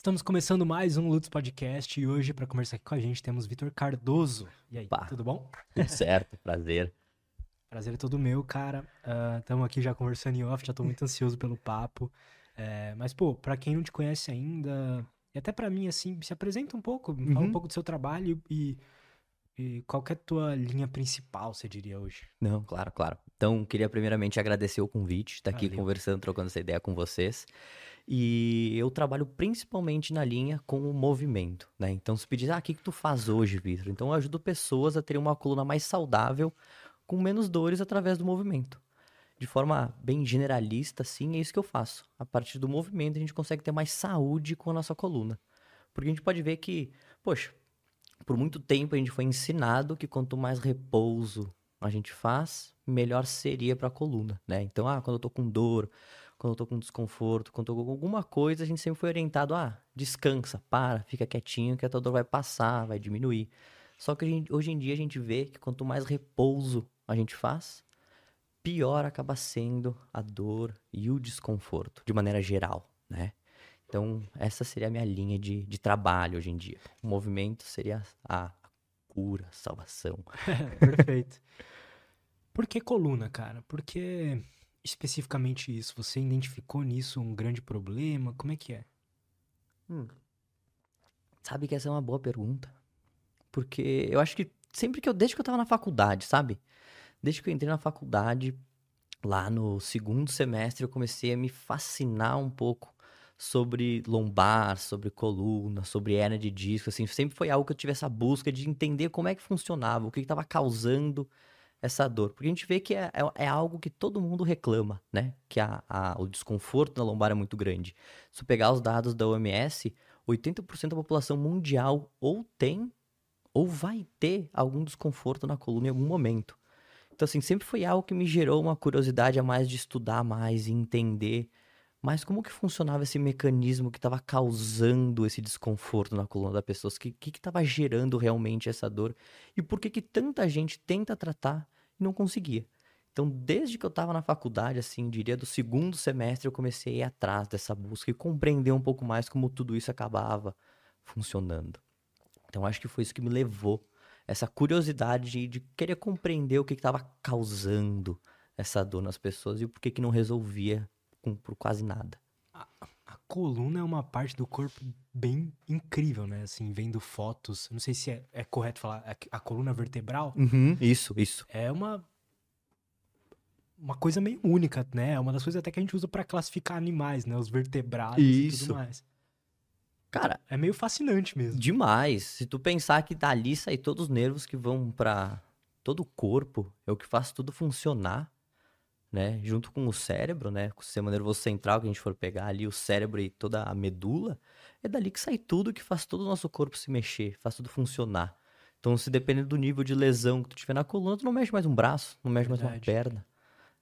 Estamos começando mais um Lutz Podcast e hoje, para conversar aqui com a gente, temos Vitor Cardoso. E aí, Opa. tudo bom? Tudo certo, prazer. Prazer é todo meu, cara. Estamos aqui já conversando em off, já tô muito ansioso pelo papo. É, mas, pô, pra quem não te conhece ainda, e até pra mim, assim, se apresenta um pouco, me fala um Uhum. pouco do seu trabalho e, e qual que é a tua linha principal, você diria hoje? Não, claro, claro. Então, queria primeiramente agradecer o convite, estar aqui Valeu. conversando, trocando essa ideia com vocês. E eu trabalho principalmente na linha com o movimento, né? Então, se pedir, ah, o que que tu faz hoje, Vitor? Então, eu ajudo pessoas a terem uma coluna mais saudável, com menos dores através do movimento. De forma bem generalista, sim, é isso que eu faço. A partir do movimento, a gente consegue ter mais saúde com a nossa coluna. Porque a gente pode ver que, poxa, por muito tempo a gente foi ensinado que quanto mais repouso a gente faz, melhor seria para a coluna, né? Então, ah, quando eu tô com dor, quando eu tô com desconforto, quando eu tô com alguma coisa, a gente sempre foi orientado, ah, descansa, para, fica quietinho que a tua dor vai passar, vai diminuir. Só que gente- hoje em dia a gente vê que quanto mais repouso a gente faz, pior acaba sendo a dor e o desconforto, de maneira geral, né? Então, essa seria a minha linha de, de trabalho hoje em dia. O movimento seria a cura, a salvação. Perfeito. Por que coluna, cara? Por que especificamente isso? Você identificou nisso um grande problema? Como é que é? Sabe que essa é uma boa pergunta. Porque eu acho que sempre que eu, desde que eu tava na faculdade, sabe? Desde que eu entrei na faculdade, lá no segundo semestre, eu comecei a me fascinar um pouco sobre lombar, sobre coluna, sobre hernia de disco, assim, sempre foi algo que eu tive essa busca de entender como é que funcionava, o que estava causando essa dor. Porque a gente vê que é, é, é algo que todo mundo reclama, né? Que a, a- o desconforto na lombar é muito grande. Se eu pegar os dados da OMS, 80% da população mundial ou tem ou vai ter algum desconforto na coluna em algum momento. Então, assim, sempre foi algo que me gerou uma curiosidade a mais de estudar mais e entender mais como que funcionava esse mecanismo que estava causando esse desconforto na coluna da pessoa, o que estava gerando realmente essa dor e por que que tanta gente tenta tratar não conseguia. Então, desde que eu estava na faculdade, assim, diria do segundo semestre, eu comecei a ir atrás dessa busca e compreender um pouco mais como tudo isso acabava funcionando. Então, acho que foi isso que me levou essa curiosidade de, de querer compreender o que estava causando essa dor nas pessoas e por que que não resolvia com, por quase nada. Coluna é uma parte do corpo bem incrível, né? Assim, vendo fotos. Não sei se é, é correto falar. a- A coluna vertebral Isso, isso. é uma. Uma coisa meio única, né? É uma das coisas até que a gente usa pra classificar animais, né? Os vertebrados e Isso. tudo mais. Cara, É meio fascinante mesmo. Demais. Se tu pensar que dali sai todos os nervos que vão pra todo o corpo, é o que faz tudo funcionar, né? Junto com o cérebro, né? Com o sistema nervoso central, que a gente for pegar ali, o cérebro e toda a medula, é dali que sai tudo que faz todo o nosso corpo se mexer, faz tudo funcionar. Então, se depender do nível de lesão que tu tiver na coluna, tu não mexe mais um braço, não mexe mais uma Verdade. perna,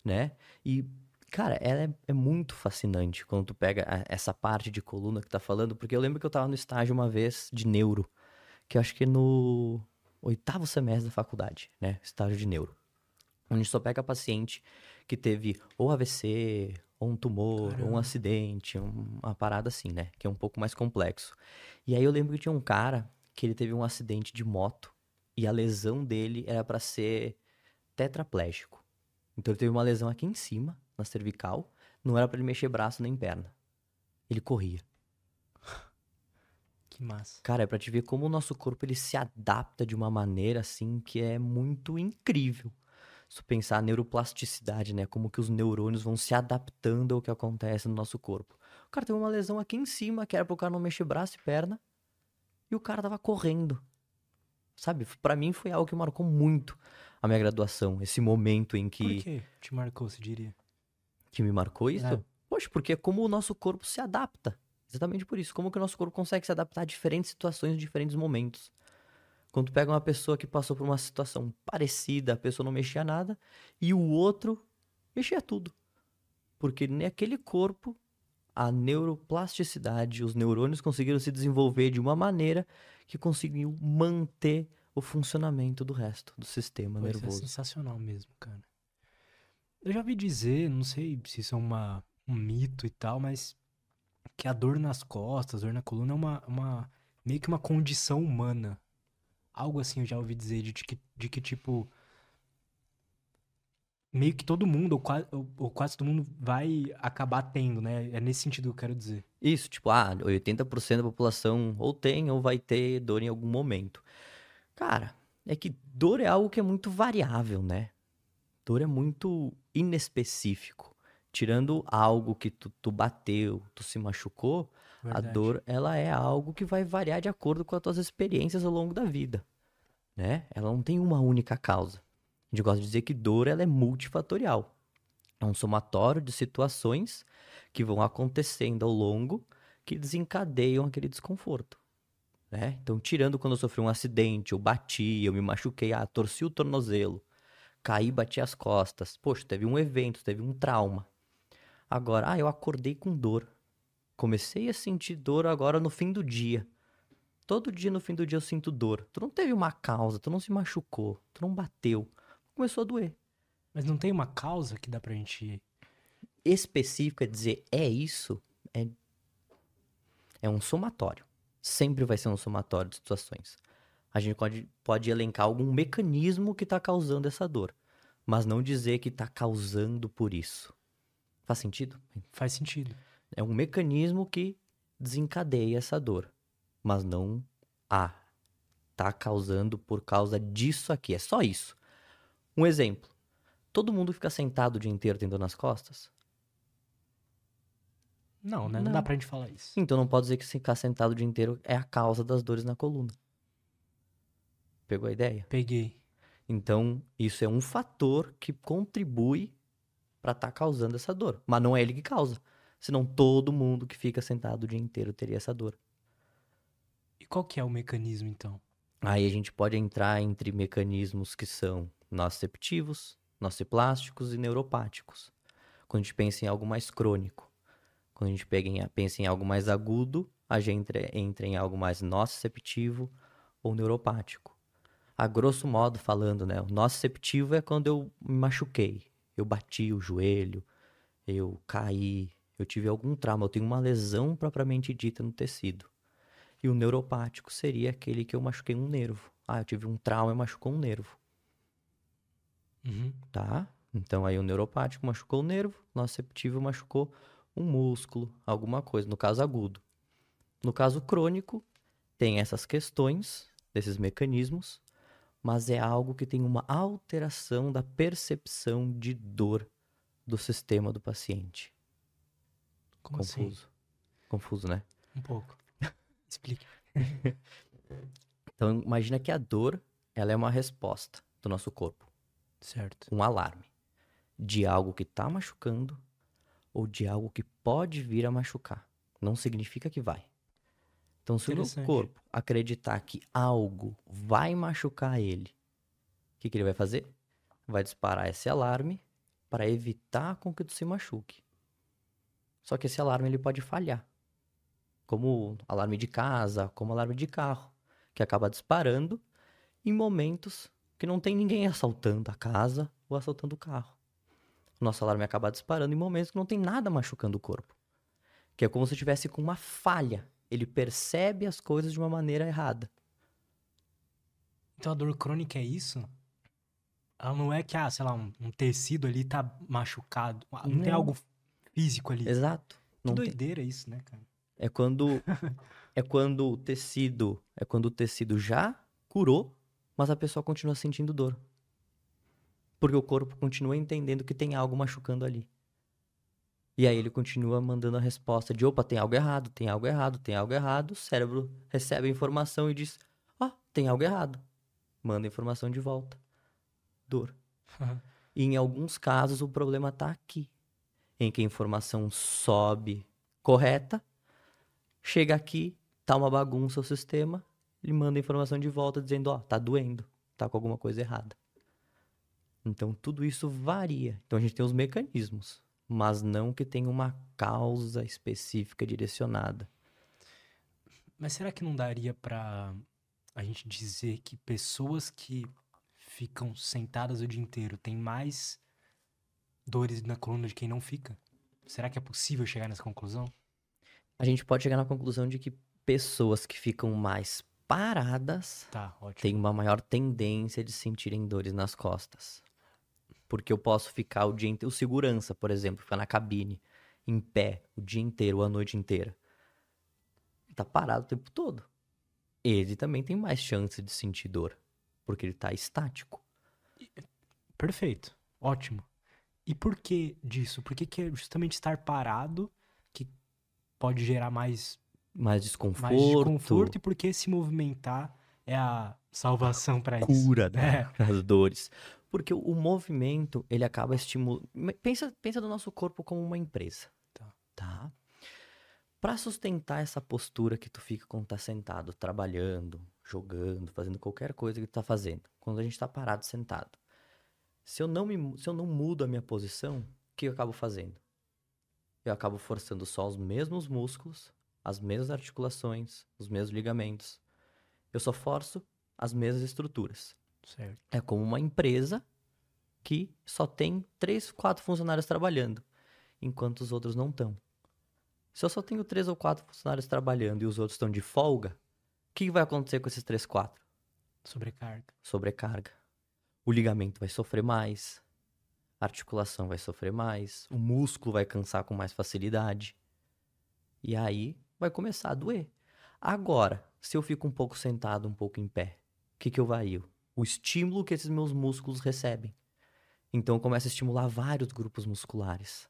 né? E, cara, ela é, é muito fascinante quando tu pega a- essa parte de coluna que tá falando, porque eu lembro que eu tava no estágio uma vez de neuro, que eu acho que no oitavo semestre da faculdade, né? Estágio de neuro. Onde só pega paciente que teve ou AVC, ou um tumor, ou um Caramba. acidente, um- uma parada assim, né? Que é um pouco mais complexo. E aí eu lembro que tinha um cara que ele teve um acidente de moto e a lesão dele era pra ser tetraplégico. Então ele teve uma lesão aqui em cima, na cervical, não era pra ele mexer braço nem perna. Ele corria. Que massa. Cara, é pra te ver como o nosso corpo ele se adapta de uma maneira assim que é muito incrível. Se pensar a neuroplasticidade, né? Como que os neurônios vão se adaptando ao que acontece no nosso corpo. O cara teve uma lesão aqui em cima, que era pro cara não mexer braço e perna, e o cara tava correndo. Sabe? Pra mim foi algo que marcou muito a minha graduação, esse momento em que Por que te marcou, você diria? que me marcou isso? É. Poxa, porque é como o nosso corpo se adapta. Exatamente por isso. Como que o nosso corpo consegue se adaptar a diferentes situações, diferentes momentos. Quando tu pega uma pessoa que passou por uma situação parecida, a pessoa não mexia nada, e o outro mexia tudo. Porque naquele corpo, a neuroplasticidade, os neurônios conseguiram se desenvolver de uma maneira que conseguiu manter o funcionamento do resto do sistema Pô, isso é nervoso. sensacional mesmo, cara. Eu já ouvi dizer, não sei se isso é uma, um mito e tal, mas que a dor nas costas, dor na coluna é uma, uma meio que uma condição humana. Algo assim eu já ouvi dizer de que, de que tipo meio que todo mundo, ou quase, ou, ou quase todo mundo, vai acabar tendo, né? É nesse sentido que eu quero dizer. Isso, tipo, ah, 80% da população ou tem ou vai ter dor em algum momento. Cara, é que dor é algo que é muito variável, né? Dor é muito inespecífico. Tirando algo que tu, tu bateu, tu se machucou, Verdade. a dor, ela é algo que vai variar de acordo com as tuas experiências ao longo da vida, né? Ela não tem uma única causa. A gente gosta de dizer que dor ela é multifatorial. É um somatório de situações que vão acontecendo ao longo que desencadeiam aquele desconforto. Né? Então, tirando quando eu sofri um acidente, eu bati, eu me machuquei, ah, torci o tornozelo, caí, bati as costas. Poxa, teve um evento, teve um trauma. Agora, ah, eu acordei com dor. Comecei a sentir dor agora no fim do dia. Todo dia no fim do dia eu sinto dor. Tu não teve uma causa, tu não se machucou, tu não bateu. Começou a doer. Mas não tem uma causa que dá pra gente. Específica, dizer é isso, é, é um somatório. Sempre vai ser um somatório de situações. A gente pode, pode elencar algum mecanismo que está causando essa dor, mas não dizer que está causando por isso. Faz sentido? Faz sentido. É um mecanismo que desencadeia essa dor, mas não ah, tá causando por causa disso aqui. É só isso. Um exemplo. Todo mundo fica sentado o dia inteiro tendo nas costas? Não, né? Não, Não. dá pra gente falar isso. Então não pode dizer que ficar sentado o dia inteiro é a causa das dores na coluna. Pegou a ideia? Peguei. Então, isso é um fator que contribui para estar causando essa dor. Mas não é ele que causa. Senão todo mundo que fica sentado o dia inteiro teria essa dor. E qual que é o mecanismo, então? Aí a gente pode entrar entre mecanismos que são nociceptivos, nociplásticos e neuropáticos. Quando a gente pensa em algo mais crônico. Quando a gente pega em- pensa em algo mais agudo, a gente entra, entra em algo mais nociceptivo ou neuropático. A grosso modo falando, né? O nociceptivo é quando eu me machuquei. Eu bati o joelho, eu caí, eu tive algum trauma, eu tenho uma lesão propriamente dita no tecido. E o neuropático seria aquele que eu machuquei um nervo. Ah, eu tive um trauma e machucou um nervo, Uhum. tá? Então aí o neuropático machucou o nervo, o nociceptivo machucou um músculo, alguma coisa, no caso agudo. No caso crônico, tem essas questões, desses mecanismos, mas é algo que tem uma alteração da percepção de dor do sistema do paciente. Como assim? Confuso. Confuso, né? Um pouco. Explique. Então imagina que a dor, ela é uma resposta do nosso corpo, Certo. um alarme de algo que está machucando ou de algo que pode vir a machucar. Não significa que vai. Então, se o corpo acreditar que algo vai machucar ele, o que, que ele vai fazer? Vai disparar esse alarme para evitar com que tu se machuque. Só que esse alarme ele pode falhar. Como alarme de casa, como alarme de carro, que acaba disparando em momentos que não tem ninguém assaltando a casa ou assaltando o carro. O nosso alarme acaba disparando em momentos que não tem nada machucando o corpo. Que é como se estivesse com uma falha. Ele percebe as coisas de uma maneira errada. Então a dor crônica é isso? Ela não é que, ah, sei lá, um, um tecido ali tá machucado. Ah, Não, tem Não. algo físico ali. Exato. Que Não tem- doideira isso, né, cara? É quando é quando o tecido, é quando o tecido já curou, mas a pessoa continua sentindo dor. Porque o corpo continua entendendo que tem algo machucando ali. E aí ele continua mandando a resposta de opa, tem algo errado, tem algo errado, tem algo errado. O cérebro recebe a informação e diz: "Ó, tem algo errado". Manda a informação de volta. Dor. E em alguns casos o problema está aqui, em que a informação sobe correta, chega aqui, tá uma bagunça o sistema, ele manda a informação de volta dizendo, ó, tá doendo, tá com alguma coisa errada. Então tudo isso varia. Então a gente tem os mecanismos, mas não que tenha uma causa específica direcionada. Mas será que não daria pra a gente dizer que pessoas que ficam sentadas o dia inteiro têm mais dores na coluna de quem não fica? Será que é possível chegar nessa conclusão? A gente pode chegar na conclusão de que pessoas que ficam mais paradas Tá, têm uma maior tendência de sentirem dores nas costas. Porque eu posso ficar o dia inteiro. O segurança, por exemplo, ficar na cabine, em pé, o dia inteiro, a noite inteira. Tá parado o tempo todo. Ele também tem mais chance de sentir dor. Porque ele tá estático. Perfeito. Ótimo. E por que disso? Por que, que é justamente estar parado que pode gerar mais, Mais desconforto. mais desconforto e por que se movimentar é a salvação para isso? cura né, É. das dores. Porque o, movimento, ele acaba estimulando. Pensa, pensa do nosso corpo como uma empresa. Tá. Tá? Pra sustentar essa postura que tu fica quando tá sentado, trabalhando, jogando, fazendo qualquer coisa que tu tá fazendo. Quando a gente tá parado, sentado. Se eu não, me, se eu não mudo a minha posição, o que eu acabo fazendo? Eu acabo forçando só os mesmos músculos, as mesmas articulações, os mesmos ligamentos. Eu só forço as mesmas estruturas. Certo. É como uma empresa que só tem três, quatro funcionários trabalhando, enquanto os outros não estão. Se eu só tenho três ou quatro funcionários trabalhando e os outros estão de folga, o que vai acontecer com esses três, quatro? Sobrecarga. Sobrecarga. O ligamento vai sofrer mais, a articulação vai sofrer mais, o músculo vai cansar com mais facilidade. E aí vai começar a doer. Agora, se eu fico um pouco sentado, um pouco em pé, o que, que eu vario? O estímulo que esses meus músculos recebem. Então eu começo a estimular vários grupos musculares.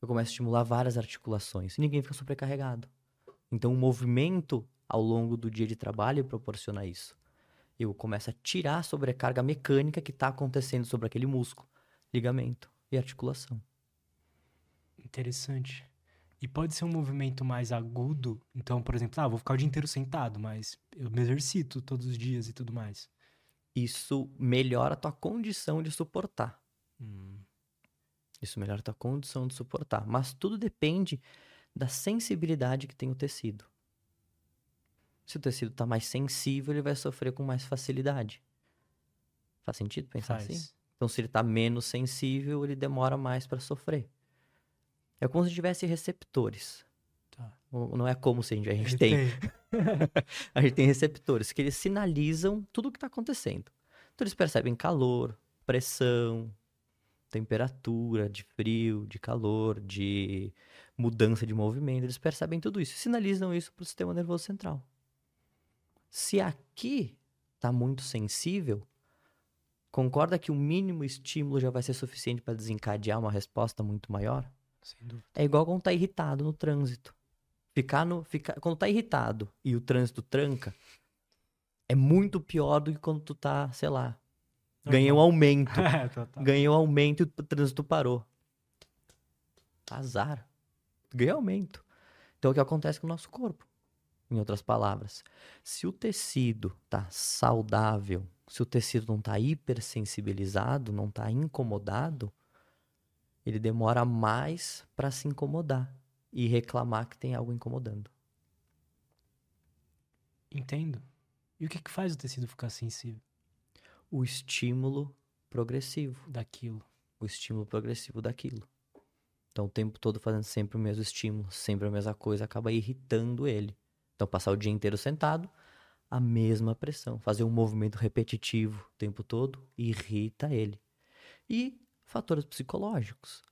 Eu começo a estimular várias articulações. E ninguém fica sobrecarregado. Então o movimento ao longo do dia de trabalho proporciona isso eu começo a tirar a sobrecarga mecânica que está acontecendo sobre aquele músculo, ligamento e articulação. Interessante. E pode ser um movimento mais agudo. Então, por exemplo, ah, vou ficar o dia inteiro sentado, mas eu me exercito todos os dias e tudo mais. Isso melhora a tua condição de suportar. Hum, Isso melhora a tua condição de suportar. Mas tudo depende da sensibilidade que tem o tecido. Se o tecido está mais sensível, ele vai sofrer com mais facilidade. Faz sentido pensar faz. assim? Então, se ele está menos sensível, ele demora mais para sofrer. É como se tivesse receptores. Tá. Não é como se a gente, a gente Ele tem. a gente tem receptores que eles sinalizam tudo o que está acontecendo. Então eles percebem calor, pressão, temperatura, de frio, de calor, de mudança de movimento. Eles percebem tudo isso, e sinalizam isso para o sistema nervoso central. Se aqui está muito sensível, concorda que o mínimo estímulo já vai ser suficiente para desencadear uma resposta muito maior? Sem dúvida. É igual quando tá irritado no trânsito. Ficar no, ficar, quando tá irritado e o trânsito tranca, é muito pior do que quando tu tá, sei lá, ganhei um aumento. É, ganhei um aumento e o trânsito parou. Azar. Ganhei aumento. Então é o que acontece com o nosso corpo. Em outras palavras, se o tecido tá saudável, se o tecido não tá hipersensibilizado, não tá incomodado, ele demora mais para se incomodar e reclamar que tem algo incomodando. Entendo. E o que que faz o tecido ficar sensível O estímulo progressivo. daquilo? o estímulo progressivo daquilo. Então, o tempo todo fazendo sempre o mesmo estímulo, sempre a mesma coisa, acaba irritando ele. Então, passar o dia inteiro sentado, a mesma pressão. Fazer um movimento repetitivo o tempo todo, irrita ele. E fatores psicológicos.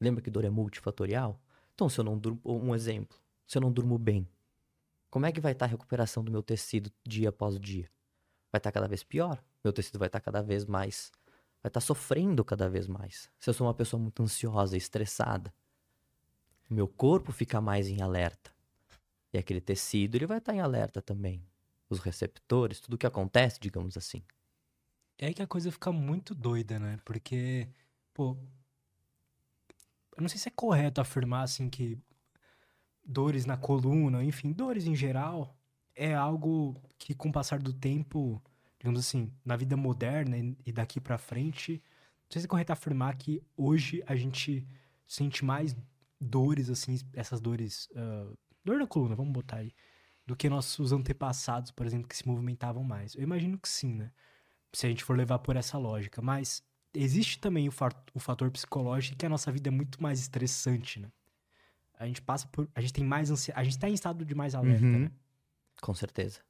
Lembra que dor é multifatorial? Então, se eu não durmo, um exemplo, se eu não durmo bem, como é que vai estar a recuperação do meu tecido dia após dia? Vai estar cada vez pior? Meu tecido vai estar cada vez mais vai estar sofrendo cada vez mais. Se eu sou uma pessoa muito ansiosa, estressada, meu corpo fica mais em alerta. E aquele tecido, ele vai estar em alerta também. Os receptores, tudo que acontece, digamos assim. É aí que a coisa fica muito doida, né? Porque, pô. Eu não sei se é correto afirmar, assim, que dores na coluna, enfim, dores em geral, é algo que, com o passar do tempo, digamos assim, na vida moderna e- daqui pra frente, não sei se é correto afirmar que hoje a gente sente mais dores, assim, essas dores. ah, dor na coluna, vamos botar aí. Do que nossos antepassados, por exemplo, que se movimentavam mais. Eu imagino que sim, né? se a gente for levar por essa lógica. Mas existe também o, fa- o fator psicológico que a nossa vida é muito mais estressante, né? a gente passa por. A gente tem mais ansiedade. A gente tá em estado de mais alerta, Uhum. né? Com certeza.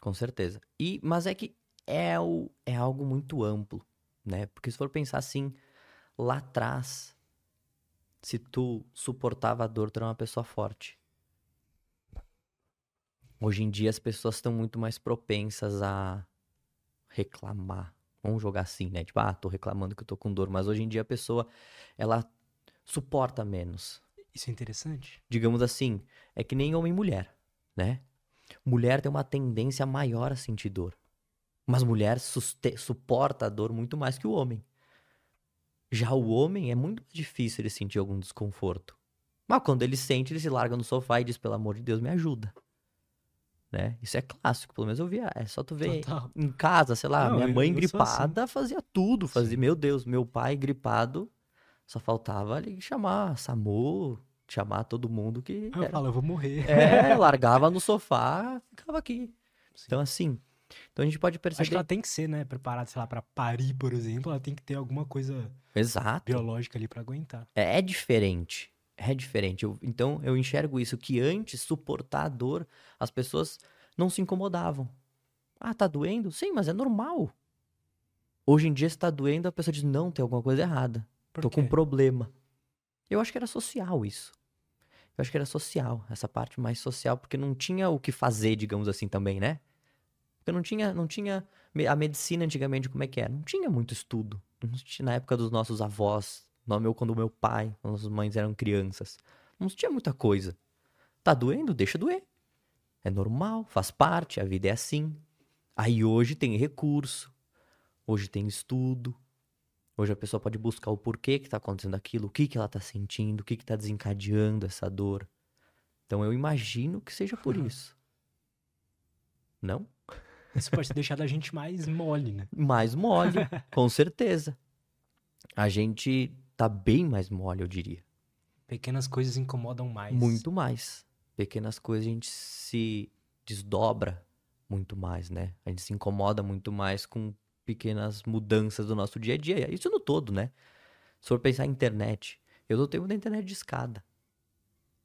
Com certeza. E, mas é que é, o, é algo muito amplo, né? Porque se for pensar assim, lá atrás, se tu suportava a dor, tu era uma pessoa forte. Hoje em dia as pessoas estão muito mais propensas a reclamar. Vamos jogar assim, né? Tipo, ah, tô reclamando que eu tô com dor. Mas hoje em dia a pessoa, ela suporta menos Isso é interessante. digamos assim, é que nem homem e mulher, né? Mulher tem uma tendência maior a sentir dor. Mas mulher suporta a dor muito mais que o homem. Já o homem é muito mais difícil ele sentir algum desconforto. Mas quando ele sente, ele se larga no sofá e diz, pelo amor de Deus, me ajuda. Né? Isso é clássico, pelo menos eu via. É só tu ver Total. em casa, sei lá, Não, minha mãe assim. gripada fazia tudo, fazia, meu Deus, meu pai gripado, só faltava ele chamar SAMU, chamar todo mundo que Eu era- falo, eu vou morrer. é, largava no sofá, ficava aqui. Sim. Então assim, então a gente pode Acho que perceber, ela tem que ser, né, preparada, sei lá, pra parir, por exemplo, ela tem que ter alguma coisa exato, biológica ali pra aguentar. é, é diferente, é diferente. Eu- então eu enxergo isso que antes suportar a dor, as pessoas não se incomodavam. Ah, tá doendo? Sim, mas é normal. Hoje em dia, se tá doendo, a pessoa diz: não, tem alguma coisa errada. Por Tô quê? com um problema. Eu acho que era social isso. Eu acho que era social, essa parte mais social, porque não tinha o que fazer, digamos assim, também, né? Porque não tinha, não tinha a medicina antigamente como é que era? Não tinha muito estudo. Tinha- na época dos nossos avós, no meu quando meu pai, nossas mães eram crianças, não tinha muita coisa. Tá doendo? Deixa doer. É normal, faz parte, a vida é assim. Aí hoje tem recurso, hoje tem estudo, Hoje a pessoa pode buscar o porquê que tá acontecendo aquilo, o que que ela tá sentindo, o que que tá desencadeando essa dor. Então eu imagino que seja por isso. Não? Isso pode ter deixado a gente mais mole, né? Mais mole, com certeza. A gente tá bem mais mole, eu diria. Pequenas coisas incomodam mais. Muito mais. Pequenas coisas a gente se desdobra muito mais, né? A gente se incomoda muito mais com pequenas mudanças do nosso dia a dia. Isso no todo, né? Se for pensar em internet, eu dou tempo da internet de escada.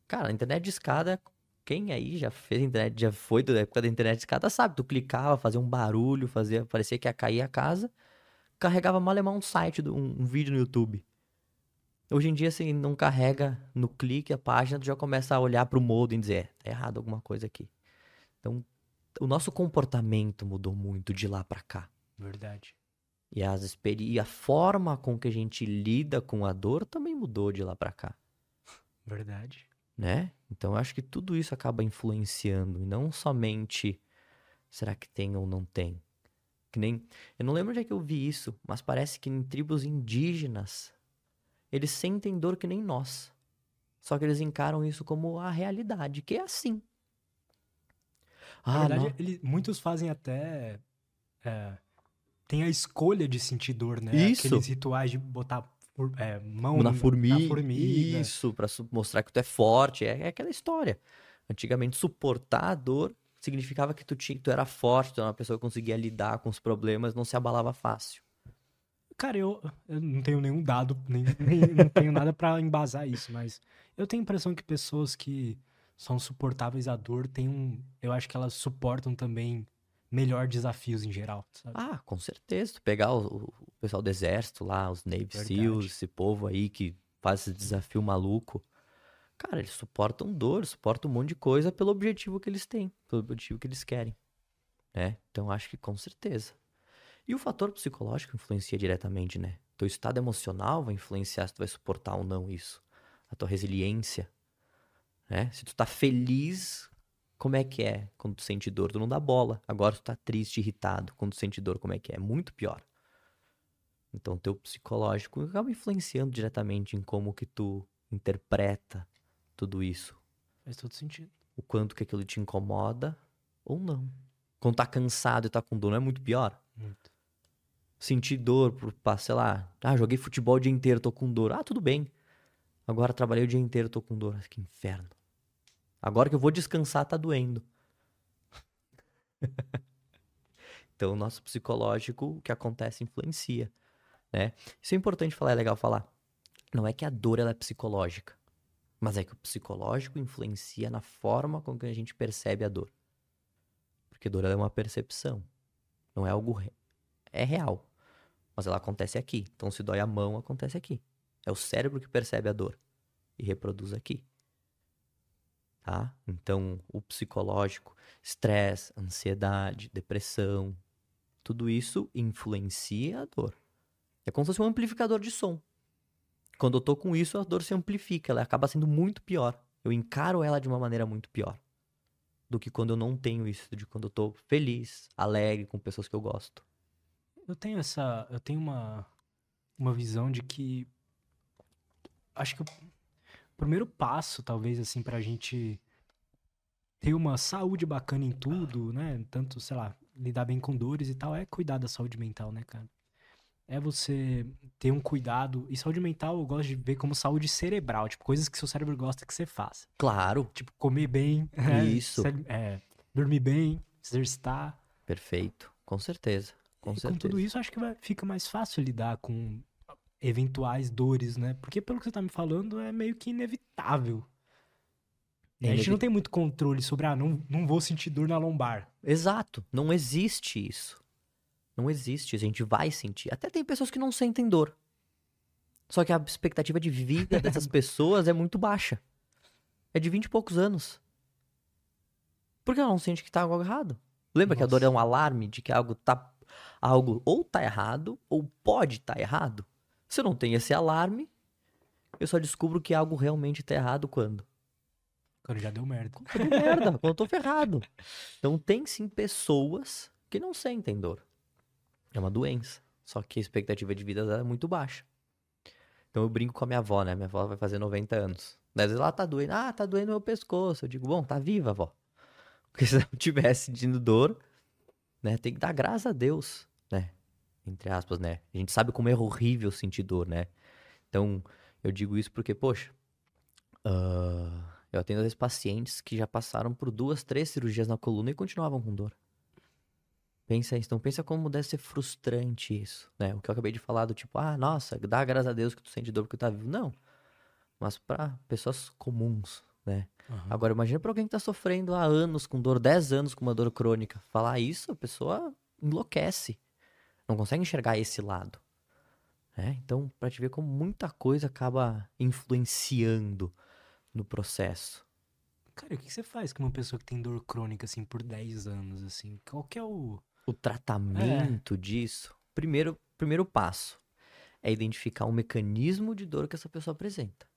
Cara, a internet de escada, quem aí já fez internet, já foi da época da internet de escada, sabe? Tu clicava, fazia um barulho, fazia, parecia que ia cair a casa, carregava malemar um site, um, um vídeo no YouTube. Hoje em dia, assim, não carrega no clique a página, tu já começa a olhar pro modem e dizer, é, tá errado alguma coisa aqui. Então, o nosso comportamento mudou muito de lá pra cá. Verdade. E, as e a forma com que a gente lida com a dor também mudou de lá pra cá, Verdade. né? Então, eu acho que tudo isso acaba influenciando, e não somente será que tem ou não tem. Que nem, eu não lembro onde é que eu vi isso, mas parece que em tribos indígenas eles sentem dor que nem nós. Só que eles encaram isso como a realidade, que é assim. Na Ah, verdade, não. ele- muitos fazem até. É, tem a escolha de sentir dor, né? Isso. Aqueles rituais de botar é, mão na formiga. formiga. Isso, pra su- mostrar que tu é forte. É, é aquela história. Antigamente, suportar a dor significava que tu, tinha, tu era forte, tu era uma pessoa que conseguia lidar com os problemas, não se abalava fácil. Cara, eu, eu não tenho nenhum dado, nem, nem- não tenho nada pra embasar isso, mas eu tenho a impressão que pessoas que são suportáveis à dor têm um. Eu acho que elas suportam também melhor desafios em geral, sabe? Ah, com certeza. Tu pegar o, o pessoal do exército lá, os Navy Verdade. SEALs, esse povo aí que faz esse desafio maluco. Cara, eles suportam dor, suportam um monte de coisa pelo objetivo que eles têm, pelo objetivo que eles querem. Né? Então acho que com certeza. E o fator psicológico influencia diretamente, né? Teu estado emocional vai influenciar se tu vai suportar ou não isso. A tua resiliência, né? Se tu tá feliz, como é que é quando tu sente dor? Tu não dá bola. Agora tu tá triste, irritado, quando tu sente dor, como é que é? É muito pior. Então teu psicológico acaba influenciando diretamente em como que tu interpreta tudo isso. Faz todo sentido. O quanto que aquilo te incomoda ou não. Quando tá cansado e tá com dor, não é muito pior? Muito. Sentir dor por, sei lá, ah, joguei futebol o dia inteiro, tô com dor. Ah, tudo bem. Agora trabalhei o dia inteiro, tô com dor. Que inferno. Agora que eu vou descansar, tá doendo. então, o nosso psicológico, o que acontece, influencia, né? Isso é importante falar, é legal falar. Não é que a dor ela é psicológica, Mas é que o psicológico influencia na forma com que a gente percebe a dor. Porque dor é uma percepção. Não é algo. Re... É real. Mas ela acontece aqui. Então, se dói a mão, acontece aqui. É o cérebro que percebe a dor e reproduz aqui. Tá? Então, o psicológico, estresse, ansiedade, depressão, tudo isso influencia a dor. É como se fosse um amplificador de som. Quando eu tô com isso, a dor se amplifica, ela acaba sendo muito pior. Eu encaro ela de uma maneira muito pior do que quando eu não tenho isso, de quando eu tô feliz, alegre com pessoas que eu gosto. Eu tenho essa, eu tenho uma uma visão de que acho que o primeiro passo, talvez assim pra gente ter uma saúde bacana em tudo, né? Tanto, sei lá, lidar bem com dores e tal, é cuidar da saúde mental, né, cara? é você ter um cuidado. E saúde mental eu gosto de ver como saúde cerebral, tipo, coisas que seu cérebro gosta que você faça. Claro. Tipo, comer bem. Isso. É, dormir bem, exercitar. Perfeito. Com certeza. Com e certeza. Com tudo isso, acho que vai, fica mais fácil lidar com eventuais dores, né? Porque pelo que você tá me falando, é meio que inevitável. É a gente não tem muito controle sobre, ah, não, não vou sentir dor na lombar. Exato. Não existe isso. Não existe, a gente vai sentir. Até tem pessoas que não sentem dor. Só que a expectativa de vida dessas pessoas é muito baixa. É de 20 e poucos anos. Por que ela não sente que tá algo errado? Lembra Nossa. que a dor é um alarme de que algo tá algo ou tá errado ou pode estar tá errado? Se eu não tenho esse alarme, eu só descubro que algo realmente tá errado quando? Quando já deu merda. Quando deu merda, quando eu tô ferrado. Então tem sim pessoas que não sentem dor. É uma doença. Só que a expectativa de vida dela é muito baixa. Então eu brinco com a minha avó, né? Minha avó vai fazer 90 anos. Às vezes ela tá doendo. Ah, tá doendo meu pescoço. Eu digo, bom, tá viva, avó. Porque se não tivesse sentindo dor, né? Tem que dar graças a Deus, né? Entre aspas, né? A gente sabe como é horrível sentir dor, né? Então, eu digo isso porque, poxa, uh, eu atendo às vezes pacientes que já passaram por duas, três cirurgias na coluna e continuavam com dor. Pensa isso. Então pensa como deve ser frustrante isso, né? O que eu acabei de falar do tipo, ah, nossa, dá graças a Deus que tu sente dor porque tu tá vivo. Não. Mas para pessoas comuns, né? Uhum. Agora imagina para alguém que tá sofrendo há anos com dor, 10 anos com uma dor crônica. Falar isso, a pessoa enlouquece. Não consegue enxergar esse lado. Né? Então, para te ver como muita coisa acaba influenciando no processo. Cara, o que você faz com uma pessoa que tem dor crônica, assim, por 10 anos, assim? Qual que é o o tratamento é. disso, primeiro, primeiro passo é identificar um mecanismo de dor que essa pessoa apresenta.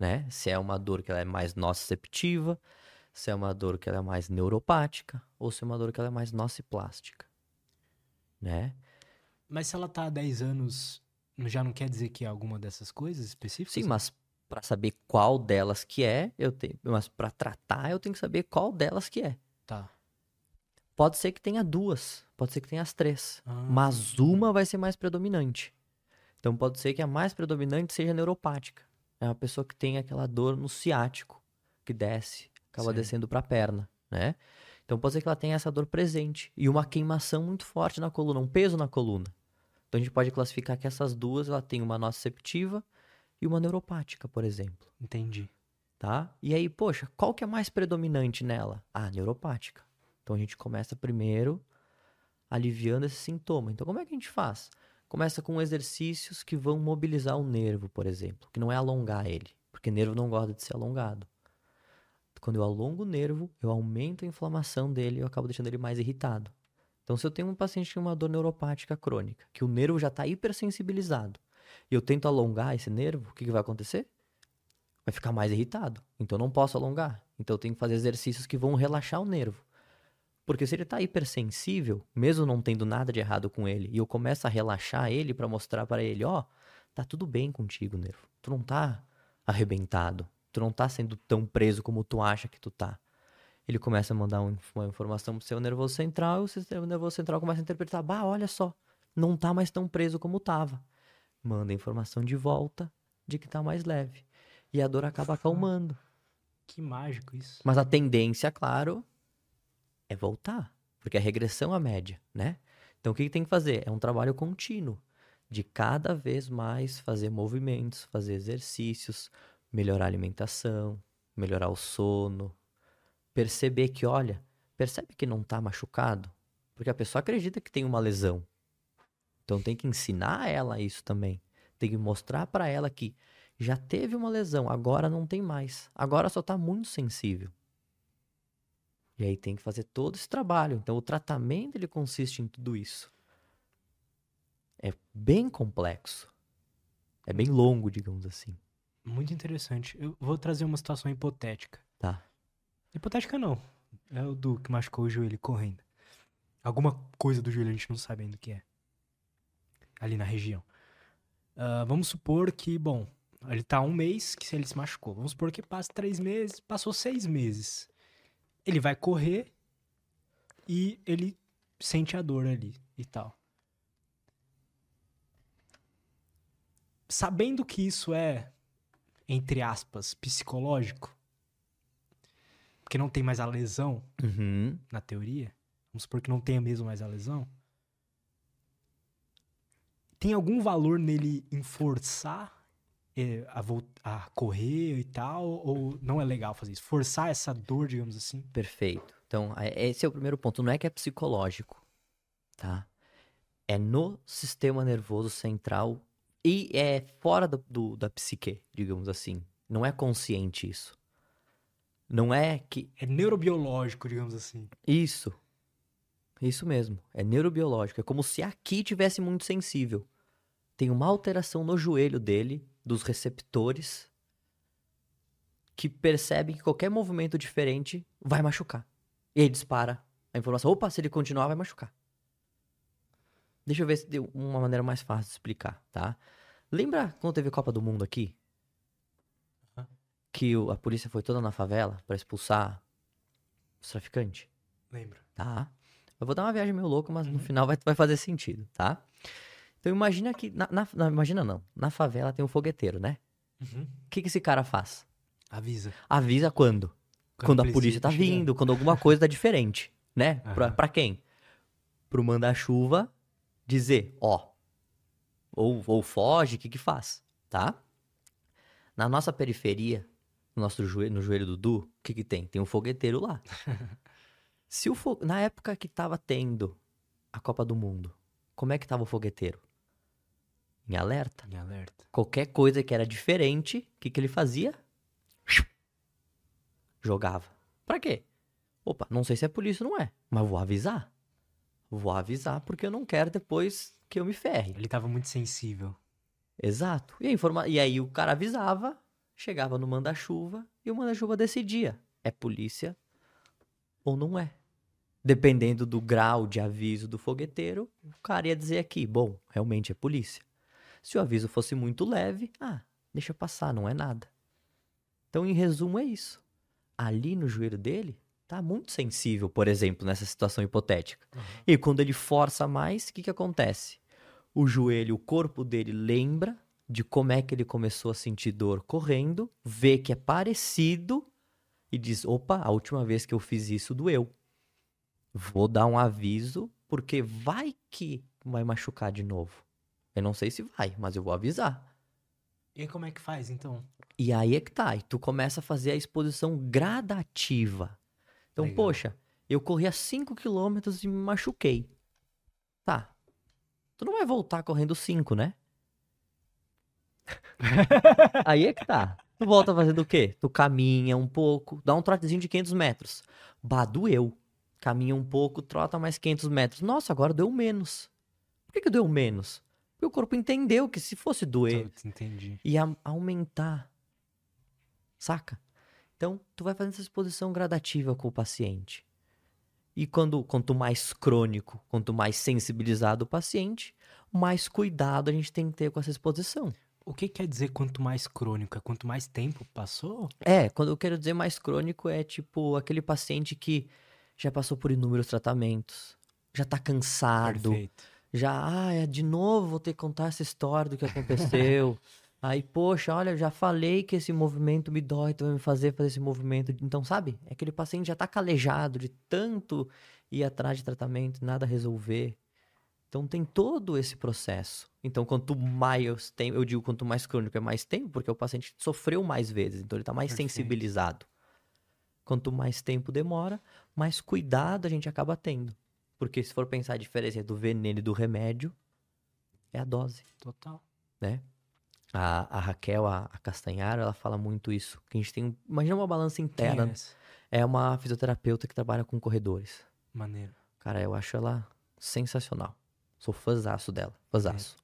Né? Se é uma dor que ela é mais nociceptiva, se é uma dor que ela é mais neuropática, ou se é uma dor que ela é mais nociplástica. Né? Mas se ela tá há 10 anos, já não quer dizer que é alguma dessas coisas específicas? Sim, mas para saber qual delas que é, eu tenho, mas para tratar eu tenho que saber qual delas que é. Tá. Pode ser que tenha duas, pode ser que tenha as três, ah. mas uma vai ser mais predominante. Então pode ser que a mais predominante seja neuropática. É uma pessoa que tem aquela dor no ciático, que desce, acaba Sim. descendo para a perna, né? Então pode ser que ela tenha essa dor presente e uma queimação muito forte na coluna, um peso na coluna. Então a gente pode classificar que essas duas, ela tem uma nociceptiva e uma neuropática, por exemplo. Entendi. Tá? E aí, poxa, qual que é mais predominante nela? Ah, neuropática. Então a gente começa primeiro aliviando esse sintoma. Então como é que a gente faz? Começa com exercícios que vão mobilizar o nervo, por exemplo, que não é alongar ele, porque nervo não gosta de ser alongado. Quando eu alongo o nervo, eu aumento a inflamação dele e eu acabo deixando ele mais irritado. Então, se eu tenho um paciente com uma dor neuropática crônica, que o nervo já está hipersensibilizado, e eu tento alongar esse nervo, o que, que vai acontecer? Vai ficar mais irritado. Então, eu não posso alongar. Então, eu tenho que fazer exercícios que vão relaxar o nervo. Porque se ele tá hipersensível, mesmo não tendo nada de errado com ele, e eu começo a relaxar ele para mostrar para ele, ó, oh, tá tudo bem contigo, nervo. Tu não tá arrebentado. Tu não tá sendo tão preso como tu acha que tu tá. Ele começa a mandar uma informação pro seu nervoso central e o seu nervoso central começa a interpretar, bah, olha só, não tá mais tão preso como tava. Manda a informação de volta de que tá mais leve. E a dor acaba acalmando. Que mágico isso. Mas a tendência, claro, é voltar, porque é regressão à média, né? Então o que, tem que fazer? É um trabalho contínuo de cada vez mais fazer movimentos, fazer exercícios, melhorar a alimentação, melhorar o sono, perceber que, olha, percebe que não tá machucado? Porque a pessoa acredita que tem uma lesão. Então tem que ensinar ela isso também. Tem que mostrar para ela que já teve uma lesão, agora não tem mais. Agora só tá muito sensível. E aí tem que fazer todo esse trabalho. Então o tratamento ele consiste em tudo isso. É bem complexo. É bem longo, digamos assim. Muito interessante. Eu vou trazer uma situação hipotética. Tá. Hipotética não. É o Du que machucou o joelho correndo. Alguma coisa do joelho a gente não sabe ainda o que é. Ali na região. Ah, vamos supor que, bom, ele tá um mês que ele se machucou. Vamos supor que passa três meses, passou seis meses. Ele vai correr e ele sente a dor ali e tal. Sabendo que isso é, entre aspas, psicológico, porque não tem mais a lesão, Uhum. na teoria, vamos supor que não tenha mesmo mais a lesão, tem algum valor nele em forçar eh, a, a correr e tal? Ou não é legal fazer isso? Forçar essa dor, digamos assim? Perfeito. Então, a- esse é o primeiro ponto. Não é que é psicológico, tá? É no sistema nervoso central e é fora do, do- da psique, digamos assim. Não é consciente isso. Não é que. É neurobiológico, digamos assim. Isso. Isso mesmo. É neurobiológico. É como se aqui tivesse muito sensível. Tem uma alteração no joelho dele, dos receptores, que percebem que qualquer movimento diferente vai machucar. E aí dispara a informação. Opa, se ele continuar, vai machucar. Deixa eu ver se tem uma maneira mais fácil de explicar, tá? Lembra quando teve Copa do Mundo aqui? Que a polícia foi toda na favela pra expulsar os traficantes? Lembro. Tá? Eu vou dar uma viagem meio louca, mas no final vai, vai fazer sentido, tá? Então imagina que. Na, na- na- imagina não. Na favela tem um fogueteiro, né? Uhum. O que, que esse cara faz? Avisa. Avisa quando? Quando, a precisa polícia tá vindo, quando alguma coisa tá diferente, né? Pra, Aham. pra quem? Pro manda-chuva dizer, ó. Ou, ou foge, o que que faz? Tá? Na nossa periferia, no nosso joelho, no joelho do Du, o que que tem? Tem um fogueteiro lá. Se o fo... Na época que tava tendo a Copa do Mundo, como é que tava o fogueteiro? Em alerta. Em alerta. Qualquer coisa que era diferente, o que, que ele fazia? Jogava. Pra quê? Opa, não sei se é polícia ou não é, mas vou avisar. Vou avisar porque eu não quero depois que eu me ferre. Ele tava muito sensível. Exato. E, informa... e aí o cara avisava, chegava no manda-chuva e o manda-chuva decidia: é polícia ou não é. Dependendo do grau de aviso do fogueteiro, o cara ia dizer aqui: bom, realmente é polícia. Se o aviso fosse muito leve, ah, deixa passar, não é nada. Então, em resumo, é isso. Ali no joelho dele, tá muito sensível, por exemplo, nessa situação hipotética. E quando ele força mais, o que, que acontece? O joelho, o corpo dele lembra de como é que ele começou a sentir dor correndo, vê que é parecido e diz: opa, a última vez que eu fiz isso doeu. Vou dar um aviso, porque vai que vai machucar de novo. Eu não sei se vai, mas eu vou avisar. E aí como é que faz, então? E aí é que tá. E tu começa a fazer a exposição gradativa. Então, Legal. poxa, eu corri a 5 km e me machuquei. Tá. Tu não vai voltar correndo 5, né? aí é que tá. Tu volta fazendo o quê? Tu caminha um pouco, dá um trotezinho de 500 metros. Bah, doeu. Caminha um pouco, trota mais 500 metros. Nossa, agora deu menos. Por que, que deu menos? Porque o corpo entendeu que se fosse doer, entendi. ia aumentar. Saca? Então, tu vai fazendo essa exposição gradativa com o paciente. E quando quanto mais crônico, quanto mais sensibilizado o paciente, mais cuidado a gente tem que ter com essa exposição. O que quer dizer quanto mais crônico? É quanto mais tempo passou? É, quando eu quero dizer mais crônico é tipo aquele paciente que já passou por inúmeros tratamentos, já tá cansado, Perfeito. Já, ah, é de novo vou ter que contar essa história do que aconteceu. Aí, poxa, olha, já falei que esse movimento me dói, tu vai me fazer fazer esse movimento. Então, sabe? É aquele paciente já tá calejado de tanto ir atrás de tratamento, nada resolver. Então tem todo esse processo. Então, quanto mais tempo, eu digo quanto mais crônico é mais tempo, porque o paciente sofreu mais vezes, então ele está mais Perfeito. sensibilizado. Quanto mais tempo demora, mais cuidado a gente acaba tendo. Porque se for pensar a diferença do veneno e do remédio, é a dose. Total. A, a Raquel, a, a Castanharo, ela fala muito isso. Que a gente tem. Imagina uma balança Quem interna. é essa? É uma fisioterapeuta que trabalha com corredores. Maneiro. Cara, eu acho ela sensacional. Sou fãzaço dela, fãzaço.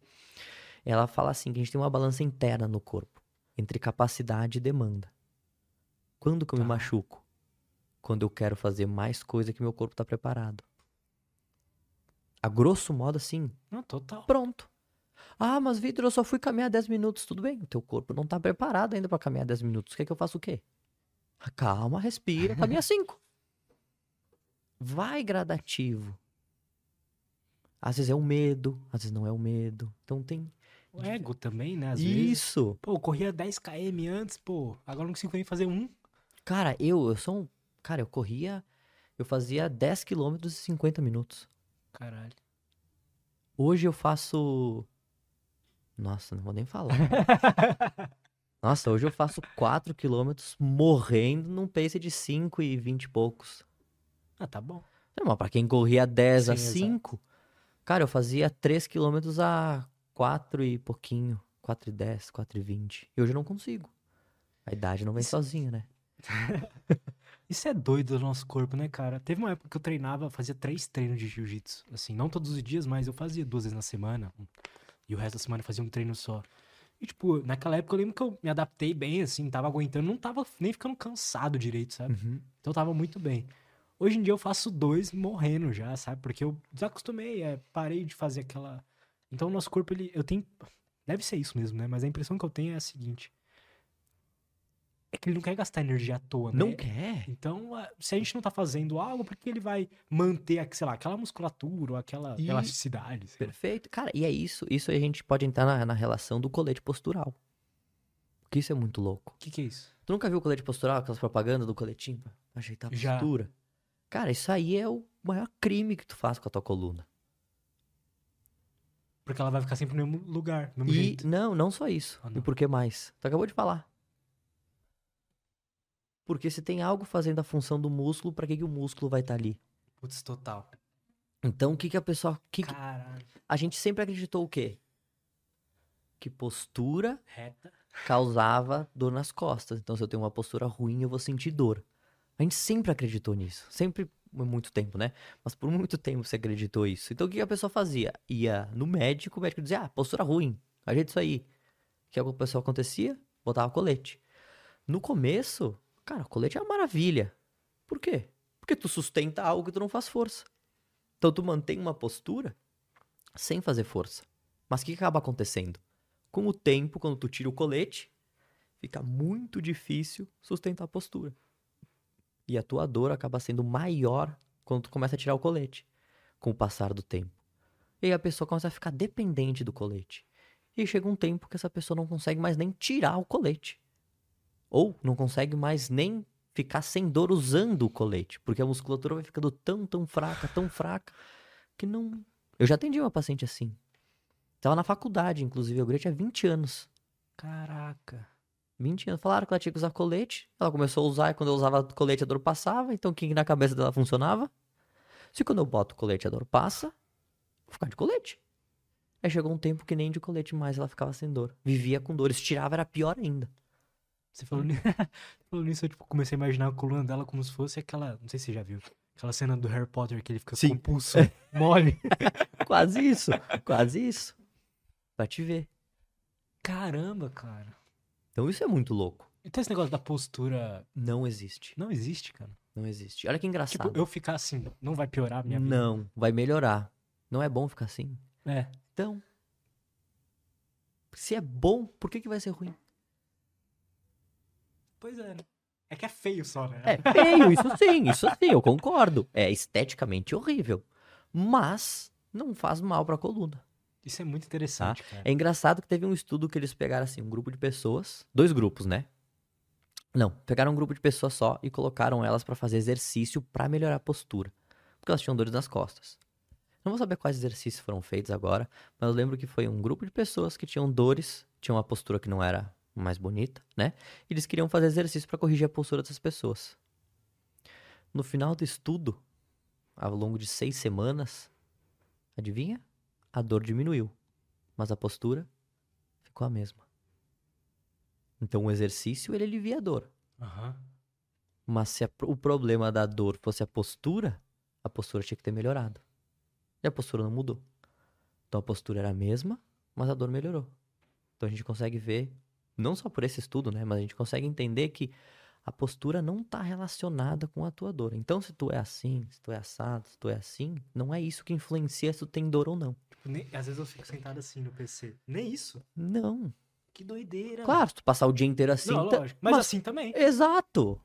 Ela fala assim que a gente tem uma balança interna no corpo, entre capacidade e demanda. Quando que eu me Tá. machuco? Quando eu quero fazer mais coisa que meu corpo tá preparado. A grosso modo, assim, Não, total. pronto. Ah, mas Vitor, eu só fui caminhar 10 minutos. Tudo bem, o teu corpo não tá preparado ainda pra caminhar 10 minutos. Quer que eu faça o quê? Calma, respira, caminha 5. Vai gradativo. Às vezes é o medo, às vezes não é o medo. Então tem O ego também, né? Às vezes. isso. Pô, eu corria 10 km antes, pô. Agora não consigo nem fazer um. Cara, eu, eu sou um, cara, eu corria, eu fazia 10 quilômetros em 50 minutos. Caralho. Hoje eu faço Nossa, não vou nem falar. Nossa, hoje eu faço 4 quilômetros morrendo num pace de 5 e 20 e poucos. Ah, tá bom. Não, mas pra quem corria 10 a Sim, exato. 5, cara, eu fazia 3 quilômetros a 4 e pouquinho. 4 e 10, 4 e 20. E hoje eu não consigo. A idade não vem Isso- sozinha, né? Isso é doido do nosso corpo, né, cara? Teve uma época que eu treinava, fazia três treinos de jiu-jitsu. Assim, não todos os dias, mas eu fazia duas vezes na semana. E o resto da semana eu fazia um treino só. E, tipo, naquela época eu lembro que eu me adaptei bem, assim, tava aguentando, não tava nem ficando cansado direito, sabe? Então eu tava muito bem. Hoje em dia eu faço dois morrendo já, sabe? Porque eu desacostumei, é, parei de fazer aquela. Então o nosso corpo, ele. Eu tenho. Deve ser isso mesmo, né? Mas a impressão que eu tenho é a seguinte. É que ele não quer gastar energia à toa, né? Não quer? Então, se a gente não tá fazendo algo, por que ele vai manter, sei lá, aquela musculatura ou aquela E- elasticidade? sei lá? Perfeito. Cara, e é isso. Isso a gente pode entrar na, na relação do colete postural. Porque isso é muito louco. O que, que é isso? Tu nunca viu o colete postural, aquelas propagandas do coletinho ajeitar a Já. postura? Cara, isso aí é o maior crime que tu faz com a tua coluna. Porque ela vai ficar sempre no mesmo lugar, no mesmo E jeito. não, não só isso. Ah, E não. por que mais? Tu acabou de falar. Porque se tem algo fazendo a função do músculo, pra que, que o músculo vai estar ali? Putz, total. Então, o que, que a pessoa. Que que- Caralho. A gente sempre acreditou o quê? Que postura Reta. causava dor nas costas. Então, se eu tenho uma postura ruim, eu vou sentir dor. A gente sempre acreditou nisso. Sempre, por muito tempo, né? Mas por muito tempo você acreditou isso. Então, o que que a pessoa fazia? Ia no médico, o médico dizia, ah, postura ruim, ajeita isso aí. O que a pessoa acontecia? Botava colete. No começo, cara, colete é uma maravilha. Por quê? Porque tu sustenta algo que tu não faz força. Então, tu mantém uma postura sem fazer força. Mas o que acaba acontecendo? Com o tempo, quando tu tira o colete, fica muito difícil sustentar a postura. E a tua dor acaba sendo maior quando tu começa a tirar o colete, com o passar do tempo. E aí a pessoa começa a ficar dependente do colete. E chega um tempo que essa pessoa não consegue mais nem tirar o colete. Ou não consegue mais nem ficar sem dor usando o colete, porque a musculatura vai ficando tão, tão fraca, tão fraca, que não. Eu já atendi uma paciente assim. Tava na faculdade, inclusive, guria tinha 20 anos. Caraca. 20 anos. Falaram que ela tinha que usar colete. Ela começou a usar e quando eu usava colete a dor passava. Então o que na cabeça dela funcionava? Se quando eu boto colete a dor passa, vou ficar de colete. Aí chegou um tempo que nem de colete mais ela ficava sem dor. Vivia com dor. Se tirava era pior ainda. Você falou, ni- falou nisso, eu tipo, comecei a imaginar a coluna dela como se fosse aquela. Não sei se você já viu. Aquela cena do Harry Potter que ele fica Sim. com o pulso mole. Quase isso. quase isso. Pra te ver. Caramba, cara. Então isso é muito louco. Então esse negócio da postura Não existe. não existe, cara. Não existe. Olha que engraçado. Tipo, eu ficar assim, não vai piorar a minha vida. Não, vai melhorar. Não é bom ficar assim. É. Então, se é bom, por que, que vai ser ruim? Pois é, né? É que é feio só, né? É feio, isso sim, isso sim, eu concordo. É esteticamente horrível. Mas não faz mal pra coluna. Isso é muito interessante, cara. É engraçado que teve um estudo que eles pegaram assim, um grupo de pessoas, dois grupos, né? Não, pegaram um grupo de pessoas só e colocaram elas pra fazer exercício pra melhorar a postura, porque elas tinham dores nas costas. Não vou saber quais exercícios foram feitos agora, mas eu lembro que foi um grupo de pessoas que tinham dores, tinham uma postura que não era mais bonita, né? E eles queriam fazer exercício para corrigir a postura dessas pessoas. No final do estudo, ao longo de seis semanas, adivinha? A dor diminuiu, mas a postura ficou a mesma. Então o exercício ele alivia a dor. Aham. Mas se a- o problema da dor fosse a postura, a postura tinha que ter melhorado. E a postura não mudou. Então a postura era a mesma, mas a dor melhorou. Então a gente consegue ver, não só por esse estudo, né? Mas a gente consegue entender que a postura não está relacionada com a tua dor. Então se tu é assim, se tu é assado, se tu é assim, não é isso que influencia se tu tem dor ou não. Tipo, nem- às vezes eu fico sentado assim no PC. Nem isso. Não. Que doideira. Claro, se tu passar o dia inteiro assim. Não, tá- lógico. Mas, assim também. Exato.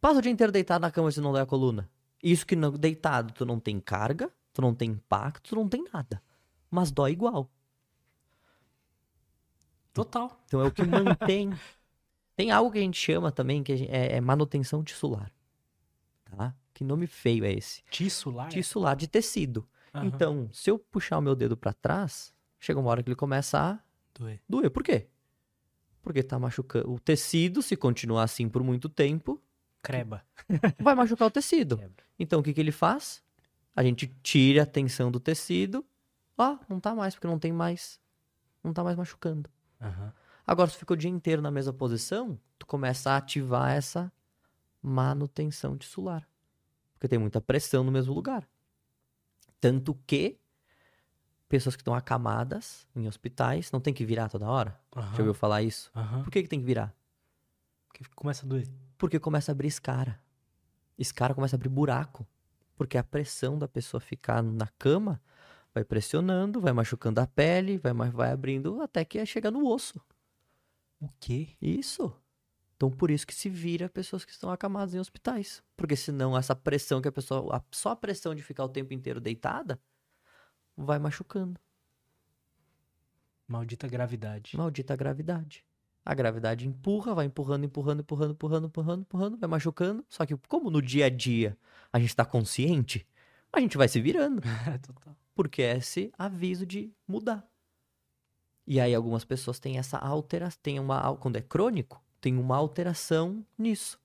Passa o dia inteiro deitado na cama se não dói a coluna. Isso que não, deitado, tu não tem carga, tu não tem impacto, tu não tem nada. Mas dói igual. Total. Então é o que mantém. tem algo que a gente chama também que gente- é, é manutenção tissular. Tá? Que nome feio é esse? Tissular. Tissular de tecido. Aham. Então, se eu puxar o meu dedo pra trás, chega uma hora que ele começa a Doer. doer. Por quê? Porque tá machucando. O tecido, se continuar assim por muito tempo, Creba. vai machucar o tecido. Quebra. Então o que, que ele faz? A gente tira a tensão do tecido. Ó, não tá mais, porque não tem mais. Não tá mais machucando. Aham. Agora, se tu fica o dia inteiro na mesma posição, tu começa a ativar essa manutenção tissular. Porque tem muita pressão no mesmo lugar. Tanto que pessoas que estão acamadas em hospitais não tem que virar toda hora. Aham. Já ouviu falar isso? Aham. Por que, que tem que virar? Porque começa a doer. Porque começa a abrir escara. Escara começa a abrir buraco. Porque a pressão da pessoa ficar na cama vai pressionando, vai machucando a pele, vai, vai abrindo até que chega no osso. O quê? Isso. Então por isso que se vira pessoas que estão acamadas em hospitais. Porque senão essa pressão que a pessoa. só a pressão de ficar o tempo inteiro deitada vai machucando. Maldita gravidade. Maldita gravidade. A gravidade empurra, vai empurrando, empurrando, empurrando, empurrando, empurrando, empurrando, vai machucando. Só que como no dia a dia a gente tá consciente, a gente vai se virando. Total. Porque é esse aviso de mudar. E aí algumas pessoas têm essa alteração, tem uma, quando é crônico, tem uma alteração nisso.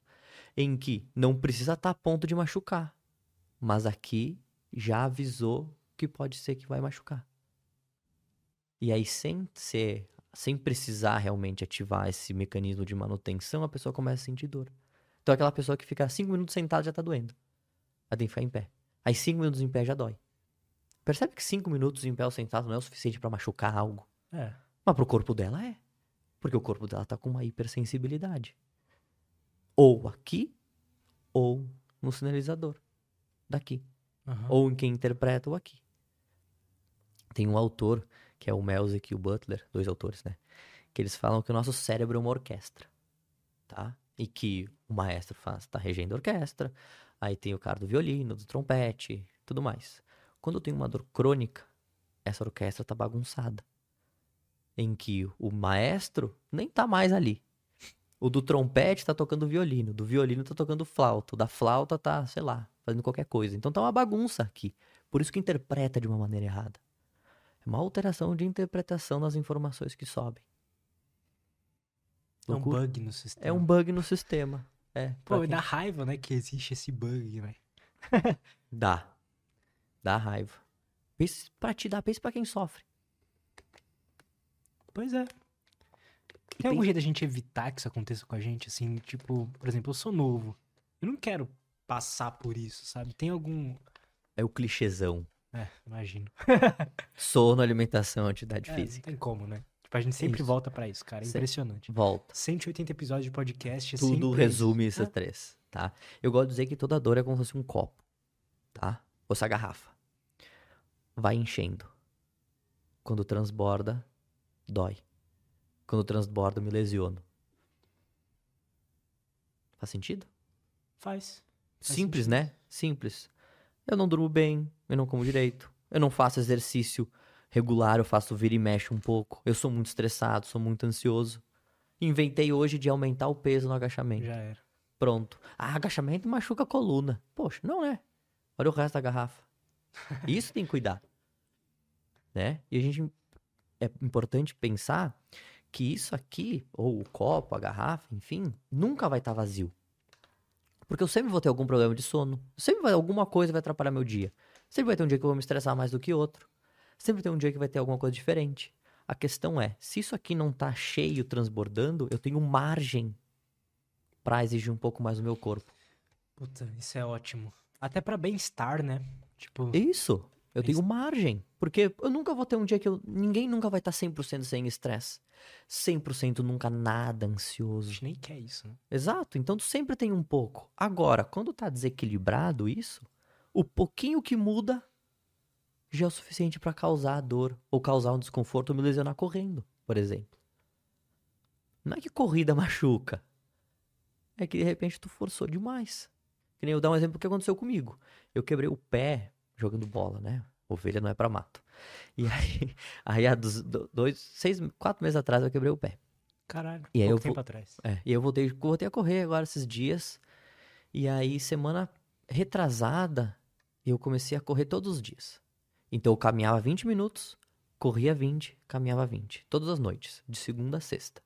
Em que não precisa estar a ponto de machucar. Mas aqui já avisou que pode ser que vai machucar. E aí, sem ser, sem precisar realmente ativar esse mecanismo de manutenção, a pessoa começa a sentir dor. Então aquela pessoa que fica cinco minutos sentada já tá doendo. Aí tem que ficar em pé. Aí cinco minutos em pé já dói. Percebe que cinco minutos em pé ou sentado não é o suficiente pra machucar algo. É. Mas pro corpo dela é. Porque o corpo dela tá com uma hipersensibilidade. Ou aqui, ou no sinalizador. Daqui. Aham. Ou em quem interpreta o aqui. Tem um autor, que é o Melzick e o Butler, dois autores, né? Que eles falam que o nosso cérebro é uma orquestra, tá? E que o maestro faz, tá regendo a orquestra, aí tem o cara do violino, do trompete, tudo mais. Quando eu tenho uma dor crônica, essa orquestra tá bagunçada. Em que o maestro nem tá mais ali. O do trompete tá tocando violino, do violino tá tocando flauta, o da flauta tá, sei lá, fazendo qualquer coisa. Então tá uma bagunça aqui. Por isso que interpreta de uma maneira errada. É uma alteração de interpretação das informações que sobem. É um bug no sistema. É um bug no sistema. É, Pô, quem- dá raiva, né, que existe esse bug, velho. Dá. Dá raiva. Pense pra te dar, pense pra quem sofre. Pois é. Tem algum jeito da gente evitar que isso aconteça com a gente, assim, tipo, por exemplo, eu sou novo. Eu não quero passar por isso, sabe? Tem algum. É o clichêzão. É, imagino. Sono, alimentação, atividade É, física. Não tem como, né? Tipo, a gente sempre Isso. volta pra isso, cara. É impressionante. Volta. 180 episódios de podcast. é Tudo resume isso. essas três, tá? Eu gosto de dizer que toda dor é como se fosse um copo, tá? Ou essa garrafa. Vai enchendo. Quando transborda, dói. Quando transborda, me lesiono. Faz sentido? Faz. Faz Simples, sentido. né? Simples. Eu não durmo bem, eu não como direito, eu não faço exercício regular, eu faço vira e mexe um pouco. Eu sou muito estressado, sou muito ansioso. Inventei hoje de aumentar o peso no agachamento. Já era. Pronto. Ah, agachamento machuca a coluna. Poxa, não é. Olha o resto da garrafa. Isso tem que cuidar. Né? E a gente é importante pensar que isso aqui, ou o copo, a garrafa, enfim, nunca vai estar vazio. Porque eu sempre vou ter algum problema de sono. Sempre vai alguma coisa vai atrapalhar meu dia. Sempre vai ter um dia que eu vou me estressar mais do que outro. Sempre tem um dia que vai ter alguma coisa diferente. A questão é, se isso aqui não tá cheio, transbordando, eu tenho margem para exigir um pouco mais do meu corpo. Puta, isso é ótimo. Até para bem-estar, né? Tipo, Isso. Eu tenho margem. Porque eu nunca vou ter um dia que eu. Ninguém nunca vai estar 100% sem estresse. 100% nunca nada a ansioso. gente nem quer isso, né? Exato. Então tu sempre tem um pouco. Agora, quando tá desequilibrado isso, o pouquinho que muda já é o suficiente pra causar dor ou causar um desconforto ou me lesionar correndo, por exemplo. Não é que corrida machuca. É que de repente tu forçou demais. Que nem eu dar um exemplo que aconteceu comigo. Eu quebrei o pé jogando bola, né? Ovelha não é pra mato. E aí, aí há dois, seis, quatro meses atrás eu quebrei o pé. Caralho, E aí eu tempo atrás. É, e eu voltei, voltei a correr agora esses dias. E aí, semana retrasada, eu comecei a correr todos os dias. Então, eu caminhava 20 minutos, corria 20, caminhava 20. Todas as noites, de segunda a sexta.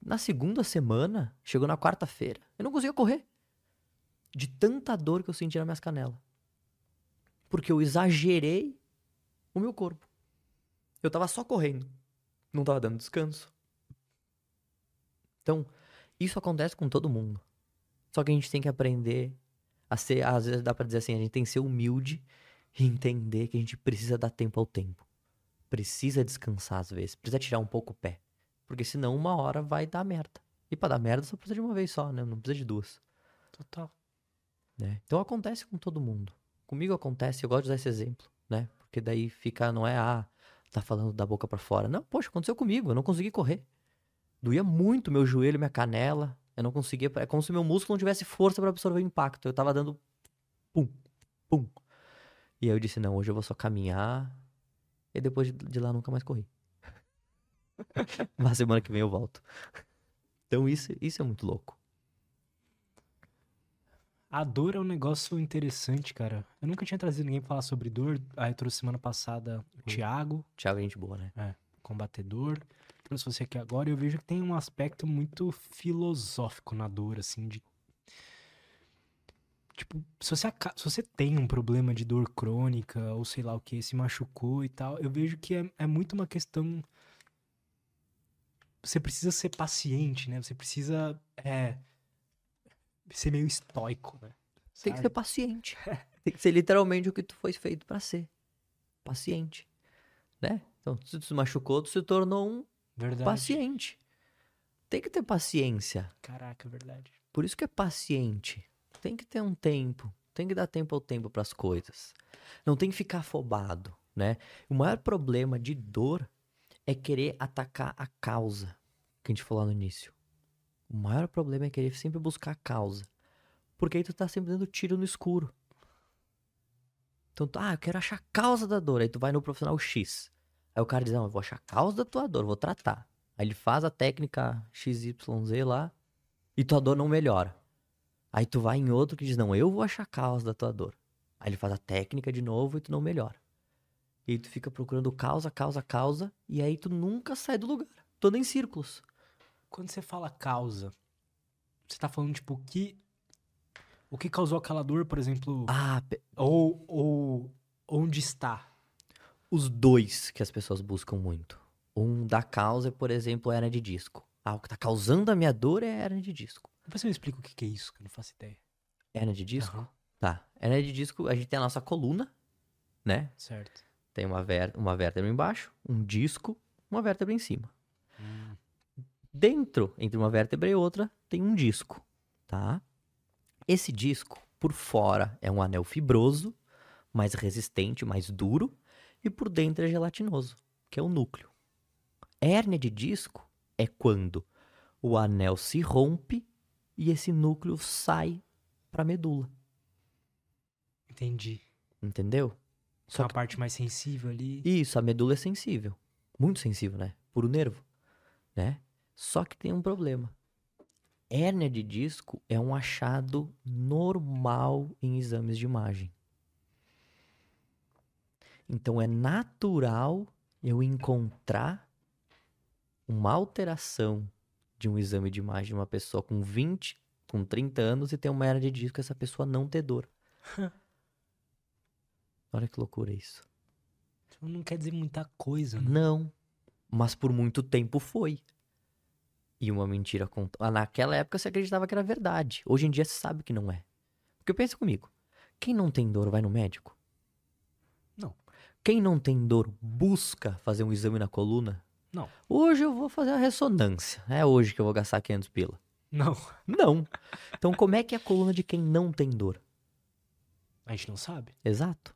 Na segunda semana, chegou na quarta-feira, eu não conseguia correr. De tanta dor que eu sentia nas minhas canelas. Porque eu exagerei o meu corpo. Eu tava só correndo. Não tava dando descanso. Então, isso acontece com todo mundo. Só que a gente tem que aprender a ser, às vezes dá pra dizer assim, a gente tem que ser humilde e entender que a gente precisa dar tempo ao tempo. Precisa descansar às vezes, precisa tirar um pouco o pé. Porque senão uma hora vai dar merda. E pra dar merda só precisa de uma vez só, né? Não precisa de duas. Total. né? Então acontece com todo mundo. Comigo acontece, eu gosto de usar esse exemplo, né? Porque daí fica, não é, ah, tá falando da boca pra fora. Não, poxa, aconteceu comigo, eu não consegui correr. Doía muito meu joelho, minha canela. Eu não conseguia, é como se meu músculo não tivesse força pra absorver o impacto. Eu tava dando pum, pum. E aí eu disse, não, hoje eu vou só caminhar. E depois de, lá nunca mais corri. Mas semana que vem eu volto. Então isso, isso é muito louco. A dor é um negócio interessante, cara. Eu nunca tinha trazido ninguém pra falar sobre dor. Aí eu trouxe semana passada o Thiago, Thiago é gente boa, né? combatedor. Trouxe você aqui agora e eu vejo que tem um aspecto muito filosófico na dor, assim, de. Tipo, se você, se você tem um problema de dor crônica, ou sei lá o que, se machucou e tal, eu vejo que é, é muito uma questão. Você precisa ser paciente, né? Você precisa é, ser meio estoico, né? Tem que Sabe? ser paciente. Tem que ser literalmente o que tu foi feito pra ser. Paciente. Né? Então, se tu se machucou, tu se tornou um Verdade. paciente. Tem que ter paciência. Caraca, verdade. Por isso que é paciente. Tem que ter um tempo. Tem que dar tempo ao tempo pras coisas. Não tem que ficar afobado, né? O maior problema de dor é querer atacar a causa que a gente falou no início. O maior problema é querer sempre buscar a causa. Porque aí tu tá sempre dando tiro no escuro. Então, ah, eu quero achar a causa da dor. Aí tu vai no profissional X. Aí o cara diz, não, eu vou achar a causa da tua dor, vou tratar. Aí ele faz a técnica XYZ lá e tua dor não melhora. Aí tu vai em outro que diz, não, eu vou achar a causa da tua dor. Aí ele faz a técnica de novo e tu não melhora. E aí tu fica procurando causa, causa, causa, e aí tu nunca sai do lugar. Todo em círculos. Quando você fala causa, você tá falando, tipo, o que. O que causou aquela dor, por exemplo, Ah, pe- ou, ou onde está? os dois que as pessoas buscam muito. Um da causa é, por exemplo, hernia de disco. Ah, o que tá causando a minha dor é hernia de disco. Depois você me explica o que que é isso, que eu não faço ideia. Hernia de disco? Aham, Tá. Hernia de disco, a gente tem a nossa coluna, né? certo. Tem uma, ver uma vértebra embaixo, um disco, uma vértebra em cima. Hum, Dentro, entre uma vértebra e outra, tem um disco, tá? Esse disco, por fora, é um anel fibroso, mais resistente, mais duro, e por dentro é gelatinoso, que é o núcleo. Hérnia de disco é quando o anel se rompe e esse núcleo sai para a medula, entendi. entendeu? Só a parte mais sensível ali. Isso, a medula é sensível. Muito sensível, né? Puro nervo, né? Só que tem um problema. Hérnia de disco é um achado normal em exames de imagem. Então é natural eu encontrar uma alteração de um exame de imagem de uma pessoa com 20, com 30 anos e ter uma hernia de disco e essa pessoa não ter dor. Olha que loucura isso. Então não quer dizer muita coisa, né? Não. Mas por muito tempo foi. E uma mentira contada. Naquela época você acreditava que era verdade. Hoje em dia você sabe que não é. Porque pensa comigo. Quem não tem dor vai no médico? Não. Quem não tem dor busca fazer um exame na coluna? Não. Hoje eu vou fazer a ressonância. É hoje que eu vou gastar 500 pila. Não. Não. Então como é que é a coluna de quem não tem dor? A gente não sabe. Exato.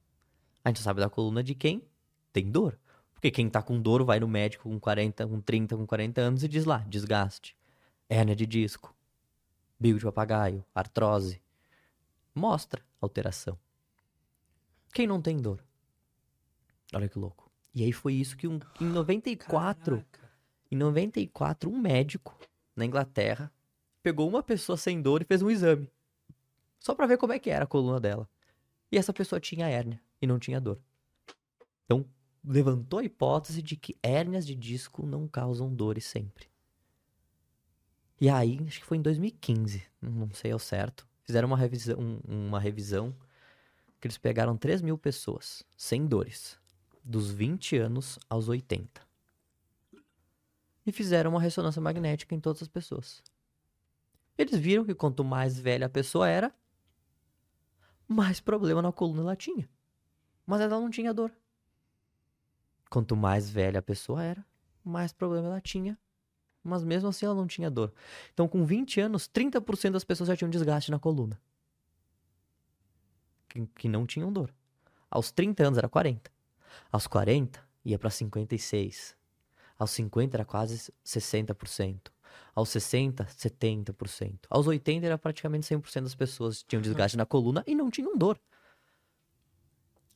A gente sabe da coluna de quem tem dor. Porque quem tá com dor vai no médico com 40, com 30, com 40 anos e diz lá, desgaste, hérnia de disco, bico de papagaio, artrose. Mostra alteração. Quem não tem dor? Olha que louco. E aí foi isso que um, em 94, Caraca. em 94, um médico na Inglaterra pegou uma pessoa sem dor e fez um exame. Só pra ver como é que era a coluna dela. E essa pessoa tinha hérnia e não tinha dor. Então, levantou a hipótese de que hérnias de disco não causam dores sempre. E aí, acho que foi em 2015, não sei ao certo, fizeram uma revisão, um- uma revisão que eles pegaram 3 mil pessoas sem dores, dos 20 anos aos 80. E fizeram uma ressonância magnética em todas as pessoas. Eles viram que quanto mais velha a pessoa era, mais problema na coluna ela tinha. Mas ela não tinha dor. Quanto mais velha a pessoa era, mais problema ela tinha. Mas mesmo assim ela não tinha dor. Então, com 20 anos, 30% das pessoas já tinham desgaste na coluna. Que, que não tinham dor. Aos 30 anos era 40. Aos 40 ia para 56. Aos 50 era quase 60%. Aos 60, 70%. Aos 80 era praticamente 100% das pessoas que tinham desgaste na coluna e não tinham dor.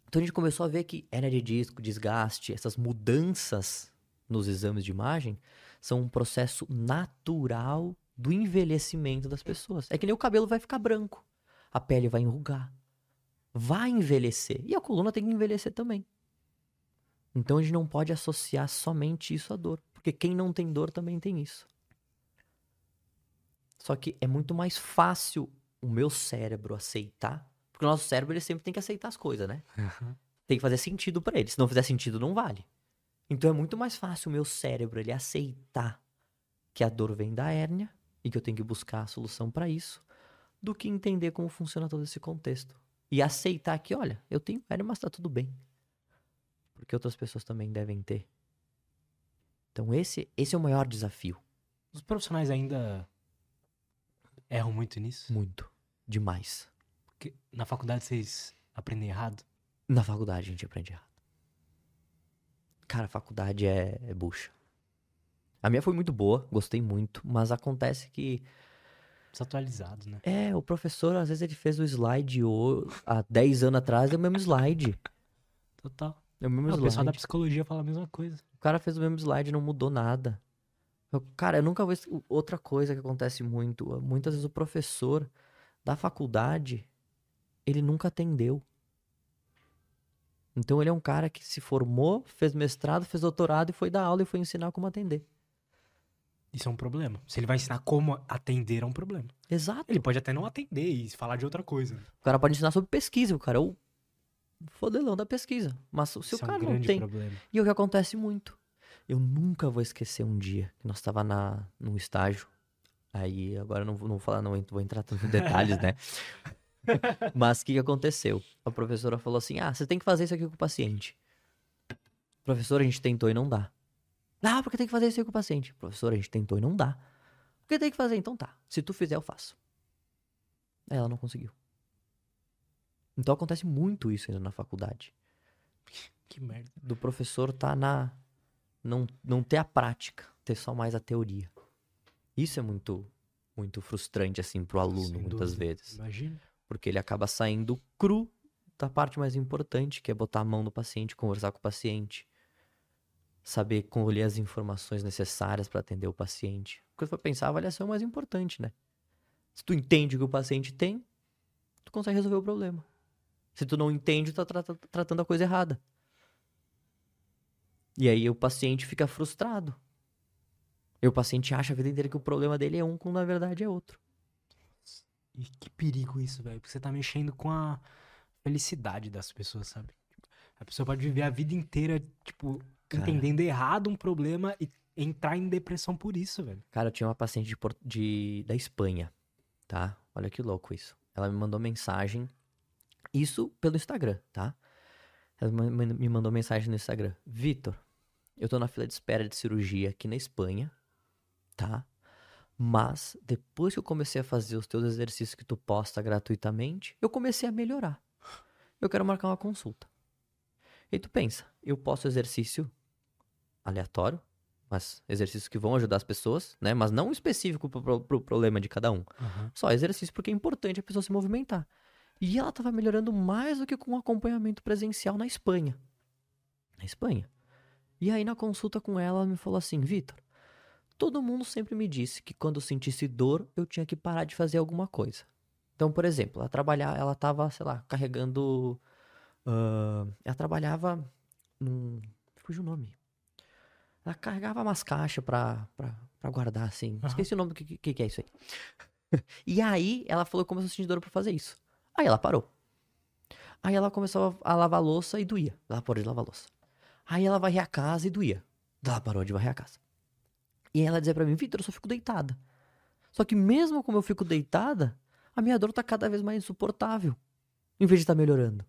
Então a gente começou a ver que hernia de disco, desgaste, essas mudanças nos exames de imagem são um processo natural do envelhecimento das pessoas. É que nem o cabelo vai ficar branco, a pele vai enrugar, vai envelhecer e a coluna tem que envelhecer também. Então a gente não pode associar somente isso à dor, porque quem não tem dor também tem isso. Só que é muito mais fácil o meu cérebro aceitar, porque o nosso cérebro ele sempre tem que aceitar as coisas, né? Tem que fazer sentido pra ele. Se não fizer sentido, não vale. Então é muito mais fácil o meu cérebro ele aceitar que a dor vem da hérnia e que eu tenho que buscar a solução pra isso, do que entender como funciona todo esse contexto e aceitar que, olha, eu tenho hérnia, mas tá tudo bem. Porque outras pessoas também devem ter. Então esse, esse é o maior desafio. Os profissionais ainda erram muito nisso? Muito. Demais. Porque na faculdade vocês aprendem errado? Na faculdade a gente aprende errado. Cara, a faculdade é, é bucha. A minha foi muito boa, gostei muito, mas acontece que Desatualizados, né? é, o professor às vezes ele fez o slide o- há 10 anos atrás, é o mesmo slide. Total. É o mesmo Ah, o pessoal da slide. psicologia fala a mesma coisa. O cara fez o mesmo slide, não mudou nada. Eu- cara, eu nunca vou. Outra coisa que acontece muito, muitas vezes o professor da faculdade, ele nunca atendeu. Então ele é um cara que se formou, fez mestrado, fez doutorado e foi dar aula e foi ensinar como atender. Isso é um problema. Se ele vai ensinar como atender, é um problema. Exato. Ele pode até não atender e falar de outra coisa. O cara pode ensinar sobre pesquisa, o cara é o fodelão da pesquisa. Mas se Isso o é um cara não tem. problema. E o que acontece muito. Eu nunca vou esquecer um dia que nós estava na num estágio. Aí agora eu não vou, não vou falar, não vou entrar tanto em detalhes, né? Mas o que, que aconteceu? A professora falou assim: ah, você tem que fazer isso aqui com o paciente. Professor, a gente tentou e não dá. Ah, porque tem que fazer isso aí com o paciente. Professor, a gente tentou e não dá. Porque tem que fazer, então tá. Se tu fizer, eu faço. Ela não conseguiu. Então acontece muito isso ainda na faculdade Que merda. do professor tá na não, não ter a prática, ter só mais a teoria. Isso é muito muito frustrante assim pro aluno Sem muitas dúvida. vezes, Imagina. porque ele acaba saindo cru da parte mais importante, que é botar a mão no paciente, conversar com o paciente, saber colher as informações necessárias para atender o paciente. Porque for pensar, a avaliação é o mais importante, né? Se tu entende o que o paciente tem, tu consegue resolver o problema. Se tu não entende, tu tá tra- tratando a coisa errada. E aí o paciente fica frustrado. E o paciente acha a vida inteira que o problema dele é um, quando na verdade é outro. E que perigo isso, velho. Porque você tá mexendo com a felicidade das pessoas, sabe? A pessoa pode viver a vida inteira, tipo, Cara. entendendo errado um problema e entrar em depressão por isso, velho. Cara, eu tinha uma paciente de, de- da Espanha, tá? Olha que louco isso. Ela me mandou mensagem, isso pelo Instagram, tá? Ela me mandou mensagem no Instagram. Vitor, eu tô na fila de espera de cirurgia aqui na Espanha, tá? Mas depois que eu comecei a fazer os teus exercícios que tu posta gratuitamente, eu comecei a melhorar. Eu quero marcar uma consulta. E tu pensa, eu posto exercício aleatório, mas exercícios que vão ajudar as pessoas, né? Mas não específico pro, pro- pro problema de cada um. Só exercício porque é importante a pessoa se movimentar. E ela tava melhorando mais do que com acompanhamento presencial na Espanha. Na Espanha. E aí na consulta com ela, ela me falou assim, Vitor, todo mundo sempre me disse que quando eu sentisse dor, eu tinha que parar de fazer alguma coisa. Então, por exemplo, ela trabalhar, ela tava, sei lá, carregando. ah, ela trabalhava num. Fugiu o nome. Ela carregava umas caixas pra, pra, pra guardar, assim. Aham. Esqueci o nome do que, que, que é isso aí. e aí, ela falou que começou a sentir dor pra fazer isso. Aí ela parou. Aí ela começou a lavar louça e doía. Ela parou de lavar louça. Aí ela varria a casa e doía. Ela parou de varrer a casa. E ela dizia pra mim, Vitor, eu só fico deitada. Só que mesmo como eu fico deitada, a minha dor tá cada vez mais insuportável. Em vez de estar melhorando.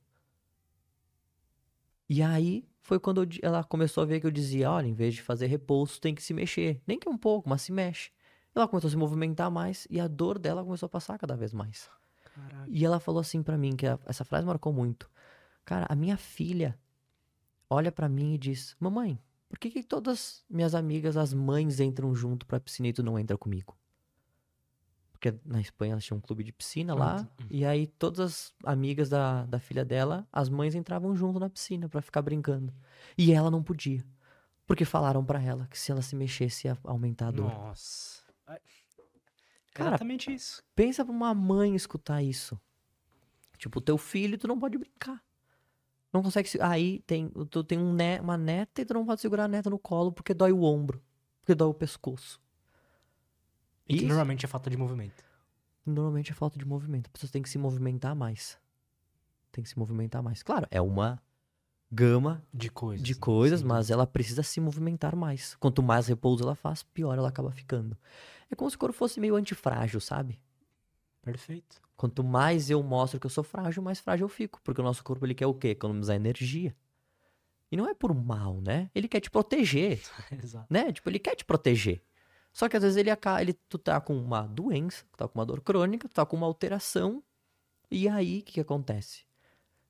E aí foi quando eu ela começou a ver que eu dizia, olha, em vez de fazer repouso, tem que se mexer. Nem que um pouco, mas se mexe. Ela começou a se movimentar mais e a dor dela começou a passar cada vez mais. Caralho. E ela falou assim pra mim, que a- essa frase marcou muito. Cara, a minha filha olha pra mim e diz: Mamãe, por que, que todas minhas amigas, as mães, entram junto pra piscina e tu não entra comigo? Porque na Espanha elas tinham um clube de piscina lá, Hum. e aí todas as amigas da, da filha dela, as mães entravam junto na piscina pra ficar brincando. E ela não podia. Porque falaram pra ela que se ela se mexesse ia aumentar a dor. Nossa. Cara, Exatamente isso. Pensa pra uma mãe escutar isso. Tipo, teu filho, tu não pode brincar. Não consegue. se- Aí tem, tu tem um ne- uma neta e tu não pode segurar a neta no colo porque dói o ombro. Porque dói o pescoço. E que Isso. normalmente é falta de movimento. Normalmente é falta de movimento. A pessoa tem que se movimentar mais. Tem que se movimentar mais. Claro, é uma gama De coisas. de né? coisas, Sim. mas ela precisa se movimentar mais. Quanto mais repouso ela faz, pior ela acaba ficando. É como se o corpo fosse meio antifrágil, sabe? Perfeito. Quanto mais eu mostro que eu sou frágil, mais frágil eu fico. Porque o nosso corpo ele quer o quê? Economizar energia. E não é por mal, né? Ele quer te proteger, Exato. né? Tipo, ele quer te proteger. Só que às vezes ele, ele tu tá com uma doença, tu tá com uma dor crônica, tu tá com uma alteração. E aí, o que, que acontece?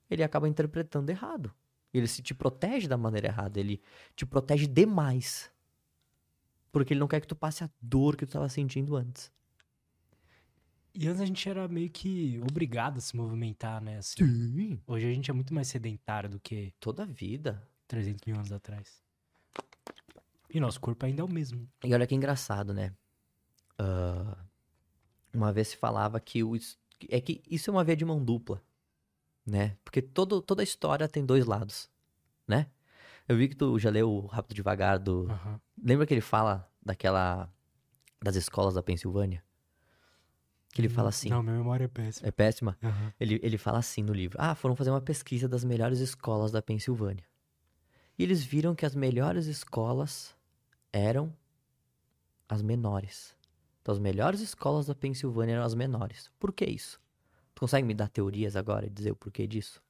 Ele acaba interpretando errado. Ele se te protege da maneira errada. Ele te protege demais. Porque ele não quer que tu passe a dor que tu tava sentindo antes. E antes a gente era meio que obrigado a se movimentar, né? Assim. Sim. Hoje a gente é muito mais sedentário do que Toda a vida. 300 mil anos atrás. E nosso corpo ainda é o mesmo. E olha que engraçado, né? Ah, uma vez se falava que o, é que isso é uma via de mão dupla, né? Porque todo, toda história tem dois lados, né? Eu vi que tu já leu o Rápido Devagar do... Aham. Lembra que ele fala daquela... das escolas da Pensilvânia? Que ele fala assim... Não, minha memória é péssima. É péssima? Aham. Ele, ele fala assim no livro: Ah, foram fazer uma pesquisa das melhores escolas da Pensilvânia. E eles viram que as melhores escolas eram as menores. Então, as melhores escolas da Pensilvânia eram as menores. Por que isso? Tu consegue me dar teorias agora e dizer o porquê disso?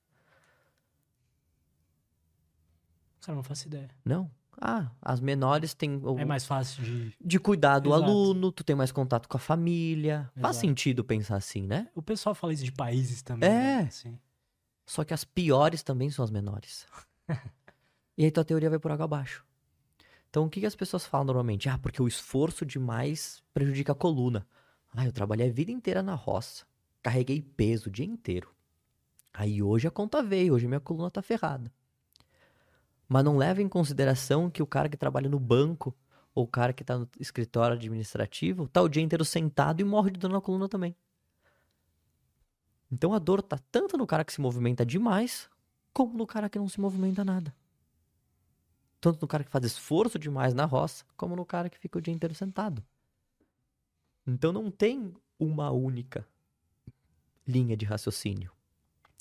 Cara, não faço ideia. Não? Ah, as menores têm. o- É mais fácil de. De cuidar do Exato. aluno, tu tem mais contato com a família. Faz Exato. sentido pensar assim, né? O pessoal fala isso de países também. É. Né? Assim. Só que as piores também são as menores. e aí tua teoria vai por água abaixo. Então o que, que as pessoas falam normalmente? Ah, porque o esforço demais prejudica a coluna. Ah, eu trabalhei a vida inteira na roça. Carreguei peso o dia inteiro. Aí hoje a conta veio, hoje minha coluna tá ferrada. Mas não leva em consideração que o cara que trabalha no banco ou o cara que tá no escritório administrativo tá o dia inteiro sentado e morre de dor na coluna também. Então a dor tá tanto no cara que se movimenta demais, como no cara que não se movimenta nada. Tanto no cara que faz esforço demais na roça, como no cara que fica o dia inteiro sentado. Então não tem uma única linha de raciocínio.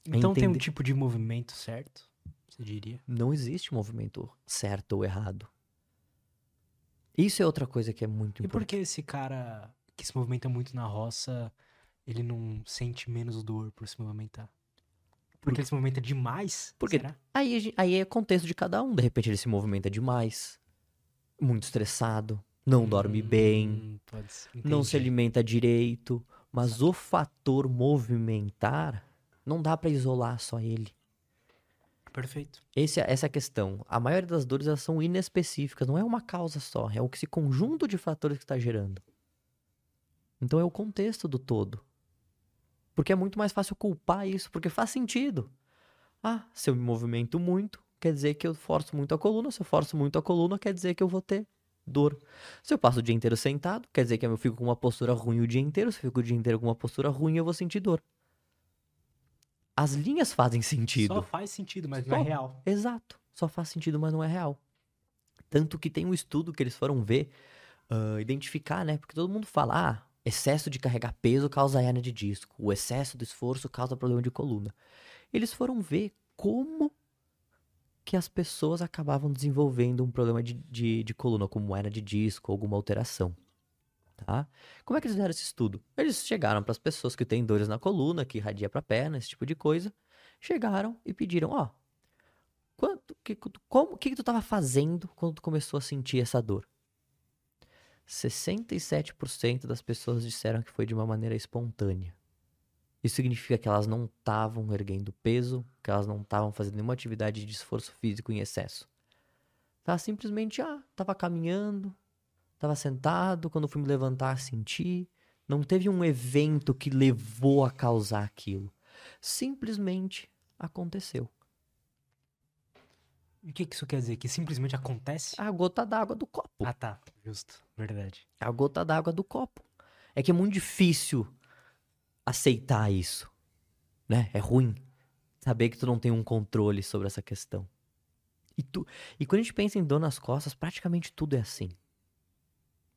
Então tem um entender- tipo de movimento certo, você diria? Não existe movimento certo ou errado. Isso é outra coisa que é muito E por importante. que esse cara que se movimenta muito na roça, ele não sente menos dor por se movimentar? Porque ele se movimenta demais? Porque- Será? Aí, aí é contexto de cada um. De repente ele se movimenta demais, muito estressado, não dorme bem, Hum, pode ser. não se alimenta direito. Mas o fator movimentar não dá pra isolar só ele. Perfeito. Esse, é- essa é a questão. A maioria das dores elas são inespecíficas, não é uma causa só, é o que esse conjunto de fatores que está gerando. Então é o contexto do todo. Porque é muito mais fácil culpar isso, porque faz sentido. Ah, se eu me movimento muito, quer dizer que eu forço muito a coluna. Se eu forço muito a coluna, quer dizer que eu vou ter dor. Se eu passo o dia inteiro sentado, quer dizer que eu fico com uma postura ruim o dia inteiro. Se eu fico o dia inteiro com uma postura ruim, eu vou sentir dor. As linhas fazem sentido. Só faz sentido, mas não é real. Exato. Só faz sentido, mas não é real. Tanto que tem um estudo que eles foram ver, ah, identificar, né? Porque todo mundo fala, ah, excesso de carregar peso causa hernia de disco, o excesso do esforço causa problema de coluna. Eles foram ver como que as pessoas acabavam desenvolvendo um problema de, de, de coluna, como hernia de disco, alguma alteração. Tá? Como é que eles fizeram esse estudo? Eles chegaram para as pessoas que têm dores na coluna, que irradia para a perna, esse tipo de coisa, chegaram e pediram, ó, Quanto, que, como, o que, que tu estava fazendo quando tu começou a sentir essa dor? 67% das pessoas disseram que foi de uma maneira espontânea. Isso significa que elas não estavam erguendo peso, que elas não estavam fazendo nenhuma atividade de esforço físico em excesso. Tava simplesmente, ah, tava caminhando, tava sentado, quando fui me levantar senti. Não teve um evento que levou a causar aquilo. Simplesmente aconteceu. O que que isso quer dizer? Que simplesmente acontece? A gota d'água do copo. Ah, tá. Justo. Verdade. A gota d'água do copo. É que é muito difícil aceitar isso, né? É ruim saber que tu não tem um controle sobre essa questão. E, tu, e quando a gente pensa em dor nas costas, praticamente tudo é assim.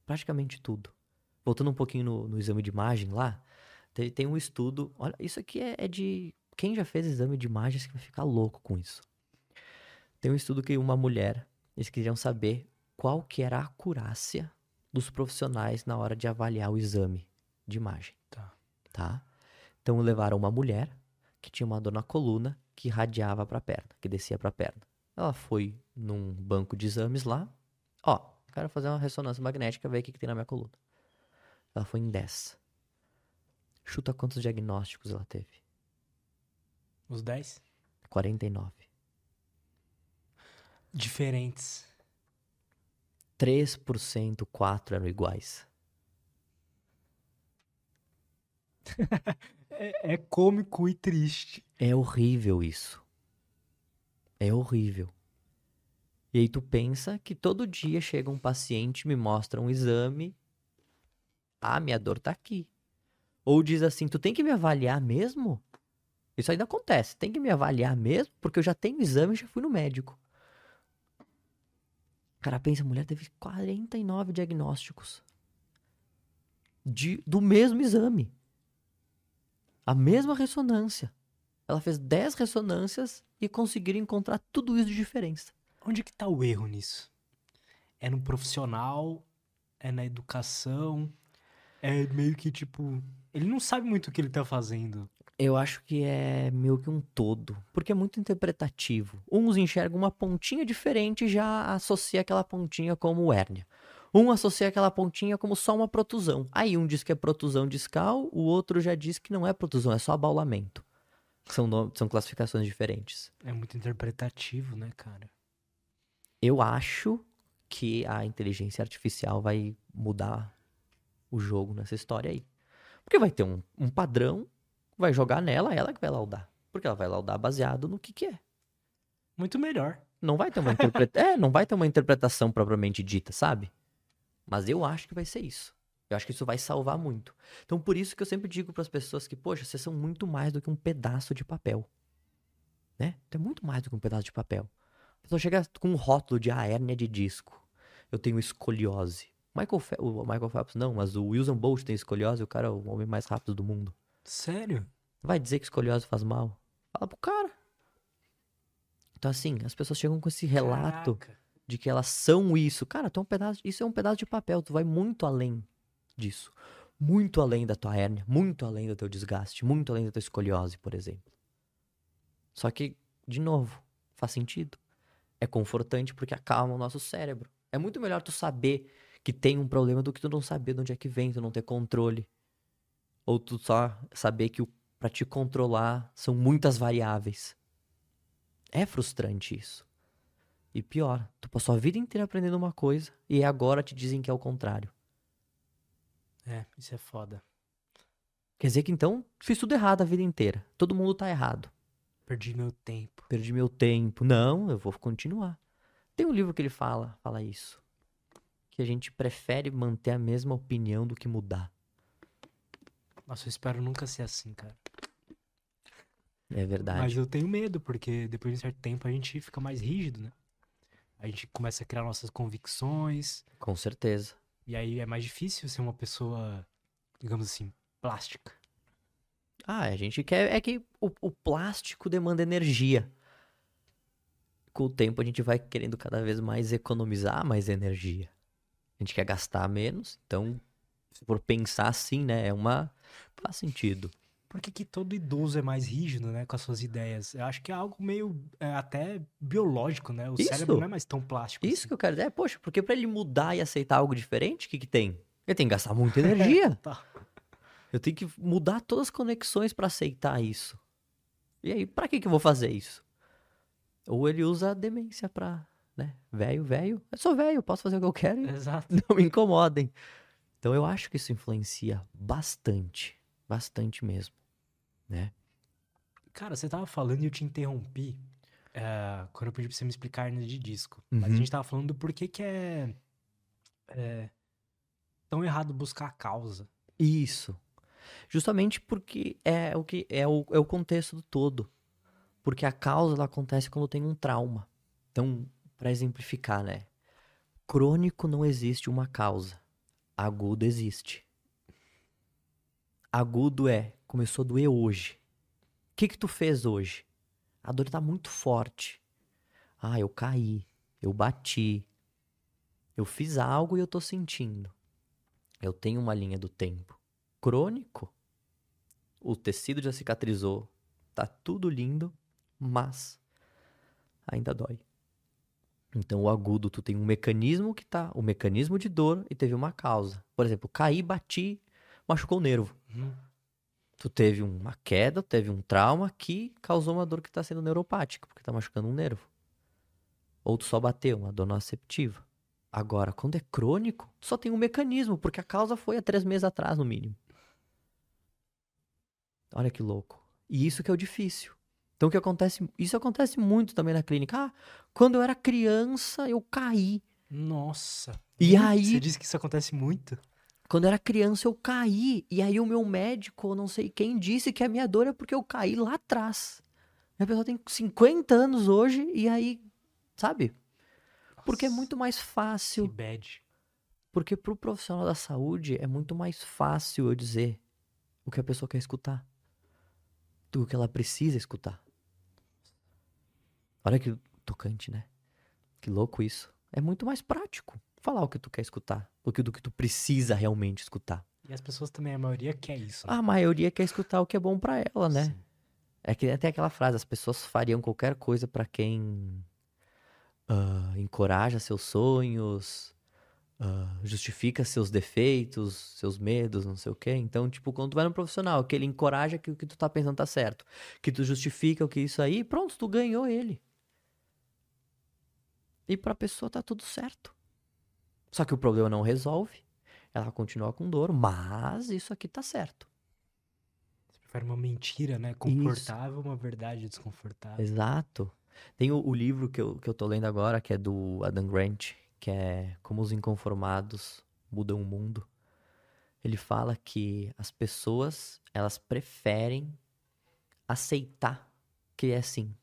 Praticamente tudo. Voltando um pouquinho no, no exame de imagem lá, tem, tem um estudo. Olha, isso aqui é, é de. Quem já fez exame de imagens que vai ficar louco com isso. Tem um estudo que uma mulher, eles queriam saber qual que era a acurácia dos profissionais na hora de avaliar o exame de imagem. Tá. Então levaram uma mulher que tinha uma dor na coluna que irradiava para a perna, que descia para a perna. Ela foi num banco de exames lá. Ó, quero fazer uma ressonância magnética, ver o que, que tem na minha coluna. Ela foi em 10. Chuta quantos diagnósticos ela teve? Os 10? 49. Diferentes. 3%, 4 eram iguais. É, é cômico e triste. É horrível isso. É horrível. E aí tu pensa que todo dia chega um paciente, me mostra um exame. Ah, minha dor tá aqui. Ou diz assim, tu tem que me avaliar mesmo? Isso ainda acontece. Tem que me avaliar mesmo? Porque eu já tenho exame e já fui no médico. O cara pensa, a mulher teve 49 diagnósticos. De, do mesmo exame. A mesma ressonância. Ela fez 10 ressonâncias e conseguiram encontrar tudo isso de diferença. Onde que tá o erro nisso? É no profissional? É na educação? É meio que tipo. Ele não sabe muito o que ele tá fazendo. Eu acho que é meio que um todo, porque é muito interpretativo. Uns enxergam uma pontinha diferente e já associa aquela pontinha como hérnia. Um associa aquela pontinha como só uma protusão. Aí um diz que é protusão discal, o outro já diz que não é protusão, é só abaulamento. São, no- são classificações diferentes. É muito interpretativo, né, cara? Eu acho que a inteligência artificial vai mudar o jogo nessa história aí. Porque vai ter um, um padrão, vai jogar nela, ela que vai laudar. Porque ela vai laudar baseado no que, que é. Muito melhor. Não vai ter uma interpreta... é, não vai ter uma interpretação propriamente dita, sabe? Mas eu acho que vai ser isso. Eu acho que isso vai salvar muito. Então, por isso que eu sempre digo para as pessoas que, poxa, vocês são muito mais do que um pedaço de papel. Né? Tu é muito mais do que um pedaço de papel. pessoa chega com um rótulo de ah, hérnia de disco. Eu tenho escoliose. Michael Fe- o Michael Phelps não, mas o Wilson Bolt tem escoliose, o cara é o homem mais rápido do mundo. Sério? Vai dizer que escoliose faz mal? Fala pro cara. Então, assim, as pessoas chegam com esse relato Caraca. De que elas são isso. Cara, tu é um pedaço, isso é um pedaço de papel, tu vai muito além disso. Muito além da tua hérnia, muito além do teu desgaste, muito além da tua escoliose, por exemplo. Só que, de novo, faz sentido. É confortante porque acalma o nosso cérebro. É muito melhor tu saber que tem um problema do que tu não saber de onde é que vem, tu não ter controle. Ou tu só saber que o, pra te controlar são muitas variáveis. É frustrante isso. E pior, tu passou a vida inteira aprendendo uma coisa e agora te dizem que é o contrário. É, isso é foda. Quer dizer que então fiz tudo errado a vida inteira. Todo mundo tá errado. Perdi meu tempo. Perdi meu tempo. Não, eu vou continuar. Tem um livro que ele fala, fala isso. Que a gente prefere manter a mesma opinião do que mudar. Nossa, eu espero nunca ser assim, cara. É verdade. Mas eu tenho medo, porque depois de um certo tempo a gente fica mais rígido, né? A gente começa a criar nossas convicções, Com certeza. e aí é mais difícil ser uma pessoa, digamos assim, plástica. Ah, a gente quer. É que o, o plástico demanda energia. Com o tempo a gente vai querendo cada vez mais economizar mais energia. A gente quer gastar menos, então, se for pensar assim, né, é uma. Faz sentido. Por que, que todo idoso é mais rígido, né, com as suas ideias? Eu acho que é algo meio é, até biológico, né? O Isso. cérebro não é mais tão plástico. Isso assim. que eu quero dizer. É, poxa, porque pra ele mudar e aceitar algo diferente, o que, que tem? Ele tem que gastar muita energia. Tá. Eu tenho que mudar todas as conexões pra aceitar isso. E aí, pra que que eu vou fazer isso? Ou ele usa a demência pra, né? Velho, velho. Eu sou velho, posso fazer o que eu quero e Exato. não me incomodem. Então eu acho que isso influencia bastante. Bastante mesmo. Né? Cara, você tava falando e eu te interrompi é, quando eu pedi pra você me explicar hernia de disco. Mas a Uhum. gente tava falando do porquê que é, é tão errado buscar a causa. Isso. Justamente porque é o que é o, é o contexto do todo. Porque a causa ela acontece quando tem um trauma. Então, para exemplificar, né? Crônico não existe uma causa. Agudo existe. Agudo é, começou a doer hoje. O que que tu fez hoje? A dor tá muito forte. Ah, eu caí, eu bati. Eu fiz algo e eu tô sentindo. Eu tenho uma linha do tempo crônico, o tecido já cicatrizou, tá tudo lindo, mas ainda dói. Então o agudo tu tem um mecanismo que tá, o mecanismo de dor e teve uma causa. Por exemplo, caí, bati, machucou o nervo. Uhum. Tu teve uma queda, teve um trauma que causou uma dor que tá sendo neuropática, porque tá machucando um nervo. Ou tu só bateu, uma dor nociceptiva. Agora, quando é crônico, tu só tem um mecanismo, porque a causa foi há três meses atrás, no mínimo. Olha que louco. E isso que é o difícil. Então, o que acontece? Isso acontece muito também na clínica. Ah, quando eu era criança, eu caí. Nossa. E Muito? aí- Você disse que isso acontece muito? Quando eu era criança, eu caí. E aí, o meu médico, não sei quem, disse que a minha dor é porque eu caí lá atrás. E a pessoa tem 50 anos hoje, e aí, sabe? Porque é Nossa, muito mais Que fácil. bad. Porque pro profissional da saúde é muito mais fácil eu dizer o que a pessoa quer escutar do que ela precisa escutar. Olha que tocante, né? Que louco isso. É muito mais prático falar o que tu quer escutar do que do que tu precisa realmente escutar. E as pessoas também, a maioria quer isso. né? A maioria quer escutar o que é bom pra ela, né? Sim. É que até aquela frase, as pessoas fariam qualquer coisa pra quem ah, encoraja seus sonhos, ah, justifica seus defeitos, seus medos, não sei o quê. Então, tipo, quando tu vai no profissional, que ele encoraja que o que tu tá pensando tá certo, que tu justifica o que isso aí, pronto, tu ganhou ele. E pra pessoa tá tudo certo. Só que o problema não resolve, ela continua com dor, mas isso aqui tá certo. Você prefere uma mentira, né? Confortável, uma verdade desconfortável. Exato. Tem o, o livro que eu, que eu tô lendo agora, que é do Adam Grant, que é Como os Inconformados Mudam o Mundo. Ele fala que as pessoas, elas preferem aceitar que é assim.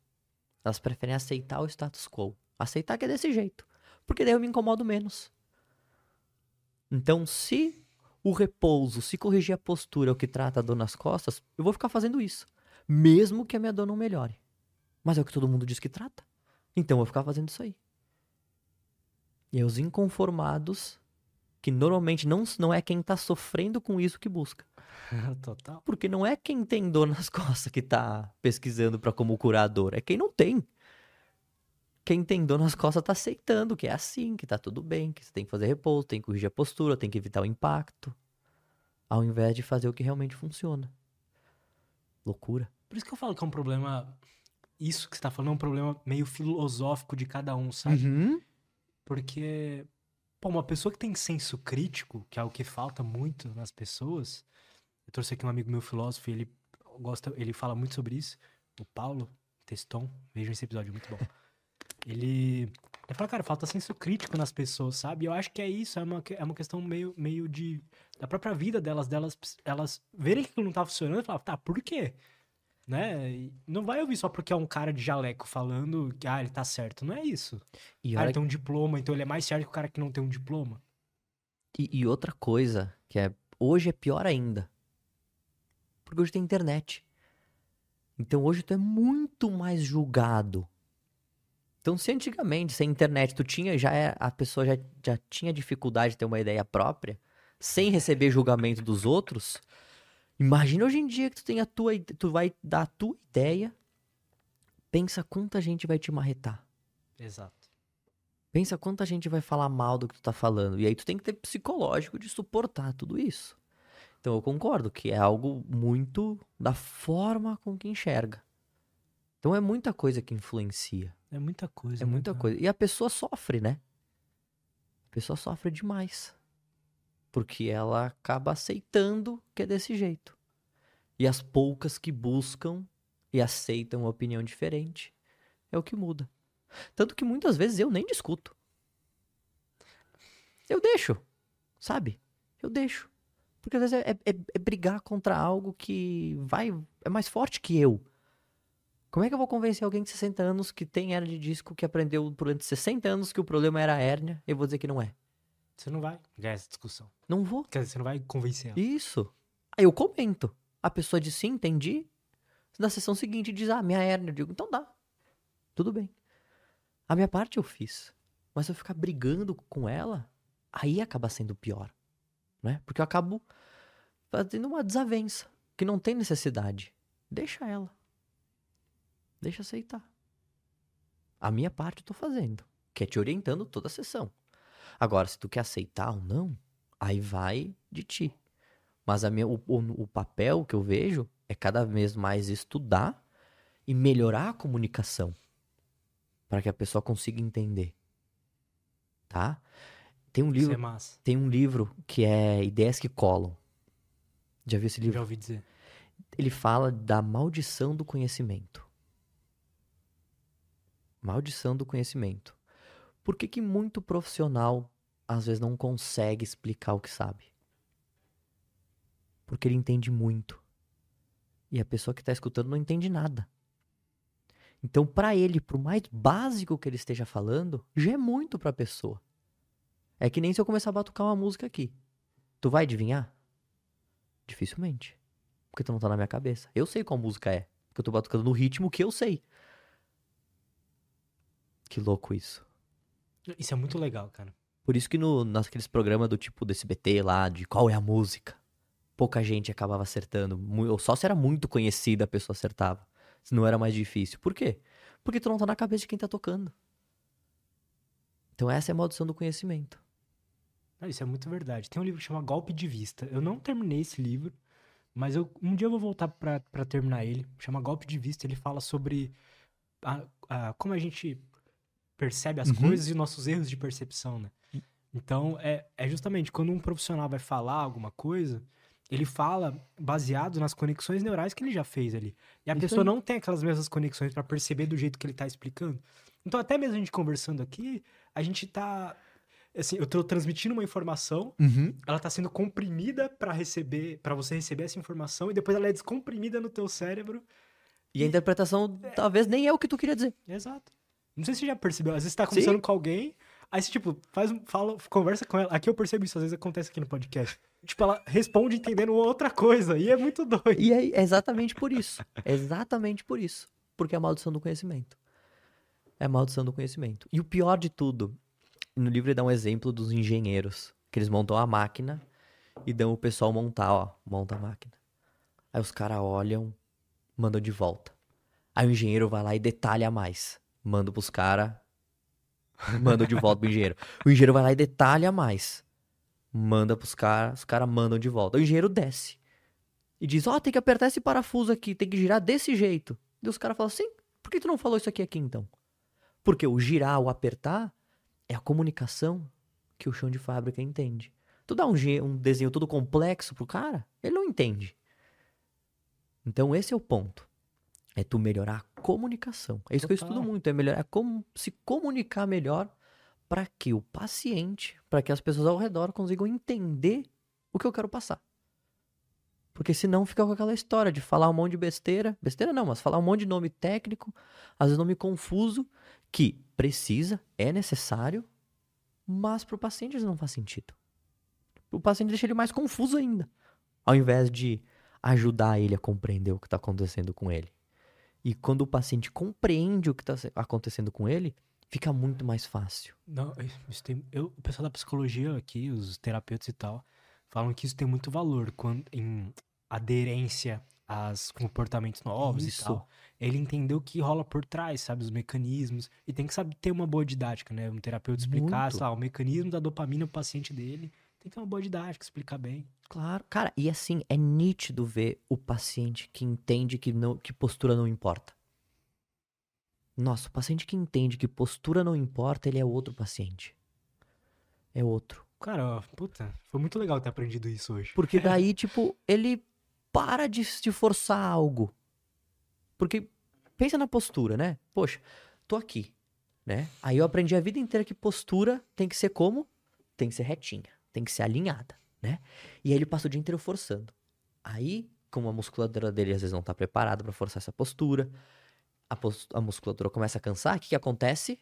Elas preferem aceitar o status quo. Aceitar que é desse jeito. Porque daí eu me incomodo menos. Então, se o repouso, se corrigir a postura é o que trata a dor nas costas, eu vou ficar fazendo isso. Mesmo que a minha dor não melhore. Mas é o que todo mundo diz que trata. Então eu vou ficar fazendo isso aí. E aí os inconformados, que normalmente não, não é quem tá sofrendo com isso que busca. Total. Porque não é quem tem dor nas costas que tá pesquisando para como curar a dor, é quem não tem. Quem tem dor nas costas tá aceitando que é assim, que tá tudo bem, que você tem que fazer repouso, tem que corrigir a postura, tem que evitar o impacto, ao invés de fazer o que realmente funciona. Loucura. Por isso que eu falo que é um problema. Isso que você tá falando é um problema meio filosófico de cada um, sabe? Uhum. Porque, pô, uma pessoa que tem senso crítico, que é o que falta muito nas pessoas. Eu trouxe aqui um amigo meu filósofo e ele gosta, ele fala muito sobre isso. O Paulo Teston, vejam esse episódio, muito bom. Ele, ele fala, cara, falta senso crítico nas pessoas, sabe? Eu acho que é isso, é uma, é uma questão meio, meio de. da própria vida delas, delas, elas verem que não tá funcionando e falar, tá, por quê? Né? E não vai ouvir só porque é um cara de jaleco falando que, ah, ele tá certo. Não é isso. E, Ah, ele tem um diploma, então ele é mais certo que o cara que não tem um diploma. E, e outra coisa que é hoje é pior ainda. Porque hoje tem internet. Então hoje tu é muito mais julgado. Então se antigamente, sem internet, tu tinha já é- a pessoa já, já tinha dificuldade de ter uma ideia própria, sem receber julgamento dos outros, imagina hoje em dia que tu tem a tua, tu vai dar a tua ideia, pensa quanta gente vai te marretar. Exato. Pensa quanta gente vai falar mal do que tu tá falando. E aí tu tem que ter psicológico de suportar tudo isso. Então eu concordo que é algo muito da forma com que enxerga. Então é muita coisa que influencia. É muita coisa. É né, muita cara? coisa. E a pessoa sofre, né? A pessoa sofre demais. Porque ela acaba aceitando que é desse jeito. E as poucas que buscam e aceitam uma opinião diferente é o que muda. Tanto que muitas vezes eu nem discuto. Eu deixo, sabe? Eu deixo. Porque às vezes é, é- é brigar contra algo que vai é mais forte que eu. Como é que eu vou convencer alguém de 60 anos que tem hérnia de disco, que aprendeu durante 60 anos que o problema era a hérnia, eu vou dizer que não é? Você não vai ganhar essa discussão. Não vou. Quer dizer, você não vai convencer ela. Isso. Aí eu comento. A pessoa diz sim, entendi. Na sessão seguinte diz, ah, minha hérnia. Eu digo, então dá. Tudo bem. A minha parte eu fiz. Mas se eu ficar brigando com ela, aí acaba sendo pior. Né? Porque eu acabo fazendo uma desavença. Que não tem necessidade. Deixa ela. Deixa aceitar. A minha parte eu tô fazendo. Que é te orientando toda a sessão. Agora, se tu quer aceitar ou não, aí vai de ti. Mas a minha, o, o, o papel que eu vejo é cada vez mais estudar e melhorar a comunicação para que a pessoa consiga entender. Tá? Tem um livro, é tem um livro que é Ideias que colam. Já viu esse livro? Já ouvi dizer. Ele fala da maldição do conhecimento. Maldição do conhecimento. Por que, que muito profissional às vezes não consegue explicar o que sabe? Porque ele entende muito. E a pessoa que está escutando não entende nada. Então, para ele, por mais básico que ele esteja falando, já é muito para a pessoa. É que nem se eu começar a batucar uma música aqui. Tu vai adivinhar? Dificilmente. Porque tu não tá na minha cabeça. Eu sei qual música é. Porque eu tô batucando no ritmo que eu sei. Que louco isso. Isso é muito legal, cara. Por isso que no, naqueles programas do tipo do SBT lá, de qual é a música, pouca gente acabava acertando. Ou só se era muito conhecida a pessoa acertava. Se não era mais difícil. Por quê? Porque tu não tá na cabeça de quem tá tocando. Então essa é a maldição do conhecimento. Não, isso é muito verdade. Tem um livro que chama Golpe de Vista. Eu não terminei esse livro, mas eu, um dia eu vou voltar pra, pra terminar ele. Chama Golpe de Vista. Ele fala sobre a- a- como a gente percebe as Uhum. coisas e nossos erros de percepção, né? Então, é, é justamente quando um profissional vai falar alguma coisa, ele fala baseado nas conexões neurais que ele já fez ali. E a Isso pessoa aí. não tem aquelas mesmas conexões pra perceber do jeito que ele tá explicando. Então, até mesmo a gente conversando aqui, a gente tá. Assim, eu tô transmitindo uma informação ela tá sendo comprimida pra receber, para você receber essa informação e depois ela é descomprimida no teu cérebro. E a interpretação talvez nem é o que tu queria dizer. Exato. Não sei se você já percebeu. Às vezes você tá conversando Sim. com alguém, aí você, tipo, faz um. Fala, conversa com ela. Aqui eu percebo isso, às vezes acontece aqui no podcast. Tipo, ela responde entendendo outra coisa. E é muito doido. E é exatamente por isso. É exatamente por isso. Porque é a maldição do conhecimento. É a maldição do conhecimento. E o pior de tudo, no livro ele dá um exemplo dos engenheiros, que eles montam a máquina e dão o pessoal montar, ó, monta a máquina. Aí os caras olham, mandam de volta. Aí o engenheiro vai lá e detalha mais. Manda pros caras, manda de volta pro engenheiro. O engenheiro vai lá e detalha mais. Manda pros caras, os caras mandam de volta. O engenheiro desce. E diz, ó, tem que apertar esse parafuso aqui, tem que girar desse jeito. E os caras falam assim, por que tu não falou isso aqui aqui então? Porque o girar, o apertar, é a comunicação que o chão de fábrica entende. Tu dá um, um desenho todo complexo pro cara, ele não entende. Então esse é o ponto. É tu melhorar a comunicação. É isso que eu Total. estudo muito, é melhorar como se comunicar melhor para que o paciente, para que as pessoas ao redor consigam entender o que eu quero passar. Porque senão fica com aquela história de falar um monte de besteira. Besteira não, mas falar um monte de nome técnico, às vezes nome confuso, que precisa, é necessário, mas pro paciente não faz sentido. O paciente deixa ele mais confuso ainda. Ao invés de ajudar ele a compreender o que está acontecendo com ele. E quando o paciente compreende o que está acontecendo com ele, fica muito mais fácil. Não, isso tem, eu, o pessoal da psicologia aqui, os terapeutas e tal, falam que isso tem muito valor quando, em aderência aos comportamentos novos Isso. e tal. Ele entendeu o que rola por trás, sabe? Os mecanismos. E tem que saber ter uma boa didática, né? Um terapeuta explicar, Muito. sei lá, o mecanismo da dopamina pro paciente dele. Tem que ter uma boa didática, explicar bem. Claro, cara, e assim, é nítido ver o paciente que entende que, não, que postura não importa. Nossa, o paciente que entende que postura não importa, ele é outro paciente. É outro. Cara, ó, puta, foi muito legal ter aprendido isso hoje. Porque daí, tipo, ele para de se forçar algo. Porque pensa na postura, né? Poxa, tô aqui, né? Aí eu aprendi a vida inteira que postura tem que ser como? Tem que ser retinha, tem que ser alinhada, né? E aí ele passa o dia inteiro forçando. Aí, como a musculatura dele às vezes não tá preparada pra forçar essa postura, a, pos- a musculatura começa a cansar, o que que acontece?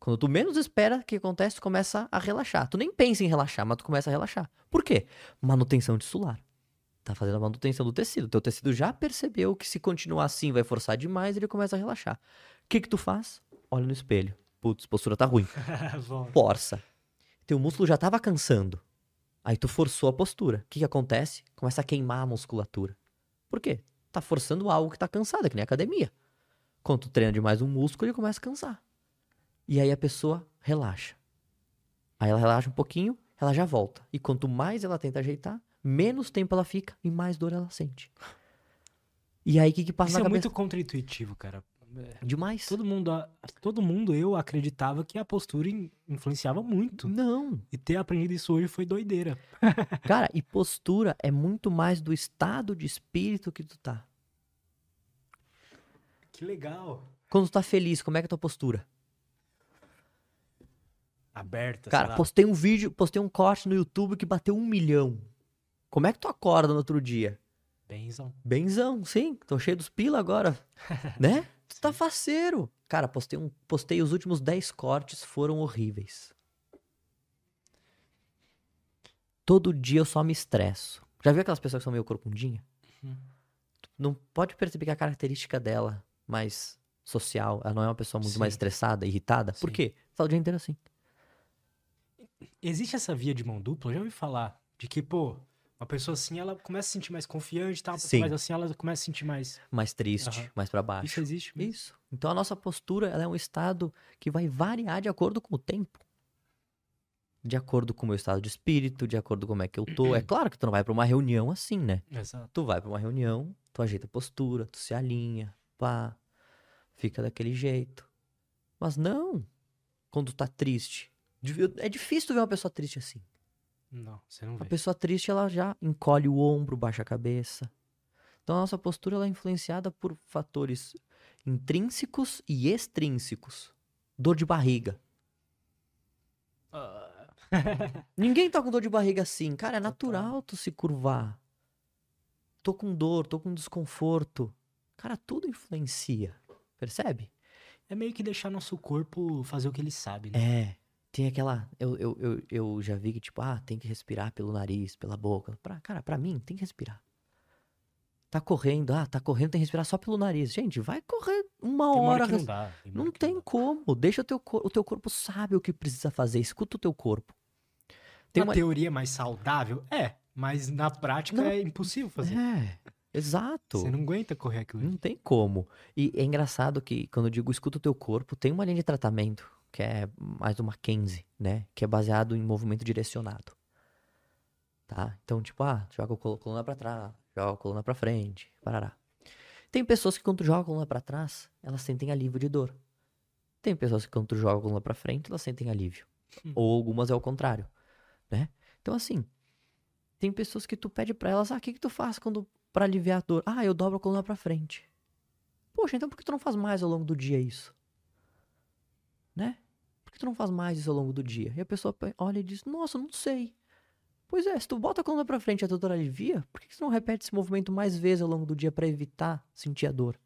Quando tu menos espera, o que acontece? Tu começa a relaxar. Tu nem pensa em relaxar, mas tu começa a relaxar. Por quê? Manutenção tissular. Tá fazendo a manutenção do tecido. Teu tecido já percebeu que se continuar assim vai forçar demais, ele começa a relaxar. O que que tu faz? Olha no espelho. Putz, postura tá ruim. Força. Teu músculo já tava cansando. Aí tu forçou a postura. O que que acontece? Começa a queimar a musculatura. Por quê? Tá forçando algo que tá cansado, é que nem academia. Quando tu treina demais um músculo, ele começa a cansar. E aí a pessoa relaxa. Aí ela relaxa um pouquinho, ela já volta. E quanto mais ela tenta ajeitar, menos tempo ela fica e mais dor ela sente. E aí o que que passa Isso na é cabeça? muito contraintuitivo, cara. É, Demais. Todo mundo, todo mundo, eu acreditava que a postura in- influenciava muito. Não. E ter aprendido isso hoje foi doideira. Cara, e postura é muito mais do estado de espírito que tu tá. Que legal. Quando tu tá feliz, como é que é a tua postura? Aberta, Cara, postei um vídeo, postei um corte no YouTube que bateu um milhão. Como é que tu acorda no outro dia? Benzão. Benzão, sim. Tô cheio dos pila agora. né? Tu tá faceiro. Cara, postei, um, postei os últimos 10 cortes, foram horríveis. Todo dia eu só me estresso. Já viu aquelas pessoas que são meio corcundinha? Uhum. Não pode perceber que a característica dela, mais social, ela não é uma pessoa muito mais Sim. estressada, irritada. Por Sim. quê? Tá o dia inteiro assim. Existe essa via de mão dupla? Eu já ouvi falar de que, pô, uma pessoa assim, ela começa a se sentir mais confiante Sim. mais assim, ela começa a se sentir mais... Mais triste, Aham. mais pra baixo. Isso existe mesmo? Isso. Então a nossa postura ela é um estado que vai variar de acordo com o tempo. De acordo com o meu estado de espírito, de acordo com como é que eu tô. É claro que tu não vai pra uma reunião assim, né? Exato. Tu vai pra uma reunião, tu ajeita a postura, tu se alinha, pá, fica daquele jeito. Mas não quando tu tá triste. É difícil tu ver uma pessoa triste assim. Não, você não A vê. pessoa triste, ela já encolhe o ombro, baixa a cabeça. Então a nossa postura ela é influenciada por fatores intrínsecos e extrínsecos. Dor de barriga. Ah, Ninguém tá com dor de barriga assim. Cara, é natural tu se curvar. Tô com dor, tô com desconforto. Cara, tudo influencia. Percebe? É meio que deixar nosso corpo fazer o que ele sabe, né? É. Tem aquela. Eu, eu, eu, eu já vi que, tipo, ah, tem que respirar pelo nariz, pela boca. Pra, cara, pra mim, tem que respirar. Tá correndo, ah, tá correndo, tem que respirar só pelo nariz. Gente, vai correr uma Tem uma hora. não dá. uma Não tem dá. como. Deixa o teu, o teu corpo sabe o que precisa fazer. Escuta o teu corpo. Tem Na uma... teoria mais saudável? É, mas na prática Não. é impossível fazer. É, exato. Você não aguenta correr aquilo. Não tem como. E é engraçado que quando eu digo escuta o teu corpo, tem uma linha de tratamento, que é mais do Mackenzie, né? Que é baseado em movimento direcionado. Tá? Então, tipo, ah, joga a col- coluna pra trás, joga a coluna pra frente, parará. Tem pessoas que quando tu joga a coluna pra trás, elas sentem alívio de dor. Tem pessoas que quando tu joga a coluna pra frente, elas sentem alívio. Hum. Ou algumas é o contrário, né? Então, assim, tem pessoas que tu pede pra elas, ah, o que que tu faz quando para aliviar a dor? Ah, eu dobro a coluna pra frente. Poxa, então por que tu não faz mais ao longo do dia isso? Né? Por que tu não faz mais isso ao longo do dia? E a pessoa pe- olha e diz, nossa, não sei. Pois é, se tu bota a coluna pra frente e a tua dor alivia, por que tu não repete esse movimento mais vezes ao longo do dia pra evitar sentir a dor?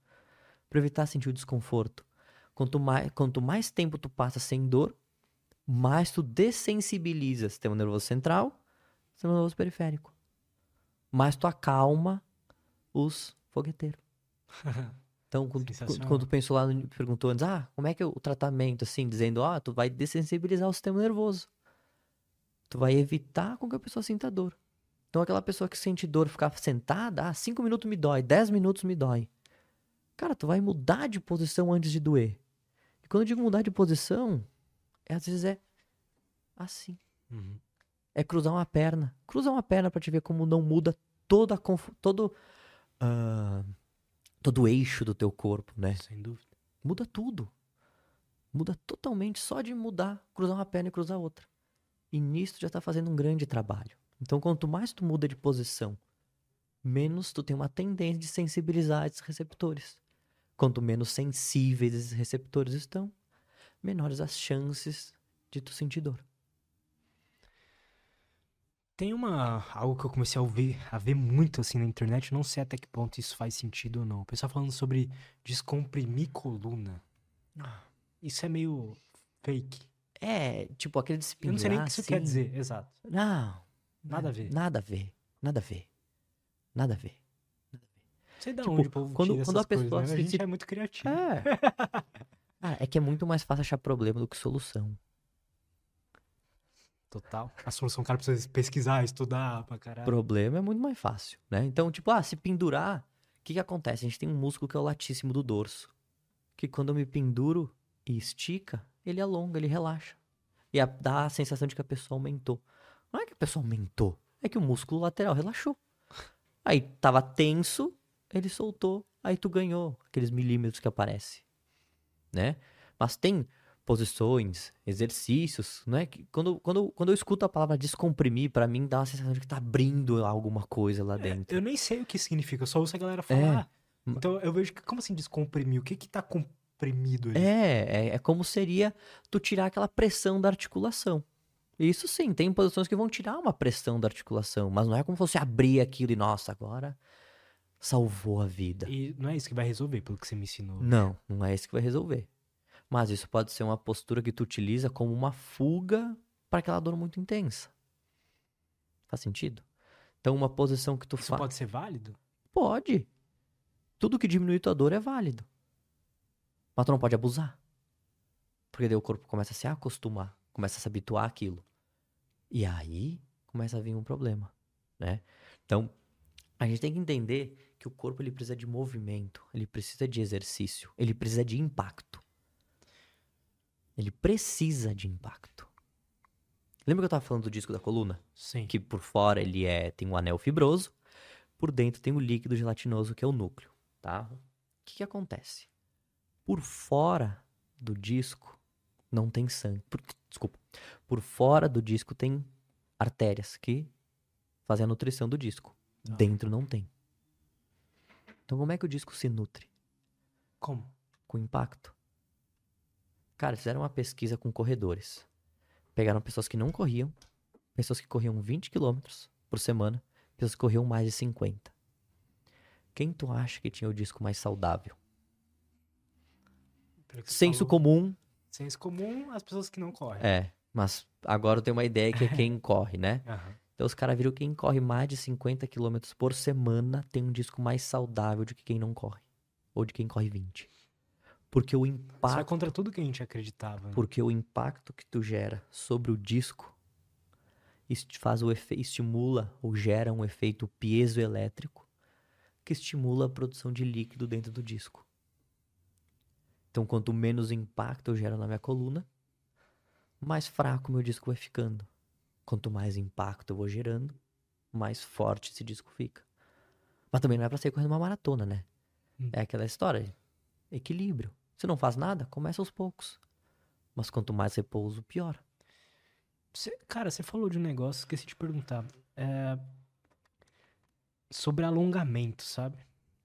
Pra evitar sentir o desconforto? Quanto mais, quanto mais tempo tu passa sem dor, mais tu dessensibiliza sistema nervoso central, sistema nervoso periférico. Mais tu acalma os fogueteiros. Então, quando, quando pensou lá, perguntou antes, ah, como é que é o tratamento, assim, dizendo, ah, tu vai dessensibilizar o sistema nervoso. Tu vai evitar com que a pessoa sinta dor. Então, aquela pessoa que sente dor ficar sentada, ah, 5 minutos me dói, 10 minutos me dói. Cara, tu vai mudar de posição antes de doer. E quando eu digo mudar de posição, é, às vezes é assim. Uhum. É cruzar uma perna. Cruza uma perna pra te ver como não muda toda a todo ah, todo o eixo do teu corpo, né? Sem dúvida. Muda tudo. Muda totalmente só de mudar, cruzar uma perna e cruzar outra. E nisso tu já tá fazendo um grande trabalho. Então, quanto mais tu muda de posição, menos tu tem uma tendência de sensibilizar esses receptores. Quanto menos sensíveis esses receptores estão, menores as chances de tu sentir dor. Tem uma algo que eu comecei a ouvir, a ver muito assim na internet, não sei até que ponto isso faz sentido ou não. O pessoal falando sobre descomprimir coluna. Isso é meio fake. É, tipo, aquele se Eu não sei nem o que isso assim. quer dizer, exato. Não. Nada a ver. Nada a ver. Nada a ver. Nada a ver. Não sei de Tipo, onde o povo quando- tira quando a pessoa coisas, né? A se- gente é muito criativo. É. Ah, é que é muito mais fácil achar problema do que solução. Total. A solução o cara precisa pesquisar, estudar pra caralho. Problema é muito mais fácil, né? Então, tipo, ah, se pendurar, o que que acontece? A gente tem um músculo que é o latíssimo do dorso. Que quando eu me penduro e estica, ele alonga, ele relaxa. E a- dá a sensação de que a pessoa aumentou. Não é que a pessoa aumentou, é que o músculo lateral relaxou. Aí tava tenso, ele soltou, aí tu ganhou aqueles milímetros que aparece, né? Mas tem posições, exercícios, né? Quando, quando, quando eu escuto a palavra descomprimir, pra mim dá uma sensação de que tá abrindo alguma coisa lá dentro. Eu nem sei o que significa, eu só ouço a galera É. falar. Então eu vejo que, como assim descomprimir? O que que tá comprimido ali? É, é, é como seria tu tirar aquela pressão da articulação. Isso sim, tem posições que vão tirar uma pressão da articulação, mas não é como se fosse abrir aquilo e, nossa, agora salvou a vida. E não é isso que vai resolver, pelo que você me ensinou. Não, não é isso que vai resolver. Mas isso pode ser uma postura que tu utiliza como uma fuga para aquela dor muito intensa. Faz sentido? Então, uma posição que tu Isso faz. pode ser válido? Pode. Tudo que diminui tua dor é válido. Mas tu não pode abusar. Porque daí o corpo começa a se acostumar, começa a se habituar àquilo. E aí começa a vir um problema, né? Então, a gente tem que entender que o corpo ele precisa de movimento, ele precisa de exercício, ele precisa de impacto. Ele precisa de impacto. Lembra que eu tava falando do disco da coluna? Sim. que por fora ele é tem um anel fibroso, por dentro tem o líquido gelatinoso que é o núcleo, tá? O que, que acontece? Por fora do disco não tem sangue. Por- desculpa. Por fora do disco tem artérias que fazem a nutrição do disco. Ah. Dentro não tem. Então como é que o disco se nutre? Como? com impacto. Cara, fizeram uma pesquisa com corredores. Pegaram pessoas que não corriam, pessoas que corriam 20 quilômetros por semana, pessoas que corriam mais de 50. Quem tu acha que tinha o disco mais saudável? Senso falou. comum, Senso comum, as pessoas que não correm. é. Mas agora eu tenho uma ideia que é quem corre, né? Aham. Então os caras viram que quem corre mais de 50 km por semana tem um disco mais saudável do que quem não corre. Ou de quem corre 20. Porque o Isso vai impacto, contra tudo que a gente acreditava. né? porque o impacto que tu gera sobre o disco faz o efe, estimula ou gera um efeito piezoelétrico que estimula a produção de líquido dentro do disco. Então, quanto menos impacto eu gero na minha coluna, mais fraco meu disco vai ficando. Quanto mais impacto eu vou gerando, mais forte esse disco fica. Mas também não é pra sair correndo uma maratona, né? Hum. É aquela história, equilíbrio. Se não faz nada, começa aos poucos. Mas quanto mais repouso, pior. Você- cara, você falou de um negócio, esqueci de perguntar. É, sobre alongamento, sabe?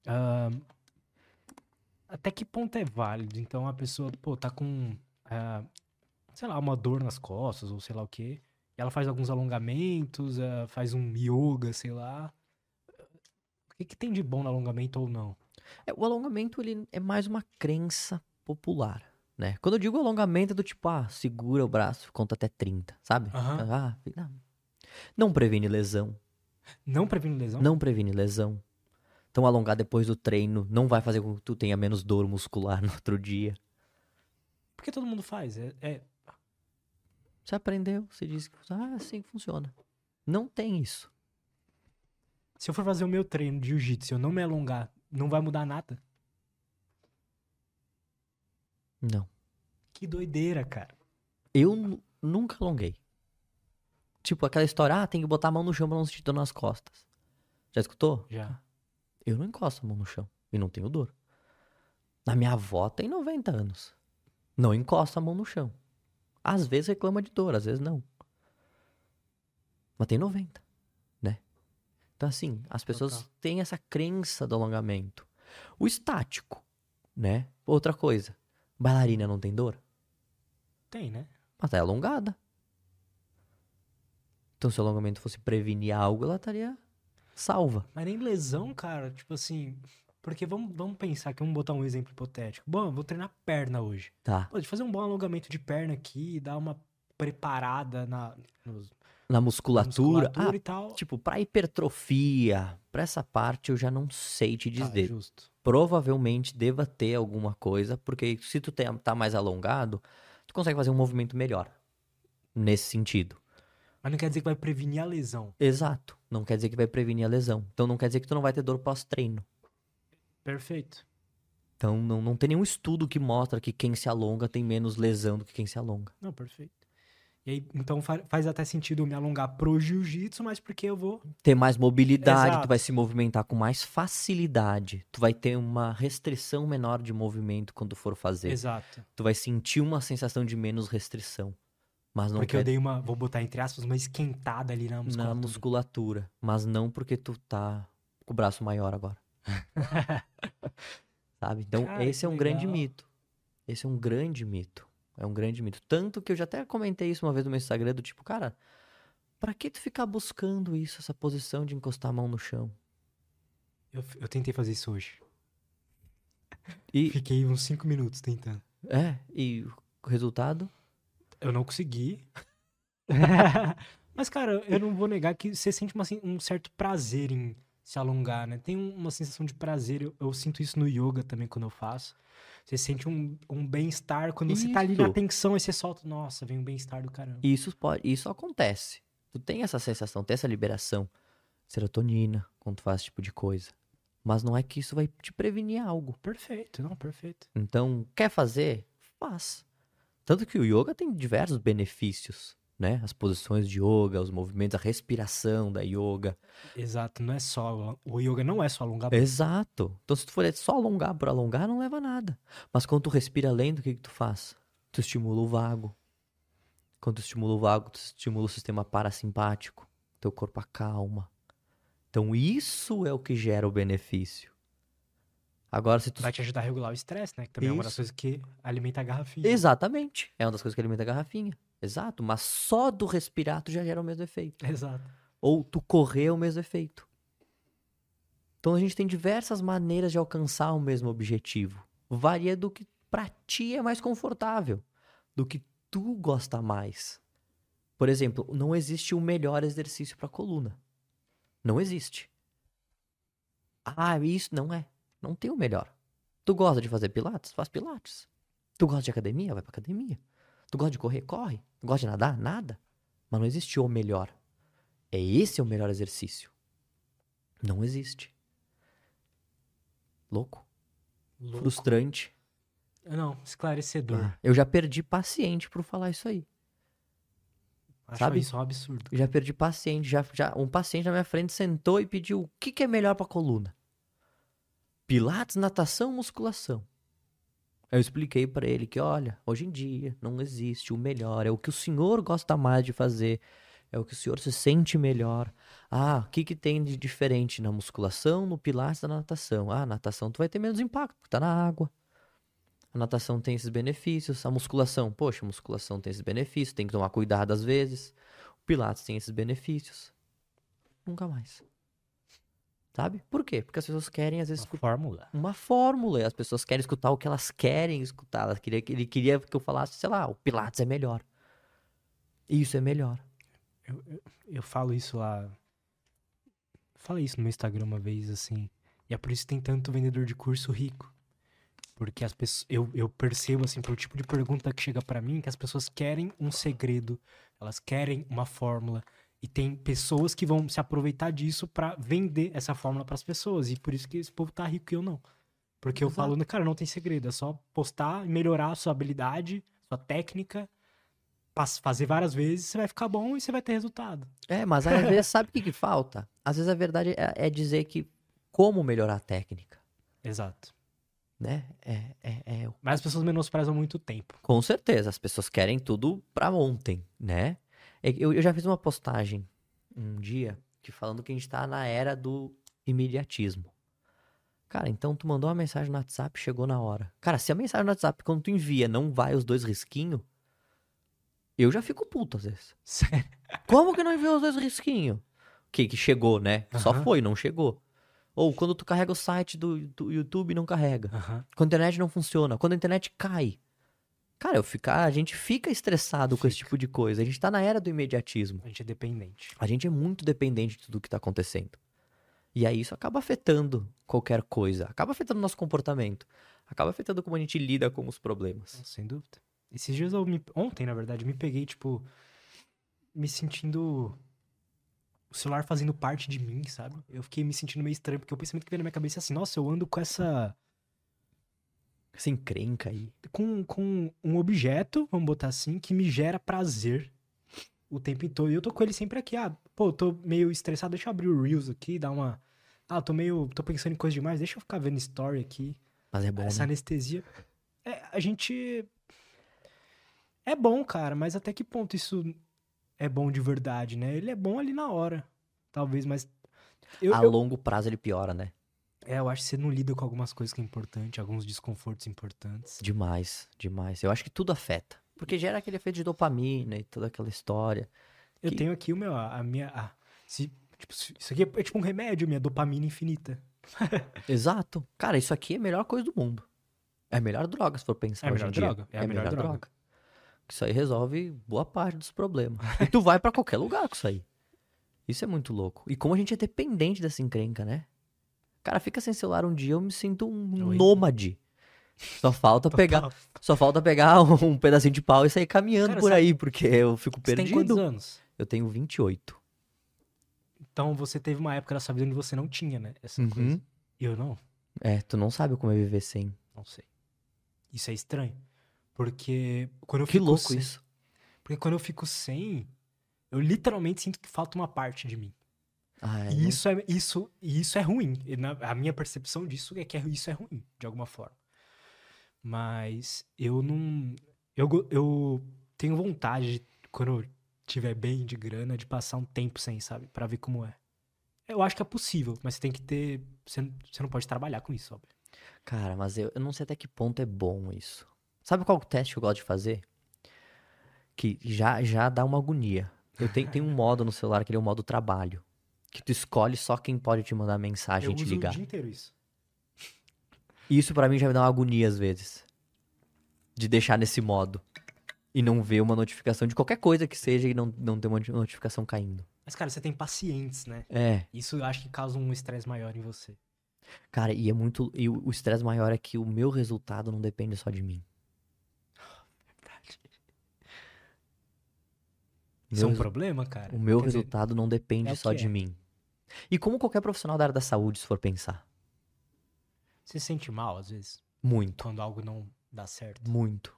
Ah, até que ponto é válido? Então a pessoa, pô, tá com, ah, sei lá, uma dor nas costas ou sei lá o quê. E ela faz alguns alongamentos, ah, faz um yoga, sei lá. O que, que tem de bom no alongamento ou não? É, o alongamento ele é mais uma crença popular, né? Quando eu digo alongamento é do tipo, ah, segura o braço, conta até 30, sabe? Aham. Ah, não. não previne lesão, Não previne lesão? não previne lesão. Então alongar depois do treino não vai fazer com que tu tenha menos dor muscular no outro dia. Porque todo mundo faz. É, é- Você aprendeu, você disse que ah, é assim que funciona. Não tem isso. se eu for fazer o meu treino de jiu-jitsu e eu não me alongar, não vai mudar nada? Não. Que doideira, cara. Eu nu- nunca alonguei. Tipo, aquela história, ah, tem que botar a mão no chão pra não sentir dor nas costas. Já escutou? Já. Eu não encosto a mão no chão e não tenho dor. A minha avó tem 90 anos. Não encosta a mão no chão. Às vezes reclama de dor, às vezes não. Mas tem 90, né? Então, assim, as pessoas Total. têm essa crença do alongamento. O estático, né? Outra coisa. Bailarina não tem dor? Tem, né? Mas tá alongada. Então, se o alongamento fosse prevenir algo, ela estaria salva. Mas nem lesão, cara, tipo assim. Porque vamos, vamos pensar aqui, vamos botar um exemplo hipotético. Bom, eu vou treinar perna hoje. Tá. Pode fazer um bom alongamento de perna aqui, dar uma preparada na, nos, Na na musculatura. musculatura ah, e tal. Tipo, pra hipertrofia, pra essa parte eu já não sei te Tá, dizer. justo. Provavelmente deva ter alguma coisa, porque se tu tem- tá mais alongado, tu consegue fazer um movimento melhor. Nesse sentido. Mas não quer dizer que vai prevenir a lesão. Exato. Não quer dizer que vai prevenir a lesão. Então não quer dizer que tu não vai ter dor pós-treino. Perfeito. Então não, não tem nenhum estudo que mostra que quem se alonga tem menos lesão do que quem se alonga. Não, perfeito. E aí, então fa- faz até sentido eu me alongar pro jiu-jitsu, mas porque eu vou. Ter mais mobilidade, Exato. tu vai se movimentar com mais facilidade. Tu vai ter uma restrição menor de movimento quando for fazer. Exato. tu vai sentir uma sensação de menos restrição. Mas não porque eu quer dei uma, vou botar entre aspas, uma esquentada ali na musculatura. na musculatura. Mas não porque tu tá com o braço maior agora. Sabe? Então, Cara, esse é um grande legal. mito. Esse é um grande mito. É um grande mito. Tanto que eu já até comentei isso uma vez no meu Instagram, do tipo, cara, pra que tu ficar buscando isso, essa posição de encostar a mão no chão? Eu, eu tentei fazer isso hoje. E, Fiquei uns 5 minutos tentando. é, e o resultado? Eu não consegui. Mas, cara, eu não vou negar que você sente uma sen- um certo prazer em se alongar, né? Tem um- uma sensação de prazer. Eu, eu sinto isso no yoga também quando eu faço. Você sente um, um bem-estar quando você tá ali na Isso. tensão e você solta. Nossa, vem um bem-estar do caramba. Isso pode, isso acontece. Tu tem essa sensação, tem essa liberação, serotonina, quando tu faz esse tipo de coisa. Mas não é que isso vai te prevenir algo. Perfeito, não, perfeito. Então, quer fazer? Faz. Tanto que o yoga tem diversos benefícios, né? As posições de yoga, os movimentos, a respiração da yoga. Exato, não é só. O yoga não é só alongar. Exato. Então, se tu for só alongar por alongar, não leva a nada. Mas quando tu respira lento, o que, que tu faz? Tu estimula o vago. Quando tu estimula o vago, tu estimula o sistema parasimpático. Teu corpo acalma. Então, isso é o que gera o benefício. Agora, se tu. Vai te ajudar a regular o estresse, né? Que também é uma das Isso. coisas que alimenta a garrafinha. Exatamente. É uma das coisas que alimenta a garrafinha. Exato. Mas só do respirar tu já gera o mesmo efeito. Exato. Ou tu correr é o mesmo efeito. Então a gente tem diversas maneiras de alcançar o mesmo objetivo. Varia do que pra ti é mais confortável, do que tu gosta mais. Por exemplo, não existe o melhor exercício pra coluna. Não existe. Ah, isso não é. Não tem o melhor. Tu gosta de fazer pilates? Faz pilates. Tu gosta de academia? Vai pra academia. Tu gosta de correr? Corre. Tu gosta de nadar? Nada. Mas não existe o melhor. É esse o melhor exercício. Não existe. Louco. Louco. Frustrante. Não, esclarecedor. Ah, eu já perdi paciente por falar isso aí. Acho sabe? isso um absurdo. Já perdi paciente. Já, já, um paciente na minha frente sentou e pediu o que, que é melhor pra coluna. Pilates, natação, musculação. Eu expliquei pra ele que, olha, hoje em dia não existe o melhor, é o que o senhor gosta mais de fazer, é o que o senhor se sente melhor. Ah, o que que tem de diferente na musculação, no pilates, na natação? Ah, natação tu vai ter menos impacto, porque tá na água. A natação tem esses benefícios, a musculação, poxa, a musculação tem esses benefícios, tem que tomar cuidado às vezes. O pilates tem esses benefícios. Nunca mais. Sabe? Por quê? Porque as pessoas querem, às vezes, Uma escutar fórmula. uma fórmula. As pessoas querem escutar o que elas querem escutar. Queria, ele queria que eu falasse, sei lá, o Pilates é melhor. Isso é melhor. Eu, eu, eu falo isso lá. Falei isso no meu Instagram uma vez, assim. E é por isso que tem tanto vendedor de curso rico. Porque as pessoas. Eu, eu percebo, assim, pelo tipo de pergunta que chega pra mim, que as pessoas querem um segredo, elas querem uma fórmula. E tem pessoas que vão se aproveitar disso pra vender essa fórmula pras pessoas. E por isso que esse povo tá rico e eu não. Porque eu Exato. falo, cara, não tem segredo. É só postar, melhorar a sua habilidade, sua técnica, fazer várias vezes, você vai ficar bom e você vai ter resultado. É, mas às vezes sabe o que, que falta? Às vezes a verdade é, é dizer que como melhorar a técnica, Exato. né? É, é, é- Mas as pessoas menosprezam muito o tempo. Com certeza, as pessoas querem tudo pra ontem, né? É Eu, eu já fiz uma postagem um dia que falando que a gente tá na era do imediatismo. Cara, então tu mandou uma mensagem no WhatsApp, chegou na hora. Cara, se a mensagem no WhatsApp, quando tu envia, não vai os dois risquinhos, eu já fico puto às vezes. Sério. Como que não enviou os dois risquinhos? Que, que chegou, né? Só Aham. foi, não chegou. Ou quando tu carrega o site do, do YouTube, não carrega. Aham. Quando a internet não funciona, quando a internet cai. Cara, eu ficar, a gente fica estressado com esse Fica. tipo de coisa. A gente tá na era do imediatismo. A gente é dependente. A gente é muito dependente de tudo que tá acontecendo. E aí isso acaba afetando qualquer coisa. Acaba afetando nosso comportamento. Acaba afetando como a gente lida com os problemas. Sem dúvida. Esses dias eu me. Ontem, na verdade, eu me peguei, tipo. Me sentindo. O celular fazendo parte de mim, sabe? Eu fiquei me sentindo meio estranho, porque o pensamento que veio na minha cabeça é assim: nossa, eu ando com essa. Essa encrenca aí. Com, com um objeto, vamos botar assim, que me gera prazer o tempo todo. E eu tô com ele sempre aqui. Ah, pô, tô meio estressado, deixa eu abrir o Reels aqui, dar uma. Ah, tô meio. tô pensando em coisa demais, deixa eu ficar vendo story aqui. Mas é bom, Essa né? anestesia. É, a gente. É bom, cara, mas até que ponto isso é bom de verdade, né? Ele é bom ali na hora. Talvez, mas. Eu, A eu- longo prazo ele piora, né? É, eu acho que você não lida com algumas coisas que é importante, alguns desconfortos importantes. Demais, demais. Eu acho que tudo afeta. Porque gera aquele efeito de dopamina e toda aquela história. Eu Que- tenho aqui o meu, a minha. a- se, tipo, isso aqui é, é tipo um remédio, minha dopamina infinita. Exato. Cara, isso aqui é a melhor coisa do mundo. É a melhor droga, se for pensar É a melhor droga, é a melhor droga. Isso aí resolve boa parte dos problemas. E tu vai pra qualquer lugar com isso aí. Isso é muito louco. E como a gente é dependente dessa encrenca, né? Cara, fica sem celular um dia, eu me sinto um Horrível. nômade. Só falta pegar, Total. só falta pegar um pedacinho de pau e sair caminhando Cara, por sabe- aí, porque eu fico Você tem quantos perdido. anos? Eu tenho 28. Então você teve uma época da sua vida onde você não tinha, né? Essa Uhum. coisa. Eu não. É, tu não sabe como é viver sem. Não sei. Isso é estranho. Porque quando eu Que fico louco sem, isso. Porque quando eu fico sem, eu literalmente sinto que falta uma parte de mim. Ah, é, E não- isso é, isso, e isso é ruim. E na- a minha percepção disso é que é- isso é ruim, de alguma forma. Mas eu não. Eu, eu tenho vontade, de, quando eu tiver bem de grana, de passar um tempo sem, sabe? Pra ver como é. Eu acho que é possível, mas você tem que ter. Você, não- você não pode trabalhar com isso, óbvio. Cara, mas eu, eu não sei até que ponto é bom isso. Sabe qual teste que eu gosto de fazer? Que já, já dá uma agonia. Eu tenho, tenho um modo no celular que ele é o modo trabalho. Que tu escolhe só quem pode te mandar mensagem eu e te uso ligar. o dia inteiro isso. Isso pra mim já me dá uma agonia às vezes. de deixar nesse modo. E não ver uma notificação de qualquer coisa que seja e não, não ter uma notificação caindo. Mas, cara, você tem pacientes, né? É. Isso eu acho que causa um estresse maior em você. Cara, e é muito. E o estresse maior é que o meu resultado não depende só de mim. Verdade. Isso é um Meu- problema, cara? O meu Quer dizer, resultado não depende é só de é. mim. E como qualquer profissional da área da saúde, se for pensar. você se sente mal, às vezes, Muito, quando algo não dá certo. muito.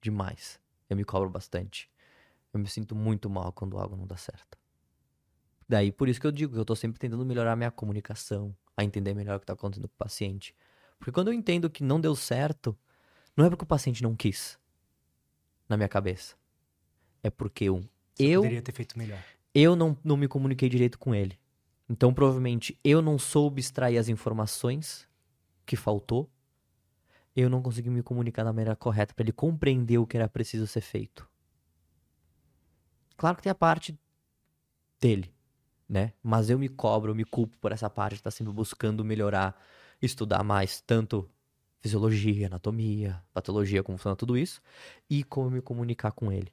Demais. Eu me cobro bastante. Eu me sinto muito mal quando algo não dá certo. Daí, por isso que eu digo que eu tô sempre tentando melhorar minha comunicação, a entender melhor o que tá acontecendo com o paciente. Porque quando eu entendo que não deu certo, não é porque o paciente não quis. Na minha cabeça. É porque eu, Você eu poderia ter feito melhor. eu não, não me comuniquei direito com ele. Então, provavelmente, eu não soube extrair as informações que faltou. Eu não consegui me comunicar da maneira correta para ele compreender o que era preciso ser feito. Claro que tem a parte dele, né? Mas eu me cobro, eu me culpo por essa parte de estar sempre buscando melhorar, estudar mais, tanto fisiologia, anatomia, patologia, como funciona tudo isso, e como me comunicar com ele.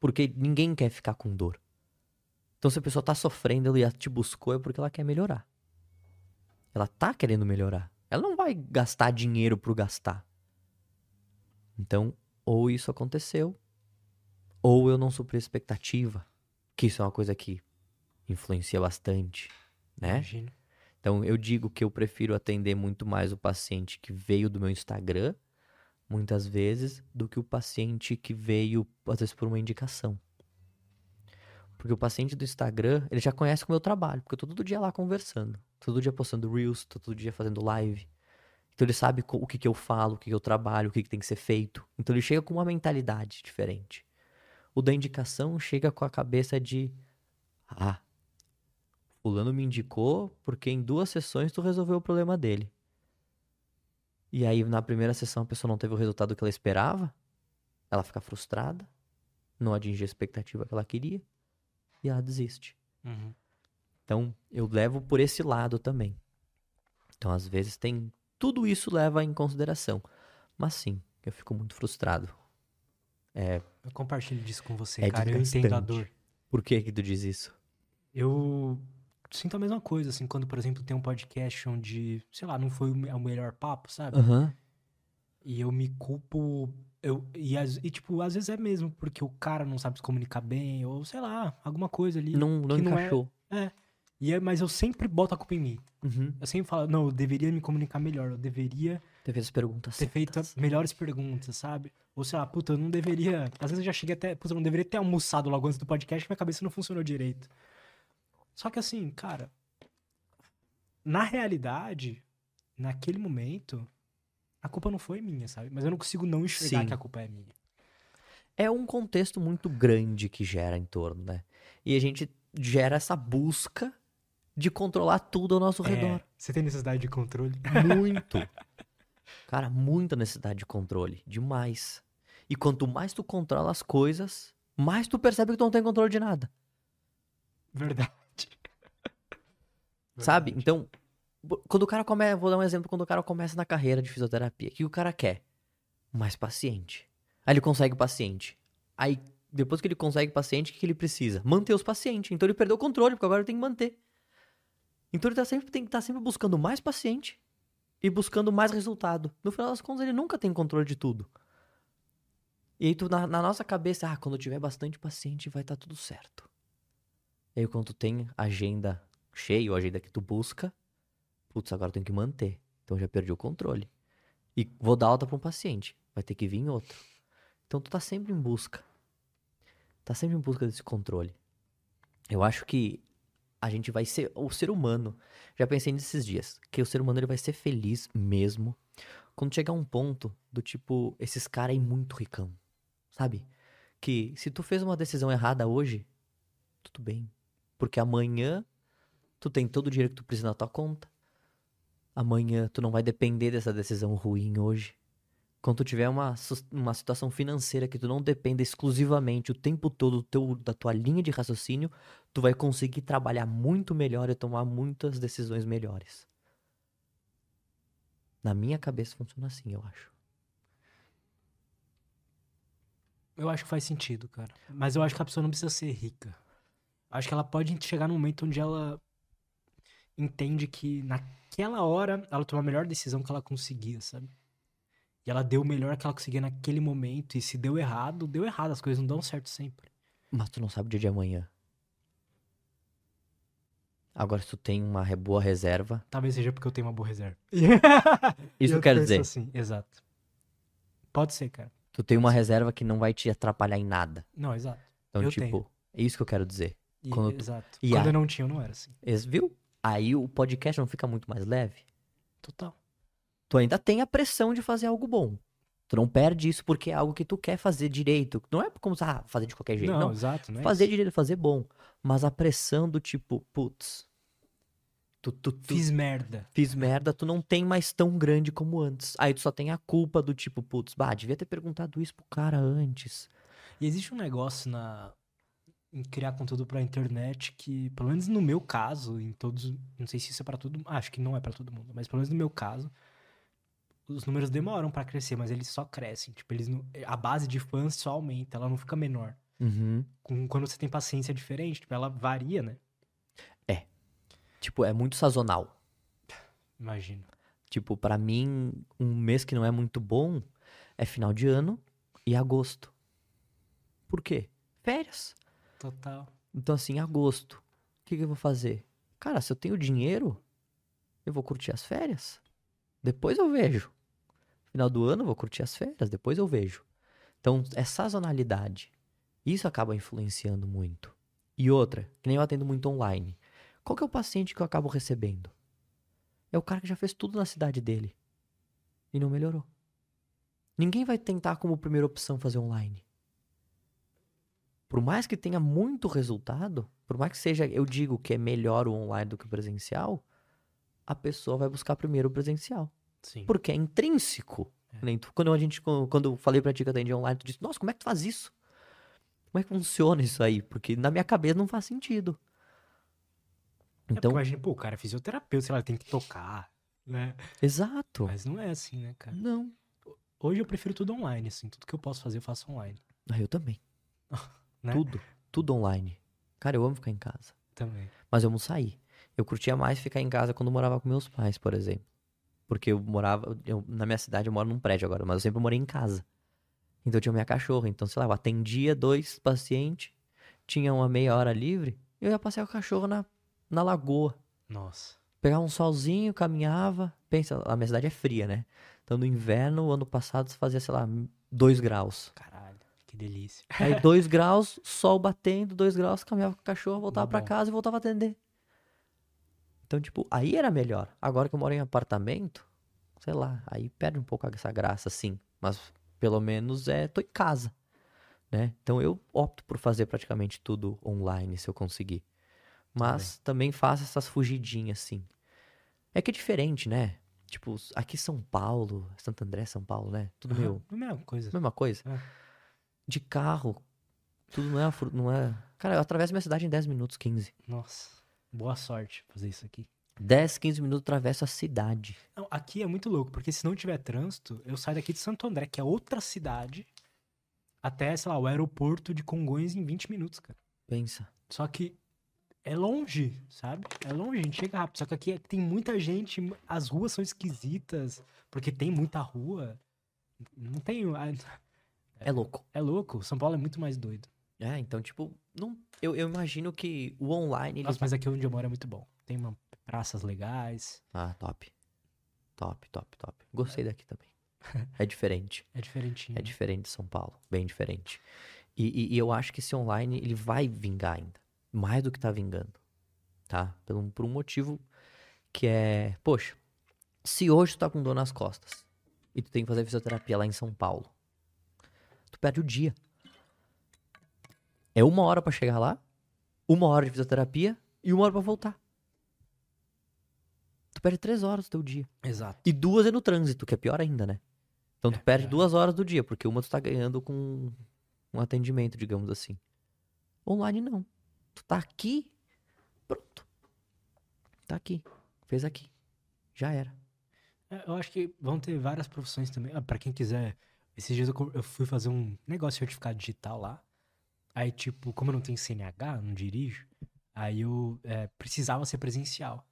Porque ninguém quer ficar com dor. Então, se a pessoa tá sofrendo e ela te buscou, é porque ela quer melhorar. Ela tá querendo melhorar. Ela não vai gastar dinheiro por gastar. Então, ou isso aconteceu, ou eu não supri a expectativa. Que isso é uma coisa que influencia bastante, né? Imagino. Então eu digo que eu prefiro atender muito mais o paciente que veio do meu Instagram, muitas vezes, do que o paciente que veio, às vezes, por uma indicação. Porque o paciente do Instagram, ele já conhece o meu trabalho, porque eu tô todo dia lá conversando. Todo dia postando Reels, tô todo dia fazendo live. Então ele sabe o que, que eu falo, o que, que eu trabalho, o que, que tem que ser feito. Então ele chega com uma mentalidade diferente. O da indicação chega com a cabeça de. Ah, Fulano me indicou porque em duas sessões tu resolveu o problema dele. E aí, na primeira sessão, a pessoa não teve o resultado que ela esperava. Ela fica frustrada, não atinge a expectativa que ela queria e ela desiste. Uhum. Então, eu levo por esse lado também. Então, às vezes, tem. Tudo isso leva em consideração. Mas sim, eu fico muito frustrado. É. Eu compartilho disso com você, É cara. Eu entendo a dor. Por que que tu diz isso? Eu sinto a mesma coisa, assim, quando, por exemplo, tem um podcast onde, sei lá, não foi o o melhor papo, sabe? Aham. E eu me culpo. Eu, e, as- e, tipo, às vezes é mesmo porque o cara não sabe se comunicar bem, ou sei lá, alguma coisa ali. Não, não que não é- encaixou. E é, mas eu sempre boto a culpa em mim. Uhum. Eu sempre falo, não, eu deveria me comunicar melhor, eu deveria Teve as perguntas. ter feito certas. melhores perguntas, sabe? Ou sei lá, puta, eu não deveria. Às vezes eu já cheguei até. Puta, eu não deveria ter almoçado logo antes do podcast, que minha cabeça não funcionou direito. Só que assim, cara. Na realidade, naquele momento, a culpa não foi minha, sabe? Mas eu não consigo não enxergar Sim. que a culpa é minha. É um contexto muito grande que gera em torno, né? E a gente gera essa busca de controlar tudo ao nosso redor. É, você tem necessidade de controle? Muito. Cara, muita necessidade de controle. Demais. E quanto mais tu controla as coisas, mais tu percebe que tu não tem controle de nada. Verdade. Sabe? Verdade. Então, bo- quando o cara começa. Vou dar um exemplo. Quando o cara começa na carreira de fisioterapia, o que o cara quer? Mais paciente. Aí ele consegue paciente. Aí, depois que ele consegue paciente, o que ele precisa? Manter os pacientes. Então ele perdeu o controle, porque agora ele tem que manter. Então ele tá sempre, tem que estar sempre buscando mais paciente e buscando mais resultado. No final das contas, ele nunca tem controle de tudo. E aí, tu, na, na nossa cabeça, ah, quando tiver bastante paciente, vai estar tudo certo. E aí, quando tu tem agenda cheia, ou agenda que tu busca, putz, agora eu tenho que manter. Então, já perdi o controle. E vou dar alta para um paciente, vai ter que vir outro. Então, tu tá sempre em busca. Tá sempre em busca desse controle. Eu acho que a gente vai ser o ser humano. Já pensei nesses dias, que o ser humano ele vai ser feliz mesmo quando chegar um ponto do tipo esses caras aí muito ricão, sabe? Que se tu fez uma decisão errada hoje, tudo bem, porque amanhã tu tem todo o dinheiro que tu precisa na tua conta. Amanhã tu não vai depender dessa decisão ruim hoje. Quando tu tiver uma, uma situação financeira que tu não dependa exclusivamente o tempo todo do teu, da tua linha de raciocínio, tu vai conseguir trabalhar muito melhor e tomar muitas decisões melhores. Na minha cabeça funciona assim, eu acho. Eu acho que faz sentido, cara. Mas eu acho que a pessoa não precisa ser rica. Acho que ela pode chegar num momento onde ela entende que naquela hora ela tomou a melhor decisão que ela conseguia, sabe? E ela deu o melhor que ela conseguia naquele momento. E se deu errado, deu errado. As coisas não dão certo sempre. Mas tu não sabe o dia de amanhã. Agora, se tu tem uma boa reserva, Talvez seja porque eu tenho uma boa reserva. isso Eu quer penso dizer, Assim, exato. Pode ser, cara. tu tem uma reserva que não vai te atrapalhar em nada. Não, exato. Então, Eu tipo, tenho. é isso que eu quero dizer. E- Quando tu- Exato. E Quando a- eu não tinha, eu não era assim. Viu? Aí o podcast não fica muito mais leve. Total. Tu ainda tem a pressão de fazer algo bom. Tu não perde isso porque é algo que tu quer fazer direito. Não é como ah, fazer de qualquer jeito. Não, Não, exato. Não é fazer isso. direito, fazer bom. Mas a pressão do tipo, putz, tu, tu, tu Fiz merda. fiz merda, tu não tem mais tão grande como antes. Aí tu só tem a culpa do tipo, putz, bah, devia ter perguntado isso pro cara antes. E existe um negócio na em criar conteúdo pra internet que, pelo menos no meu caso, em todos, não sei se isso é pra todo, acho que não é pra todo mundo, mas pelo menos no meu caso, os números demoram pra crescer, mas eles só crescem, tipo, eles não- a base de fãs só aumenta, ela não fica menor. Uhum. Com- quando você tem paciência diferente, tipo, ela varia, né? Tipo, é muito sazonal. Imagino. Tipo, pra mim, um mês que não é muito bom é final de ano e agosto. Por quê? Férias. Total. Então, assim, agosto. O que, que eu vou fazer? Cara, se eu tenho dinheiro, eu vou curtir as férias. Depois eu vejo. Final do ano eu vou curtir as férias, depois eu vejo. Então, é sazonalidade. Isso acaba influenciando muito. E outra, que nem eu atendo muito online. Qual que é o paciente que eu acabo recebendo? É o cara que já fez tudo na cidade dele. E não melhorou. Ninguém vai tentar como primeira opção fazer online por mais que tenha muito resultado, por mais que seja, eu digo que é melhor o online do que o presencial, a pessoa vai buscar primeiro o presencial. Sim. Porque é intrínseco. É. Quando a gente, quando eu falei pra ti que eu atendi online, tu disse, nossa, como é que tu faz isso? Como é que funciona isso aí? Porque na minha cabeça não faz sentido. Então, Então, imagina, pô, o cara é fisioterapeuta, sei lá, tem que tocar, né? exato. Mas não é assim, né, cara? Não. Hoje eu prefiro tudo online, assim, tudo que eu posso fazer eu faço online. Ah, eu também. Né? Tudo. Tudo online. Cara, eu amo ficar em casa. Também. Mas eu não saí. Eu curtia mais ficar em casa quando morava com meus pais, por exemplo. Porque eu morava. eu- na minha cidade eu moro num prédio agora, mas eu sempre morei em casa. Então eu tinha minha cachorra. Então, sei lá, eu atendia dois pacientes, tinha uma meia hora livre, eu ia passear com a cachorra na, na lagoa. Nossa. Pegava um solzinho, caminhava. Pensa, a minha cidade é fria, né? Então no inverno, ano passado, fazia, sei lá, dois graus. Caralho, que delícia. Aí dois graus, sol batendo, dois graus, caminhava com a cachorra, voltava bom. casa e voltava a atender. Então, tipo, aí era melhor. Agora que eu moro em apartamento, sei lá, aí perde um pouco essa graça, sim. Mas pelo menos é, tô em casa, né? Então eu opto por fazer praticamente tudo online, se eu conseguir. Mas também faço essas fugidinhas, assim. É que é diferente, né? Tipo, aqui São Paulo, Santo André, São Paulo, né? Tudo meio a mesma coisa. Mesma coisa. É. De carro, tudo não é, não é. Cara, eu atravesso minha cidade em 10 minutos, 15. Nossa. Boa sorte fazer isso aqui. 10, 15 minutos atravesso a cidade. Não, aqui é muito louco, porque se não tiver trânsito, eu saio daqui de Santo André, que é outra cidade, até, sei lá, o aeroporto de Congonhas em 20 minutos, cara. Pensa. Só que é longe, sabe? É longe, a gente chega rápido. Só que aqui é- tem muita gente, as ruas são esquisitas, porque tem muita rua. Não tem. É louco. É louco. São Paulo é muito mais doido. É, então, tipo, não, eu, eu imagino que o online. Ele... Nossa, mas aqui onde eu moro é muito bom. Tem uma, praças legais. Ah, top. Top, top, top. Gostei daqui também. É diferente. É diferentinho. É diferente de São Paulo. Bem diferente. E, e- e eu acho que esse online, ele vai vingar ainda. Mais do que tá vingando. Tá? Por um, por um motivo que é... Poxa, se hoje tu tá com dor nas costas e tu tem que fazer fisioterapia lá em São Paulo, tu perde o dia. É uma hora pra chegar lá, uma hora de fisioterapia e uma hora pra voltar. Tu perde três horas do teu dia. Exato. E duas é no trânsito, que é pior ainda, né? Então tu É, perde pior. duas horas do dia, porque uma tu tá ganhando com um atendimento, digamos assim. Online não. Tu tá aqui, pronto. Tá aqui. Fez aqui. Já era. É, Eu acho que vão ter várias profissões também. Ah, pra quem quiser Esses dias eu, eu fui fazer um negócio de certificado digital lá. Aí, tipo, como eu não tenho CNH, não dirijo, aí eu é, precisava ser presencial.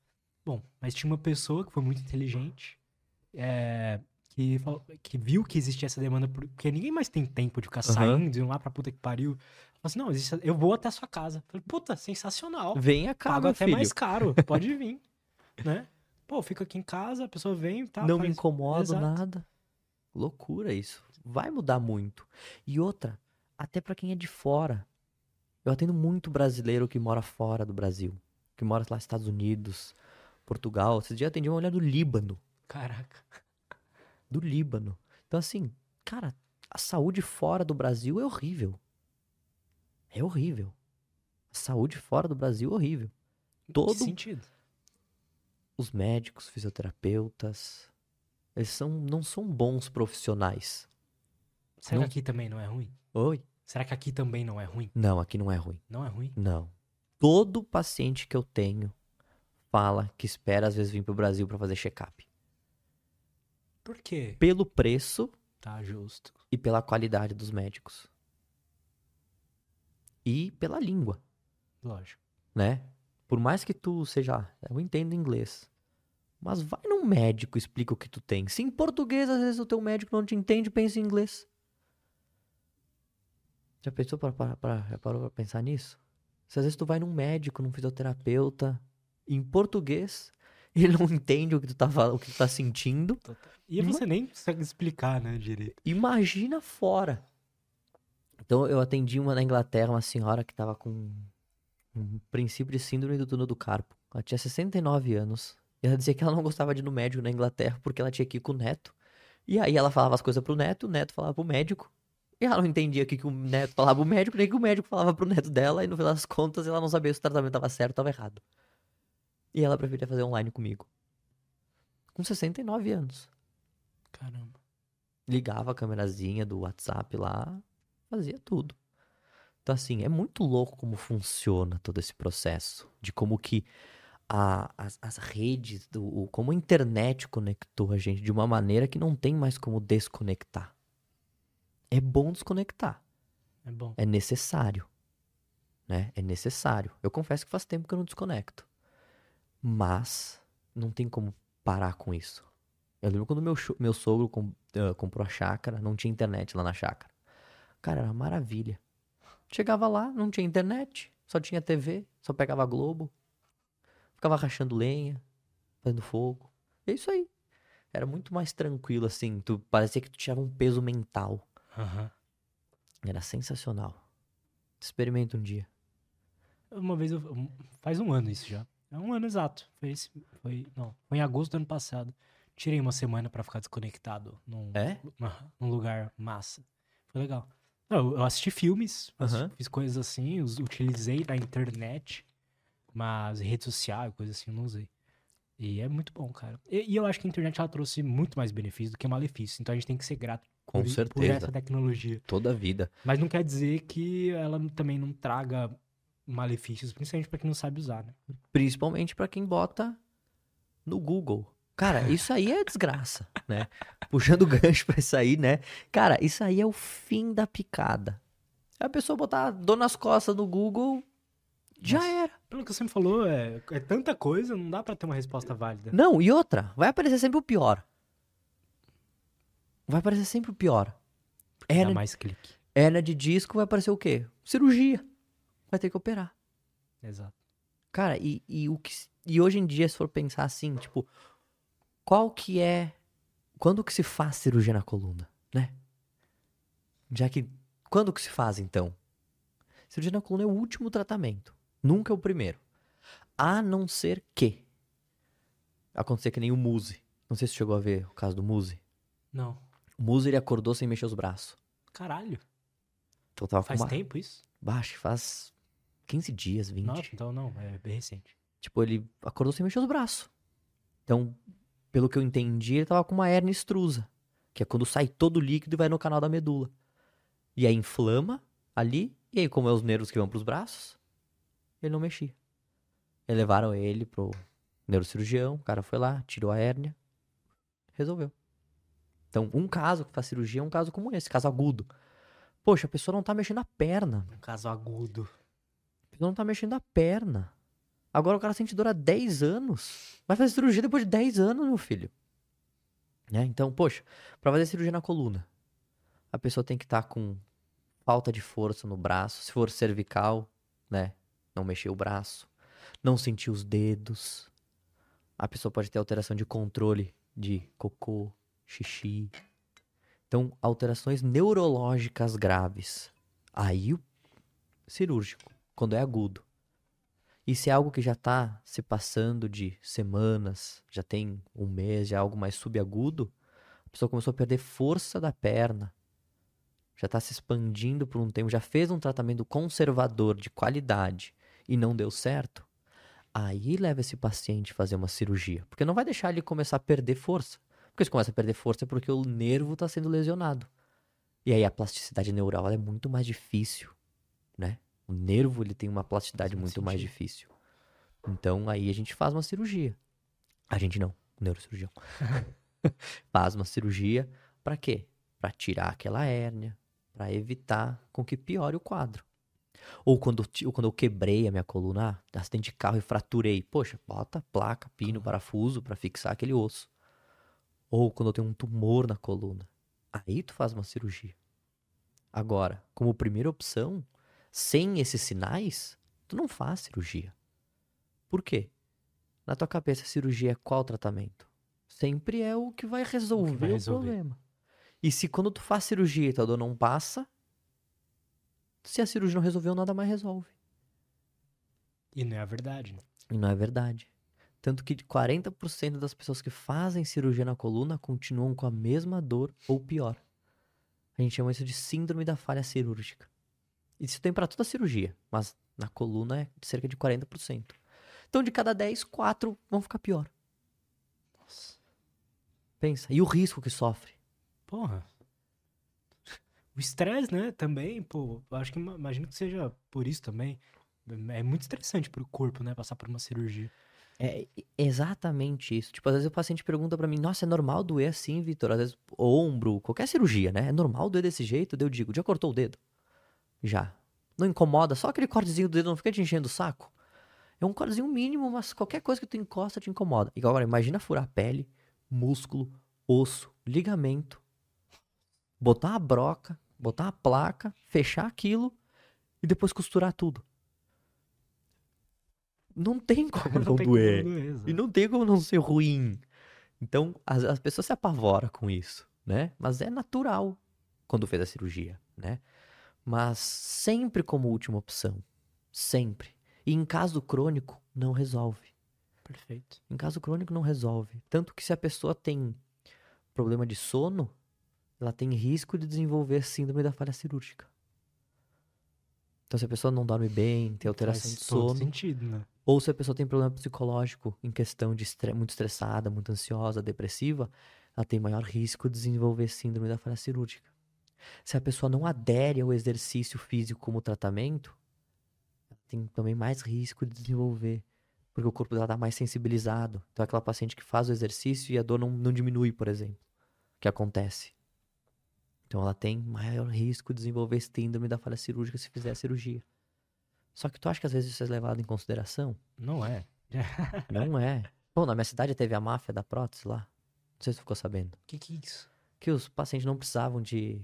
Bom, mas tinha uma pessoa que foi muito inteligente, é, que, falou- que viu que existia essa demanda, por- porque ninguém mais tem tempo de ficar Aham. saindo, indo lá pra puta que pariu. Falou assim, não, existe, eu vou até a sua casa. Falei, puta, sensacional. Venha cá, Pago até filho. mais caro, pode vir, né? Pô, fica aqui em casa, a pessoa vem e tal. não me faz- incomoda Exato. nada. Loucura isso. Vai mudar muito. E outra, até pra quem é de fora. Eu atendo muito brasileiro que mora fora do Brasil. Que mora lá nos Estados Unidos, Portugal. Esses dias eu atendi uma mulher do Líbano. Caraca. Do Líbano. Então, assim, cara, a saúde fora do Brasil é horrível. É horrível. A saúde fora do Brasil é horrível. Que Todo sentido? os médicos, fisioterapeutas, eles são, não são bons profissionais. Será Não- que aqui também não é ruim? Oi? Será que aqui também não é ruim? Não, aqui não é ruim. Não é ruim? Não. Todo paciente que eu tenho fala que espera às vezes vir pro Brasil pra fazer check-up. Por quê? Pelo preço Tá justo. e pela qualidade dos médicos. E pela língua, Lógico. né? Por mais que tu seja, eu entendo inglês. Mas vai num médico e explica o que tu tem. Se em português às vezes o teu médico não te entende, pensa em inglês. Já pensou para, parou pra pensar nisso? Se às vezes tu vai num médico, num fisioterapeuta, em português, e ele não entende o que tu tá, o que tu tá sentindo, E você nem consegue explicar, né, direito. Imagina fora. Então eu atendi uma na Inglaterra, uma senhora que tava com um princípio de síndrome do túnel do carpo. Ela tinha 69 anos. E ela dizia que ela não gostava de ir no médico na Inglaterra porque ela tinha que ir com o neto. E aí ela falava as coisas pro neto, o neto falava pro médico. E ela não entendia o que, que o neto falava pro médico, nem que o médico falava pro neto dela. E no final das contas ela não sabia se o tratamento tava certo ou tava errado. E ela preferia fazer online comigo. Com 69 anos Caramba. ligava a câmerazinha do WhatsApp lá, fazia tudo. Então, assim, é muito louco como funciona todo esse processo. De como que a- as, as redes, do, o- como a internet conectou a gente de uma maneira que não tem mais como desconectar. É bom desconectar. É bom. É necessário. Né? É necessário. Eu confesso que faz tempo que eu não desconecto. Mas não tem como parar com isso. Eu lembro quando meu, meu sogro ah, comprou a chácara, não tinha internet lá na chácara. Cara, era uma maravilha. Chegava lá, não tinha internet, só tinha TV, só pegava Globo. Ficava rachando lenha, fazendo fogo. É isso aí. Era muito mais tranquilo, assim. Tu, parecia que tu tinha um peso mental. Aham. Era sensacional. Experimenta um dia. Uma vez, eu, faz um ano isso já. É um ano exato. Foi esse, foi, não, foi em agosto do ano passado. Tirei uma semana pra ficar desconectado num, É? Num lugar massa. Foi legal. Não, eu- assisti filmes, Aham. fiz coisas assim, utilizei a internet, mas rede social e coisas assim eu não usei. E é muito bom, cara. E, e eu acho que a internet ela trouxe muito mais benefício do que malefício. Então a gente tem que ser grato Com por, i- por certeza. essa tecnologia. Toda a vida. Mas não quer dizer que ela também não traga malefícios, principalmente pra quem não sabe usar, né? Principalmente pra quem bota no Google. Cara, isso aí é desgraça, né? Puxando o gancho pra isso aí, né? Cara, isso aí é o fim da picada. A pessoa botar dor nas costas no Google, já Nossa. era. Pelo que você me falou, é, é tanta coisa, não dá pra ter uma resposta válida. Não, e outra, vai aparecer sempre o pior. Vai aparecer sempre o pior. Dá Hernia, mais clique. hernia de disco vai aparecer o quê? Cirurgia. Vai ter que operar. Exato. Cara, e, e, o que, e hoje em dia, se for pensar assim, tipo, qual que é. Quando que se faz cirurgia na coluna, né? Já que. Quando que se faz, então? Cirurgia na coluna é o último tratamento. Nunca é o primeiro. A não ser que. Acontecer que nem o Muse. Não sei se você chegou a ver o caso do Muse. Não. O Muse ele acordou sem mexer os braços. Caralho. Então tava Faz com uma... tempo isso? Baixo, faz 15 dias, 20. Não, então não, é bem recente. Tipo, ele acordou sem mexer os braços. Então, pelo que eu entendi, ele tava com uma hernia extrusa. Que é quando sai todo o líquido e vai no canal da medula. E aí inflama ali. E aí, como é os nervos que vão pros braços, ele não mexia. E levaram ele pro neurocirurgião. O cara foi lá, tirou a hérnia. Resolveu. Então, um caso que faz cirurgia é um caso como esse, caso agudo. Poxa, a pessoa não tá mexendo a perna. Um caso agudo. A pessoa não tá mexendo a perna. Agora o cara sente dor há 10 anos. Vai fazer cirurgia depois de 10 anos, meu filho. Né? Então, poxa, pra fazer cirurgia na coluna, a pessoa tem que estar tá com falta de força no braço. Se for cervical, né? Não mexer o braço. Não sentir os dedos. A pessoa pode ter alteração de controle de cocô, xixi. Então, alterações neurológicas graves. Aí o cirúrgico, quando é agudo. E se é algo que já está se passando de semanas, já tem um mês, já é algo mais subagudo, a pessoa começou a perder força da perna, já está se expandindo por um tempo, já fez um tratamento conservador de qualidade e não deu certo, aí leva esse paciente a fazer uma cirurgia. Porque não vai deixar ele começar a perder força. Porque se começa a perder força é porque o nervo está sendo lesionado. E aí a plasticidade neural é muito mais difícil, né? O nervo ele tem uma plasticidade muito sentido. mais difícil. Então aí a gente faz uma cirurgia. A gente não, o neurocirurgião. faz uma cirurgia para quê? Para tirar aquela hérnia, para evitar com que piore o quadro. Ou quando, ou quando eu quebrei a minha coluna, ah, acidente de carro e fraturei. Poxa, bota placa, pino, parafuso para fixar aquele osso. Ou quando eu tenho um tumor na coluna. Aí tu faz uma cirurgia. Agora, como primeira opção, sem esses sinais, tu não faz cirurgia. Por quê? Na tua cabeça, cirurgia é qual tratamento? Sempre é o que vai resolver o, vai resolver. o problema. E se quando tu faz cirurgia e tua dor não passa, se a cirurgia não resolveu, nada mais resolve. E não é a verdade, né? E não é verdade. Tanto que 40% das pessoas que fazem cirurgia na coluna continuam com a mesma dor ou pior. A gente chama isso de síndrome da falha cirúrgica. Isso tem para toda a cirurgia, mas na coluna é cerca de 40%. Então, de cada 10, 4 vão ficar pior. Nossa. Pensa. E o risco que sofre? Porra. O estresse, né, também, pô, acho que imagino que seja por isso também. É muito estressante pro corpo, né, passar por uma cirurgia. É exatamente isso. Tipo, às vezes o paciente pergunta para mim, nossa, é normal doer assim, Vitor? Às vezes, ombro, qualquer cirurgia, né? É normal doer desse jeito? Eu digo, já cortou o dedo? Já. Não incomoda? Só aquele cortezinho do dedo não fica te enchendo o saco? É um cortezinho mínimo, mas qualquer coisa que tu encosta te incomoda. E agora, imagina furar pele, músculo, osso, ligamento, botar a broca, botar a placa, fechar aquilo e depois costurar tudo não tem como não, não tem doer. Como doer e não tem como não ser ruim. Então, as, as pessoas se apavoram com isso, né? Mas é natural quando fez a cirurgia, né? Mas sempre como última opção. Sempre. E em caso crônico, não resolve. Perfeito. Em caso crônico, não resolve. Tanto que se a pessoa tem problema de sono, ela tem risco de desenvolver síndrome da falha cirúrgica. Então, se a pessoa não dorme bem, tem alteração Faz de sono. Sentido, né? Ou se a pessoa tem problema psicológico em questão de muito estressada, muito ansiosa, depressiva, ela tem maior risco de desenvolver síndrome da falha cirúrgica. Se a pessoa não adere ao exercício físico como tratamento, ela tem também mais risco de desenvolver, porque o corpo dela está mais sensibilizado. Então, é aquela paciente que faz o exercício e a dor não, não diminui, por exemplo, que acontece. Então, ela tem maior risco de desenvolver síndrome da falha cirúrgica se fizer a cirurgia. Só que tu acha que às vezes isso é levado em consideração? Não é. não é. Bom, na minha cidade teve a máfia da prótese lá. Não sei se tu ficou sabendo. O que, que é isso? Que os pacientes não precisavam de,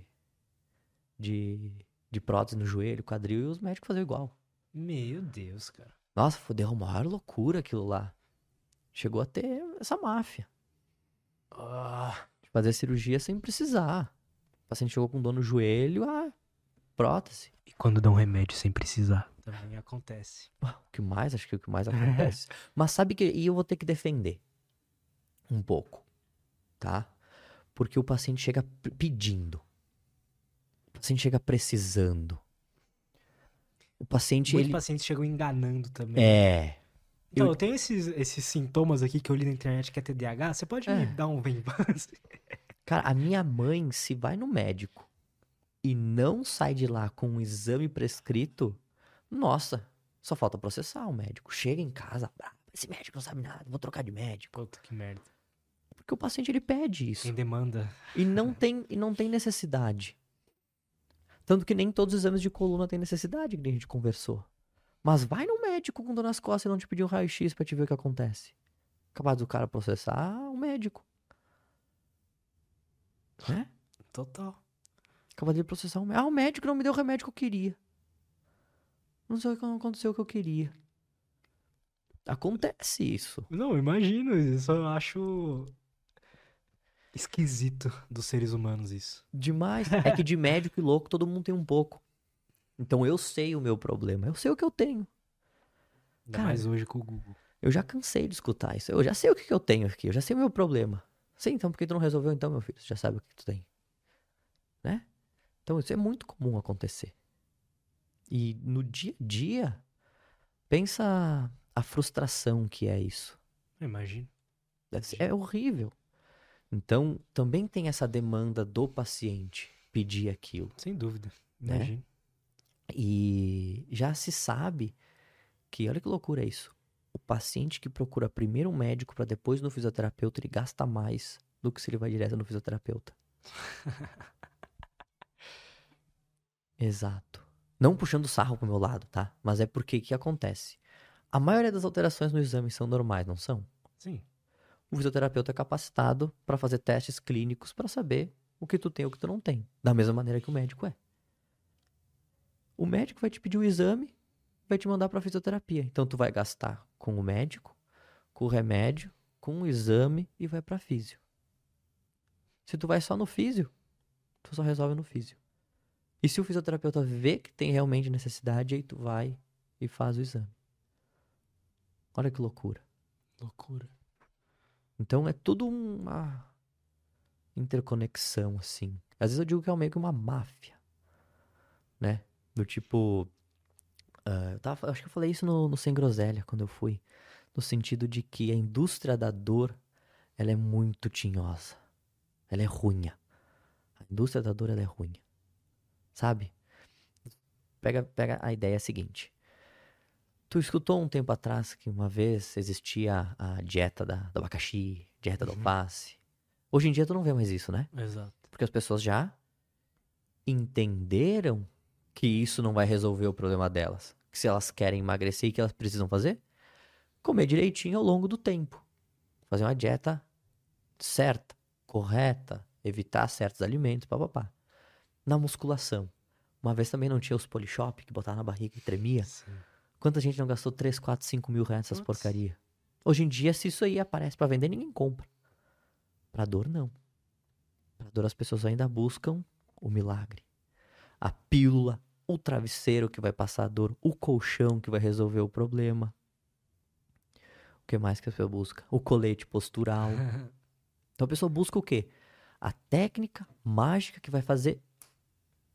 de, de prótese no joelho, quadril, e os médicos faziam igual. Meu Deus, cara. Nossa, fodeu uma maior loucura aquilo lá. Chegou a ter essa máfia. Ah. De fazer cirurgia sem precisar. O paciente chegou com dor no joelho, ah, prótese. E quando dão remédio sem precisar? Também acontece. O que mais? Acho que o que mais acontece. Mas sabe que. E eu vou ter que defender. Um pouco. Tá? Porque o paciente chega pedindo. O paciente chega precisando. O paciente. Muitos ele... pacientes chegam enganando também. É. Então, eu, eu tenho esses, esses sintomas aqui que eu li na internet que é TDAH. Você pode é. me dar um vem Cara, a minha mãe, se vai no médico e não sai de lá com um exame prescrito, nossa, só falta processar o médico. Chega em casa, esse médico não sabe nada, vou trocar de médico. Puta que merda. Porque o paciente ele pede isso. Tem demanda. E não tem, e não tem necessidade. Tanto que nem todos os exames de coluna têm necessidade, que a gente conversou. Mas vai no médico com dor nas costas e não te pedir um raio-x pra te ver o que acontece. Capaz do cara processar o médico. Né? Total. De processar o médico. Ah, o médico não me deu o remédio que eu queria. Não sei o que aconteceu o que eu queria. Acontece isso. Não, imagino. Isso eu acho esquisito dos seres humanos isso. Demais. É que de médico e louco todo mundo tem um pouco. Então eu sei o meu problema. Eu sei o que eu tenho. Ainda Cara, mais hoje com o Google. Eu já cansei de escutar isso. Eu já sei o que, que eu tenho aqui. Eu já sei o meu problema. Sim, então por que tu não resolveu então, meu filho? Você já sabe o que tu tem. Né? Então isso é muito comum acontecer. E no dia a dia, pensa a frustração que é isso. Imagino. Ser- é horrível. Então, também tem essa demanda do paciente pedir aquilo. Sem dúvida. Né? Imagino. E já se sabe que, olha que loucura isso. Paciente que procura primeiro um médico para depois no fisioterapeuta, ele gasta mais do que se ele vai direto no fisioterapeuta. Exato. Não puxando sarro pro meu lado, tá? Mas é porque o que acontece? A maioria das alterações no exame são normais, não são? Sim. O fisioterapeuta é capacitado para fazer testes clínicos para saber o que tu tem e o que tu não tem. Da mesma maneira que o médico é. O médico vai te pedir o exame, vai te mandar para fisioterapia. Então tu vai gastar com o médico, com o remédio, com o exame e vai para físio. Se tu vai só no físio, tu só resolve no físio. E se o fisioterapeuta vê que tem realmente necessidade, aí tu vai e faz o exame. Olha que loucura. Loucura. Então é tudo uma interconexão, assim. Às vezes eu digo que é meio que uma máfia, né? Do tipo. Ah, eu tava, acho que eu falei isso no, no Sem Groselha quando eu fui. No sentido de que a indústria da dor ela é muito tinhosa. Ela é ruinha. A indústria da dor ela é ruinha. Sabe? Pega, pega a ideia seguinte. Tu escutou um tempo atrás que uma vez existia a dieta da, do abacaxi, dieta do Uhum. alface. Hoje em dia tu não vê mais isso, né? Exato. Porque as pessoas já entenderam que isso não vai resolver o problema delas. Que se elas querem emagrecer, o que elas precisam fazer? Comer direitinho ao longo do tempo. Fazer uma dieta certa, correta, evitar certos alimentos, papapá. Na musculação. Uma vez também não tinha os polishop que botava na barriga e tremia. Sim. Quanta gente não gastou 3, 4, 5 mil reais nessas porcaria? Hoje em dia, se isso aí aparece pra vender, ninguém compra. Pra dor, não. Pra dor, as pessoas ainda buscam o milagre. A pílula, o travesseiro que vai passar a dor, o colchão que vai resolver o problema. O que mais que a pessoa busca? O colete postural. Então a pessoa busca o quê? A técnica mágica que vai fazer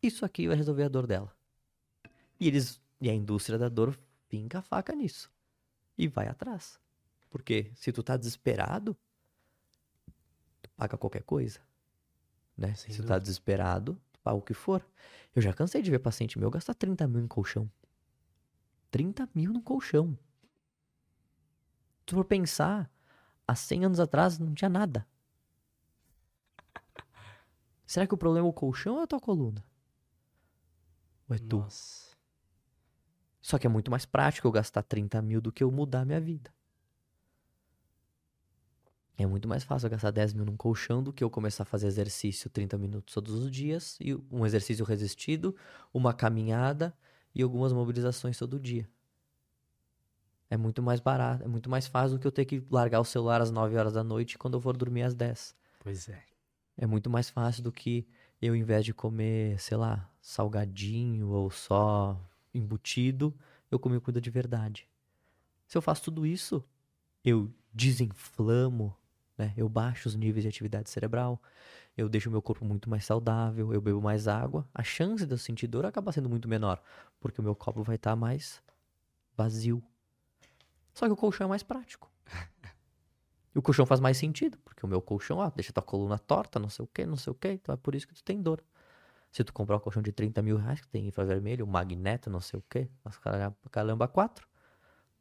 isso aqui vai resolver a dor dela. E eles e a indústria da dor finca a faca nisso e vai atrás. Porque se tu tá desesperado, tu paga qualquer coisa, né? Sem se tu tá desesperado, tu paga o que for. Eu já cansei de ver paciente meu gastar 30 mil em colchão. 30 mil no colchão. Se tu for pensar, há 100 anos atrás não tinha nada. Será que o problema é o colchão ou é a tua coluna? Ou é tu? Nossa. Só que é muito mais prático eu gastar 30 mil do que eu mudar minha vida. É muito mais fácil eu gastar 10 mil num colchão do que eu começar a fazer exercício 30 minutos todos os dias, e um exercício resistido, uma caminhada e algumas mobilizações todo dia. É muito mais barato, é muito mais fácil do que eu ter que largar o celular às 9 horas da noite quando eu for dormir às 10. Pois é. É muito mais fácil do que eu, em vez de comer, sei lá, salgadinho ou só embutido, eu comer comida de verdade. Se eu faço tudo isso, eu desinflamo, né? Eu baixo os níveis de atividade cerebral, eu deixo o meu corpo muito mais saudável, eu bebo mais água. A chance de eu sentir dor acaba sendo muito menor, porque o meu copo vai estar mais vazio. Só que o colchão é mais prático. E o colchão faz mais sentido, porque o meu colchão, ó, deixa tua coluna torta, não sei o que, não sei o que, então é por isso que tu tem dor. Se tu comprar um colchão de 30 mil reais, que tem infravermelho, magneto, não sei o que, caramba 4,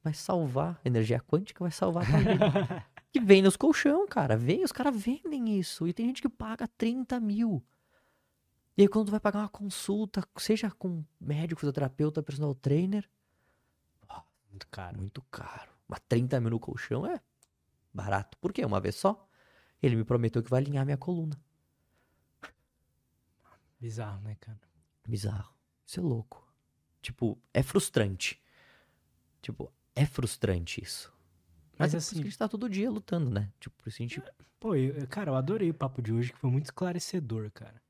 vai salvar, energia quântica vai salvar a tua vida. Que vem nos colchão, cara. Vem, os caras vendem isso. E tem gente que paga 30 mil. E aí, quando tu vai pagar uma consulta, seja com médico, fisioterapeuta, personal trainer, Muito caro. muito caro. Mas 30 mil no colchão é barato. Por quê? Uma vez só. Ele me prometeu que vai alinhar minha coluna. Bizarro, né, cara? Bizarro. Isso é louco. Tipo, é frustrante. Tipo, é frustrante isso. Mas, Mas é assim- que a gente tá todo dia lutando, né? Tipo, por isso a gente. Pô, eu- cara, eu adorei o papo de hoje, que foi muito esclarecedor, cara.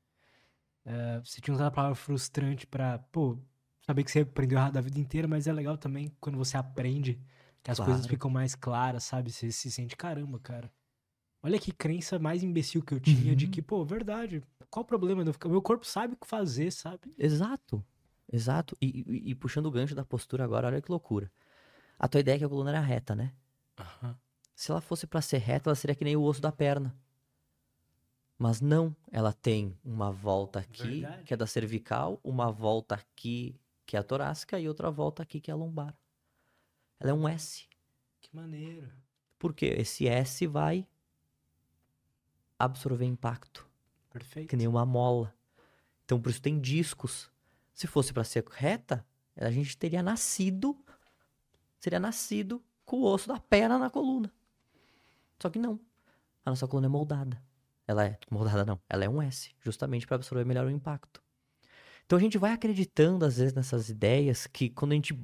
É, você tinha usado a palavra frustrante pra, pô, saber que você aprendeu errado a vida inteira, mas é legal também quando você aprende que as coisas Claro. ficam mais claras, sabe? Você se sente, caramba, cara. Olha que crença mais imbecil que eu tinha de Uhum. que, pô, verdade, qual o problema? de Meu corpo sabe o que fazer, sabe? Exato. Exato. E, e- e puxando o gancho da postura agora, olha que loucura. A tua ideia é que a coluna era reta, né? Aham. Se ela fosse pra ser reta, ela seria que nem o osso da perna. Mas não, ela tem uma volta aqui, Verdade. que é da cervical, uma volta aqui, que é a torácica, e outra volta aqui, que é a lombar. Ela é um S. Que maneiro. Porque esse S vai absorver impacto, Perfeito. que nem uma mola. Então, por isso tem discos. Se fosse pra ser reta, a gente teria nascido, seria nascido com o osso da perna na coluna. Só que não. A nossa coluna é moldada. Ela é moldada não, ela é um S, justamente para absorver melhor o impacto. Então a gente vai acreditando às vezes nessas ideias que quando a gente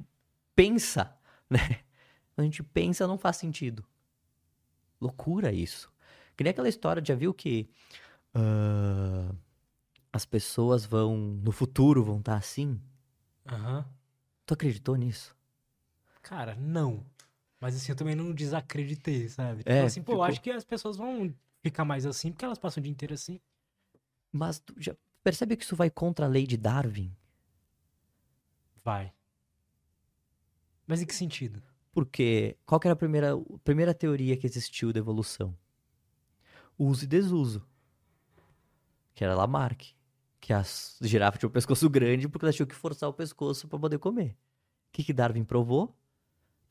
pensa, né? Quando a gente pensa não faz sentido. Loucura isso. Que nem aquela história, já viu que ah, as pessoas vão no futuro vão estar assim? Aham. Tu acreditou nisso? Cara, não. Mas assim, eu também não desacreditei, sabe? Tipo É, assim, pô, eu ficou- acho que as pessoas vão ficar mais assim porque elas passam o dia inteiro assim. Mas tu já percebe que isso vai contra a lei de Darwin? Vai. Mas em que sentido? Porque qual que era a primeira, a primeira teoria que existiu da evolução? Uso e desuso. Que era Lamarck. Que as girafas tinham o pescoço grande porque elas tinham que forçar o pescoço para poder comer. O que, que Darwin provou?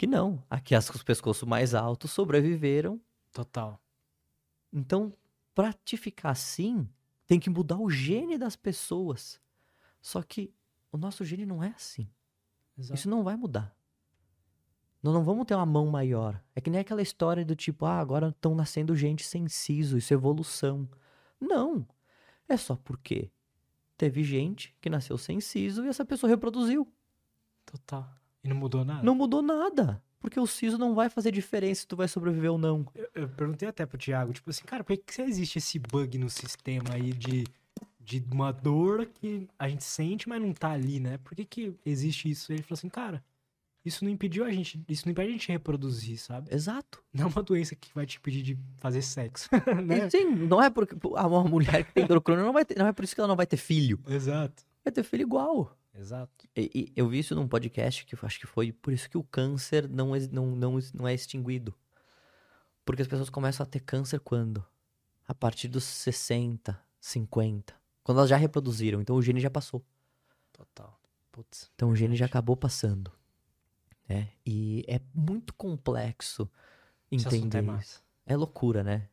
Que não. Aqui as com os pescoços mais altos sobreviveram. Total. Então, pra te ficar assim, tem que mudar o gene das pessoas. Só que o nosso gene não é assim. Exato. Isso não vai mudar. Nós não vamos ter uma mão maior. É que nem aquela história do tipo, ah, agora estão nascendo gente sem siso, isso é evolução. Não. É só porque teve gente que nasceu sem siso e essa pessoa reproduziu. Total. E não mudou nada? Não mudou nada. Porque o siso não vai fazer diferença se tu vai sobreviver ou não. Eu, eu perguntei até pro Thiago, tipo assim, cara, por que, que existe esse bug no sistema aí de, de uma dor que a gente sente, mas não tá ali, né? Por que, que existe isso? Ele falou assim, cara, isso não impediu a gente, isso não impede a gente reproduzir, sabe? Exato. Não é uma doença que vai te impedir de fazer sexo, né? Sim, não é porque a- uma mulher que tem dor crônica não vai ter, não é por isso que ela não vai ter filho. Exato. Vai ter filho igual. Exato. E, e eu vi isso num podcast que acho que foi por isso que o câncer não, não, não, não é extinguido. Porque as pessoas começam a ter câncer quando? A partir dos 60, 50. Quando elas já reproduziram, então o gene já passou. Total. Putz. Então o gene já acabou passando. Né? E é muito complexo assunto entender é isso. É loucura, né?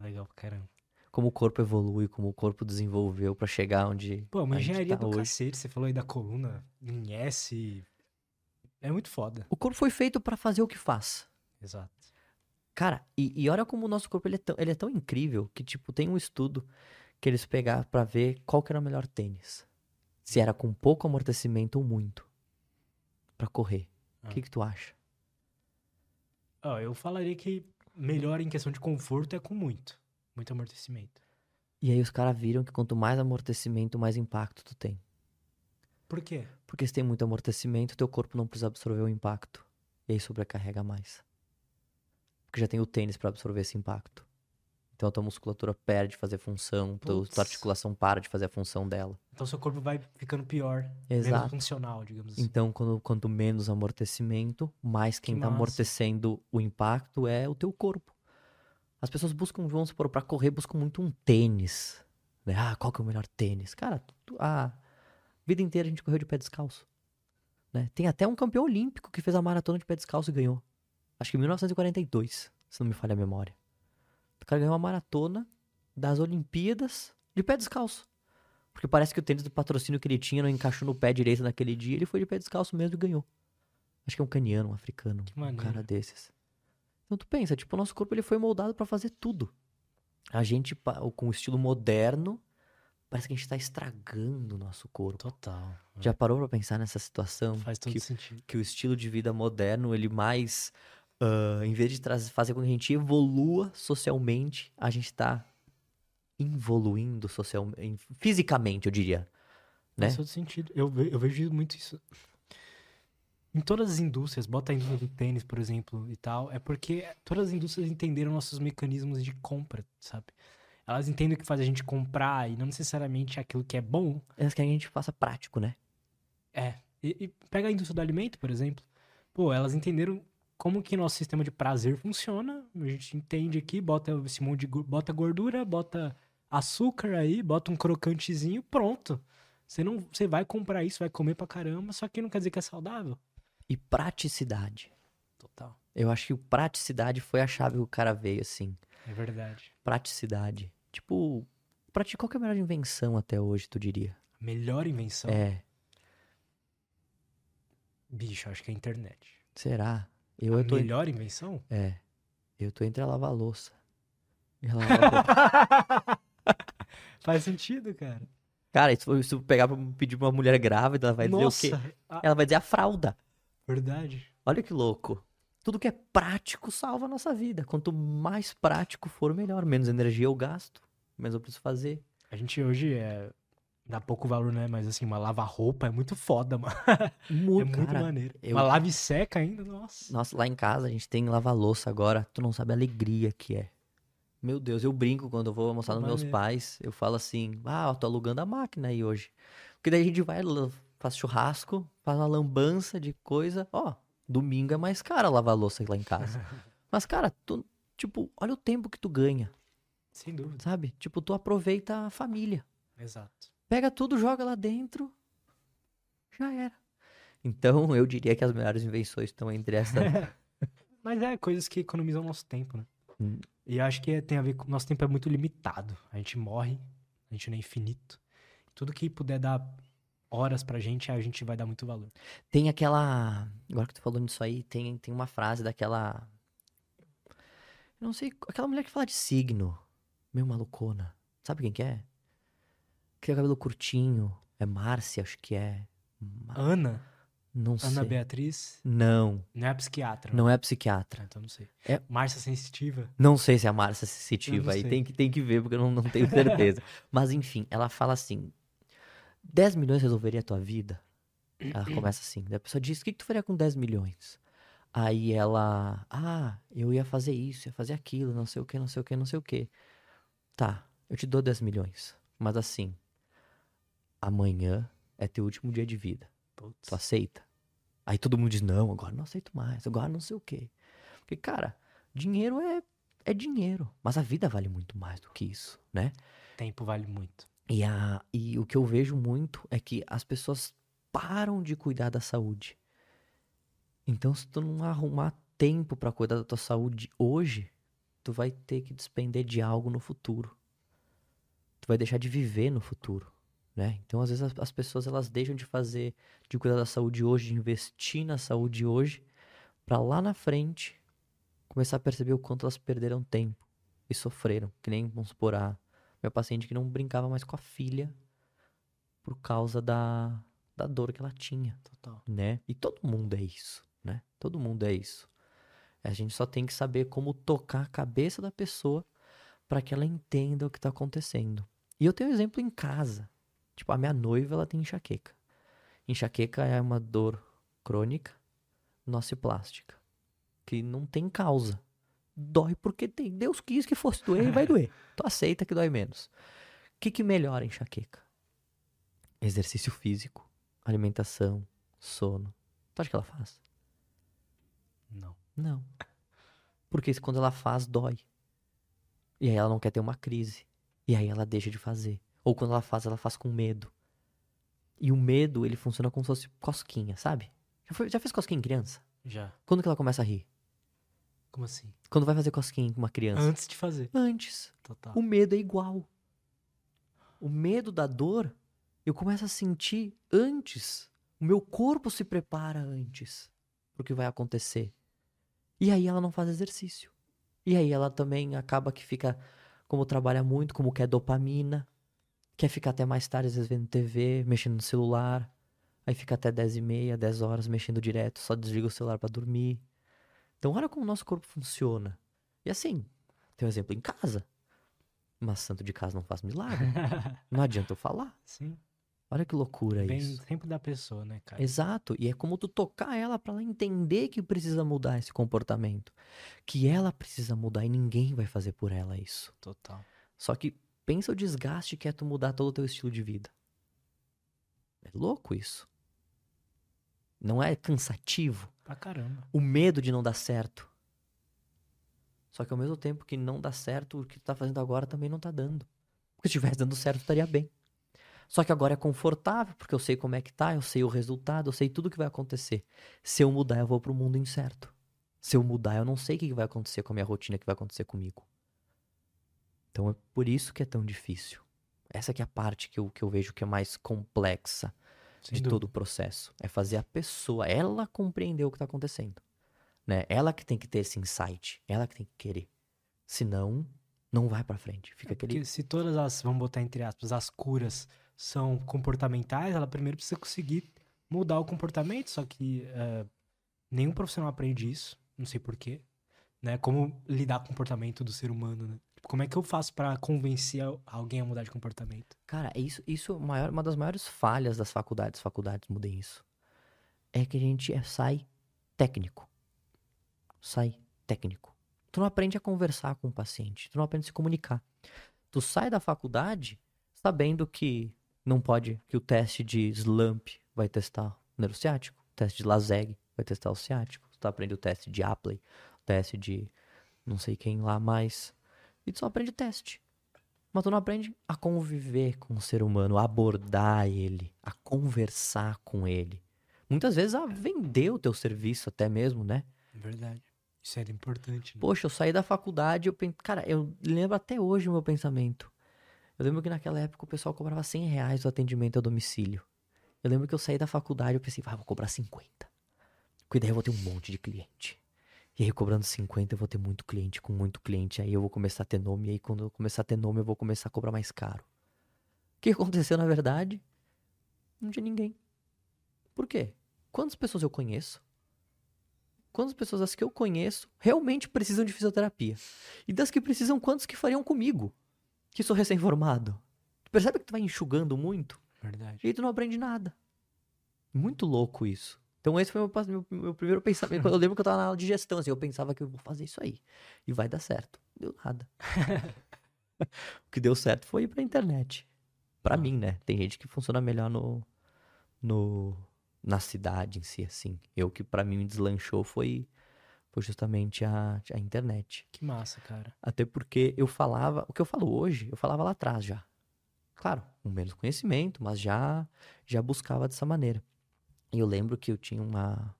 Legal pra caramba. Como o corpo evolui, como o corpo desenvolveu pra chegar onde Pô, uma a gente engenharia tá do hoje. cacete, você falou aí da coluna em S. É muito foda. O corpo foi feito pra fazer o que faz. Exato. Cara, e, e olha como o nosso corpo ele é, tão, ele é tão incrível que, tipo, tem um estudo que eles pegaram pra ver qual que era o melhor tênis. Se era com pouco amortecimento ou muito. Pra correr. O Ah. que que tu acha? Ó, eu falaria que melhor em questão de conforto é com muito. Muito amortecimento. E aí os caras viram que quanto mais amortecimento, mais impacto tu tem. Por quê? Porque se tem muito amortecimento, teu corpo não precisa absorver o impacto. E aí sobrecarrega mais. Porque já tem o tênis pra absorver esse impacto. Então a tua musculatura perde de fazer função, Putz. tua articulação para de fazer a função dela. Então seu corpo vai ficando pior. Menos Exato. funcional, digamos assim. Então, quando, quanto menos amortecimento, mais quem Que tá massa. amortecendo o impacto é o teu corpo. As pessoas buscam, vamos supor, pra correr, buscam muito um tênis. né? Ah, qual que é o melhor tênis? Cara, tu- a vida inteira a gente correu de pé descalço. né? Tem até um campeão olímpico que fez a maratona de pé descalço e ganhou. Acho que em 1942. se não me falha a memória. O cara ganhou uma maratona das Olimpíadas de pé descalço. Porque parece que o tênis do patrocínio que ele tinha não encaixou no pé direito naquele dia. Ele foi de pé descalço mesmo e ganhou. Acho que é um caniano, um africano. Que um cara desses. Então tu pensa, tipo, o nosso corpo ele foi moldado pra fazer tudo. A gente, com o estilo moderno, parece que a gente tá estragando o nosso corpo. Total. Já parou pra pensar nessa situação? Faz todo que, sentido. que o estilo de vida moderno, ele mais. ah, em vez de trazer, fazer com que a gente evolua socialmente, a gente tá involuindo socialmente. Fisicamente, eu diria. Né? Faz todo sentido. Eu, ve- eu vejo muito isso. Em todas as indústrias, bota a indústria do tênis, por exemplo, e tal, é porque todas as indústrias entenderam nossos mecanismos de compra, sabe? Elas entendem o que faz a gente comprar e não necessariamente aquilo que é bom. Elas querem que a gente faça prático, né? É. E, e pega a indústria do alimento, por exemplo. Pô, elas entenderam como que nosso sistema de prazer funciona. A gente entende aqui, bota esse monte de bota gordura, bota açúcar aí, bota um crocantezinho, pronto. Você não, você vai comprar isso, vai comer pra caramba, só que não quer dizer que é saudável. E praticidade. Total. Eu acho que o praticidade foi a chave que o cara veio, assim. É verdade. Praticidade. Tipo, pra ti, qual que é a melhor invenção até hoje, tu diria? Melhor invenção, É, bicho, acho que é a internet. será? Eu, a eu tô. melhor invenção? É. Eu tô entre a lava-louça. e a lava-roupa. Faz sentido, cara. Cara, se eu- pegar pra pedir pra uma mulher grávida, ela vai dizer Nossa, o quê? a- Ela vai dizer a fralda. Verdade. Olha que louco. Tudo que é prático salva a nossa vida. Quanto mais prático for, melhor. Menos energia eu gasto, menos eu preciso fazer. A gente hoje é dá pouco valor, né? Mas assim, uma lava-roupa é muito foda, mano. Muito, é muito cara. maneiro. eu- Uma lave seca ainda, nossa. Nossa, lá em casa a gente tem lava-louça agora. Tu não sabe a alegria que é. Meu Deus, eu brinco quando eu vou Pô, nos meus pais. Eu falo assim, ah, eu tô alugando a máquina aí hoje. Porque daí a gente vai, faz churrasco, faz uma lambança de coisa. Ó, domingo é mais caro lavar louça lá em casa. Mas, cara, tu, tipo, olha o tempo que tu ganha, Sem dúvida. sabe? Tipo, tu aproveita a família. Exato. Pega tudo, joga lá dentro, já era. Então, eu diria que as melhores invenções estão entre essa. Mas é coisas que economizam nosso tempo, né? Hum. E acho que é- tem a ver com. Nosso tempo é muito limitado. A gente morre, a gente não é infinito. Tudo que puder dar horas pra gente, a gente vai dar muito valor. Tem aquela. Agora que tu falou nisso aí, tem, tem uma frase daquela. Eu não sei. Aquela mulher que fala de signo. Meio malucona. Sabe quem que é? Que tem o cabelo curtinho. É Márcia, acho que é. Ma- Ana, Não sei. Ana Beatriz, Não, não é psiquiatra. né? não é psiquiatra. Ah, Então não sei. É- Márcia Sensitiva. Não sei se é a Márcia sensitiva não aí. Tem que, tem que ver, porque eu não, não tenho certeza. Mas enfim, ela fala assim: 10 milhões resolveria a tua vida? Ela começa assim. Daí a pessoa diz: O que, que tu faria com 10 milhões? Aí ela: Ah, eu ia fazer isso, ia fazer aquilo, não sei o que, não sei o que, não sei o que. Tá, eu te dou 10 milhões. Mas assim, amanhã é teu último dia de vida. Putz. Tu aceita? Aí todo mundo diz, não, agora não aceito mais, agora não sei o quê. Porque, cara, dinheiro é, é dinheiro. Mas a vida vale muito mais do que isso, né? Tempo vale muito. E, a, e o que eu vejo muito é que as pessoas param de cuidar da saúde. Então, se tu não arrumar tempo pra cuidar da tua saúde hoje, tu vai ter que despender de algo no futuro. Tu vai deixar de viver no futuro, né? Então, às vezes as, as pessoas elas deixam de fazer, de cuidar da saúde hoje, de investir na saúde hoje, pra lá na frente começar a perceber o quanto elas perderam tempo e sofreram, que nem vamos supor a meu paciente que não brincava mais com a filha por causa da, da dor que ela tinha, Total. né? E todo mundo é isso, né? Todo mundo é isso. A gente só tem que saber como tocar a cabeça da pessoa para que ela entenda o que tá acontecendo. E eu tenho um exemplo em casa. Tipo, a minha noiva, ela tem enxaqueca. Enxaqueca é uma dor crônica nociplástica, que não tem causa. Dói porque tem. Deus quis que fosse doer e vai doer. Tu aceita que dói menos. O que, que melhora a enxaqueca? Exercício físico, alimentação, sono. Tu acha que ela faz? Não. Não. Porque quando ela faz, dói. E aí ela não quer ter uma crise. E aí ela deixa de fazer. Ou quando ela faz, ela faz com medo. E o medo, ele funciona como se fosse cosquinha, sabe? Já, foi- já fez cosquinha em criança? Já. Quando que ela começa a rir? Como assim? Quando vai fazer cosquinha com uma criança. Antes de fazer. Antes. Total. O medo é igual. O medo da dor, eu começo a sentir antes. O meu corpo se prepara antes pro que vai acontecer. E aí ela não faz exercício. E aí ela também acaba que fica, como trabalha muito, como quer dopamina, quer ficar até mais tarde, às vezes vendo TV, mexendo no celular. Aí fica até 10 e meia, 10 horas mexendo direto, só desliga o celular para dormir. Então olha como o nosso corpo funciona. E assim, tem um exemplo em casa. Mas santo de casa não faz milagre. não adianta eu falar. Sim. Olha que loucura Vem isso. sempre da pessoa, né, cara? Exato. E é como tu tocar ela pra ela entender que precisa mudar esse comportamento. Que ela precisa mudar e ninguém vai fazer por ela isso. Total. Só que pensa o desgaste que é tu mudar todo o teu estilo de vida. É louco isso. Não é cansativo? Pra caramba. O medo de não dar certo. Só que ao mesmo tempo que não dá certo, o que tu tá fazendo agora também não tá dando. Porque se estivesse dando certo, estaria bem. Só que agora é confortável, porque eu sei como é que tá, eu sei o resultado, eu sei tudo que vai acontecer. Se eu mudar, eu vou pro mundo incerto. Se eu mudar, eu não sei o que vai acontecer com a minha rotina, o que vai acontecer comigo. Então é por isso que é tão difícil. Essa que é a parte que eu, que eu vejo que é mais complexa Sem de dúvida. todo o processo. É fazer a pessoa, ela compreender o que está acontecendo. Né? Ela que tem que ter esse insight. Ela que tem que querer. Senão, não vai pra frente. Fica aquele. Porque se todas as, vamos botar entre aspas, as curas são comportamentais, ela primeiro precisa conseguir mudar o comportamento, só que eh, nenhum profissional aprende isso, não sei porquê, né? Como lidar com o comportamento do ser humano, né? Como é que eu faço pra convencer al- alguém a mudar de comportamento? Cara, é isso, isso é maior- uma das maiores falhas das faculdades. Faculdades mudem isso. É que a gente é- sai técnico. Sai técnico. Tu não aprende a conversar com o paciente. Tu não aprende a se comunicar. Tu sai da faculdade sabendo que não pode, que o teste de slump vai testar o nervo ciático, o teste de Laseg vai testar o ciático. Tu aprende o teste de Apley, o teste de não sei quem lá mais. E tu só aprende teste. Mas tu não aprende a conviver com o ser humano, a abordar ele, a conversar com ele. Muitas vezes a vender o teu serviço até mesmo, né? Verdade. Isso era importante, né? Poxa, eu saí da faculdade, eu pen... cara, eu lembro até hoje o meu pensamento. Eu lembro que naquela época o pessoal cobrava 100 reais o atendimento a domicílio. Eu lembro que eu saí da faculdade e eu pensei, ah, vou cobrar 50. Porque daí eu vou ter um monte de cliente. E aí, cobrando 50, eu vou ter muito cliente, com muito cliente. Aí eu vou começar a ter nome. E aí, quando eu começar a ter nome, eu vou começar a cobrar mais caro. O que aconteceu, na verdade? Não tinha ninguém. Por quê? Quantas pessoas eu conheço? Quantas pessoas das que eu conheço realmente precisam de fisioterapia? E das que precisam, quantos que fariam comigo? Que sou recém-formado. Tu percebe que tu vai enxugando muito? Verdade. E aí tu não aprende nada. Muito louco isso. Então esse foi meu, meu, meu primeiro pensamento. Eu lembro que eu tava na aula de gestão, assim, eu pensava que eu vou fazer isso aí. E vai dar certo. Deu nada. o que deu certo foi ir pra internet. Pra Ah. mim, né? Tem gente que funciona melhor no, no na cidade em si, assim. Eu que pra mim me deslanchou foi, foi justamente a, a internet. Que massa, cara. Até porque eu falava, o que eu falo hoje, eu falava lá atrás já. Claro, com menos conhecimento, mas já já buscava dessa maneira. E eu lembro que eu tinha uma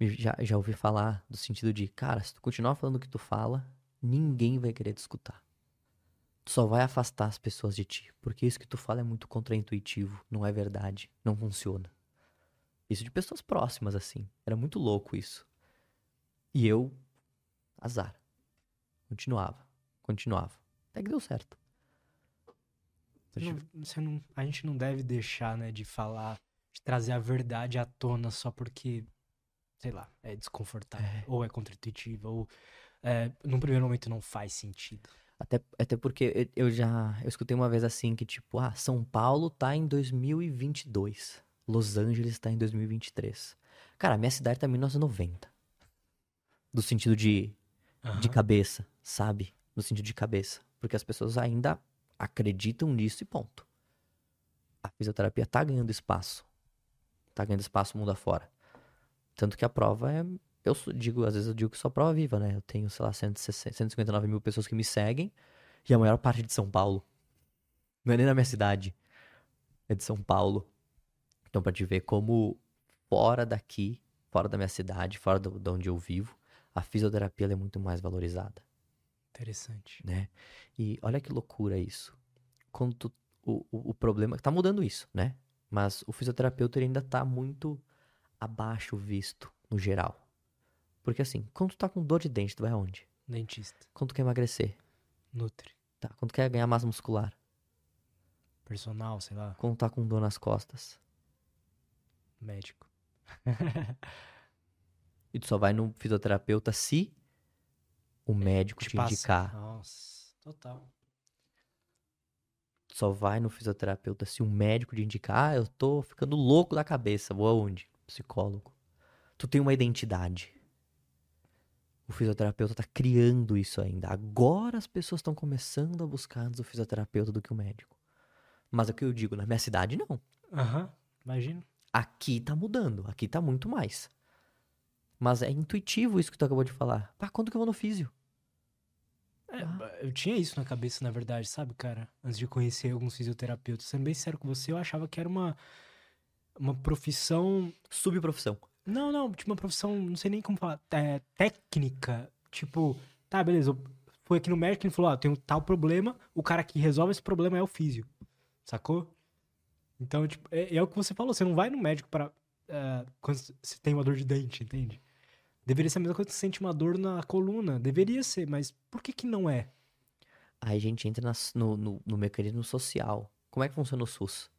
já, já ouvi falar do sentido de, cara, se tu continuar falando o que tu fala, ninguém vai querer te escutar. Tu só vai afastar as pessoas de ti, porque isso que tu fala é muito contraintuitivo, não é verdade, não funciona. Isso de pessoas próximas assim. Era muito louco isso. E eu azar. Continuava, continuava. Até que deu certo. Não- você não- a gente não deve deixar, né, de falar, de trazer a verdade à tona só porque, sei lá, é desconfortável, É. ou é contraintuitivo, ou é, num primeiro momento não faz sentido. Até, até porque eu já eu escutei uma vez assim que tipo, ah, São Paulo tá em 2022. Los Angeles tá em 2023. Cara, a minha cidade tá em 1990. Do sentido de, de Aham. cabeça, sabe? No sentido de cabeça. Porque as pessoas ainda acreditam nisso e ponto. A fisioterapia tá ganhando espaço. Tá ganhando espaço mundo afora. Tanto que a prova é. Eu digo, às vezes eu digo que sou prova viva, né? Eu tenho, sei lá, 160, 159 mil pessoas que me seguem e a maior parte é de São Paulo. Não é nem na minha cidade. É de São Paulo. Então, pra te ver como fora daqui, fora da minha cidade, fora do, de onde eu vivo, a fisioterapia é muito mais valorizada, Interessante. né? E olha que loucura isso. Quando tu- o, o, o problema tá mudando isso, né? Mas o fisioterapeuta ainda tá muito abaixo visto no geral. Porque assim, quando tu tá com dor de dente, tu vai aonde? Dentista. Quando tu quer emagrecer, Nutri. tá? Quando tu quer ganhar massa muscular, Personal, sei lá. quando tu tá com dor nas costas, Médico. e tu só vai no fisioterapeuta se o médico te, passa. indicar. Nossa, total. Só vai no fisioterapeuta se o médico te indicar, ah, eu tô ficando louco da cabeça, vou aonde? Psicólogo. Tu tem uma identidade. O fisioterapeuta tá criando isso ainda. Agora as pessoas estão começando a buscar antes o fisioterapeuta do que o médico. Mas é o que eu digo, na minha cidade não. Aham, imagina. Aqui tá mudando, aqui tá muito mais. Mas é intuitivo isso que tu acabou de falar. Pá, quando que eu vou no físio? É, Ah. Eu tinha isso na cabeça, na verdade, sabe, cara? Antes de conhecer alguns fisioterapeutas. Sendo bem sincero com você, eu achava que era uma, uma profissão. Subprofissão. Não, não, tipo uma profissão, não sei nem como falar. é, técnica. Tipo, tá, beleza. eu- Foi aqui no médico e ele falou: Ó, tem um tal problema, o cara que resolve esse problema é o físio. Sacou? Então, tipo, é, é o que você falou, você não vai no médico para quando você tem uma dor de dente, entende? Deveria ser a mesma coisa que você sente uma dor na coluna. Deveria ser, mas por que que não é? Aí a gente entra nas- no, no, no mecanismo social. Como é que funciona o SUS?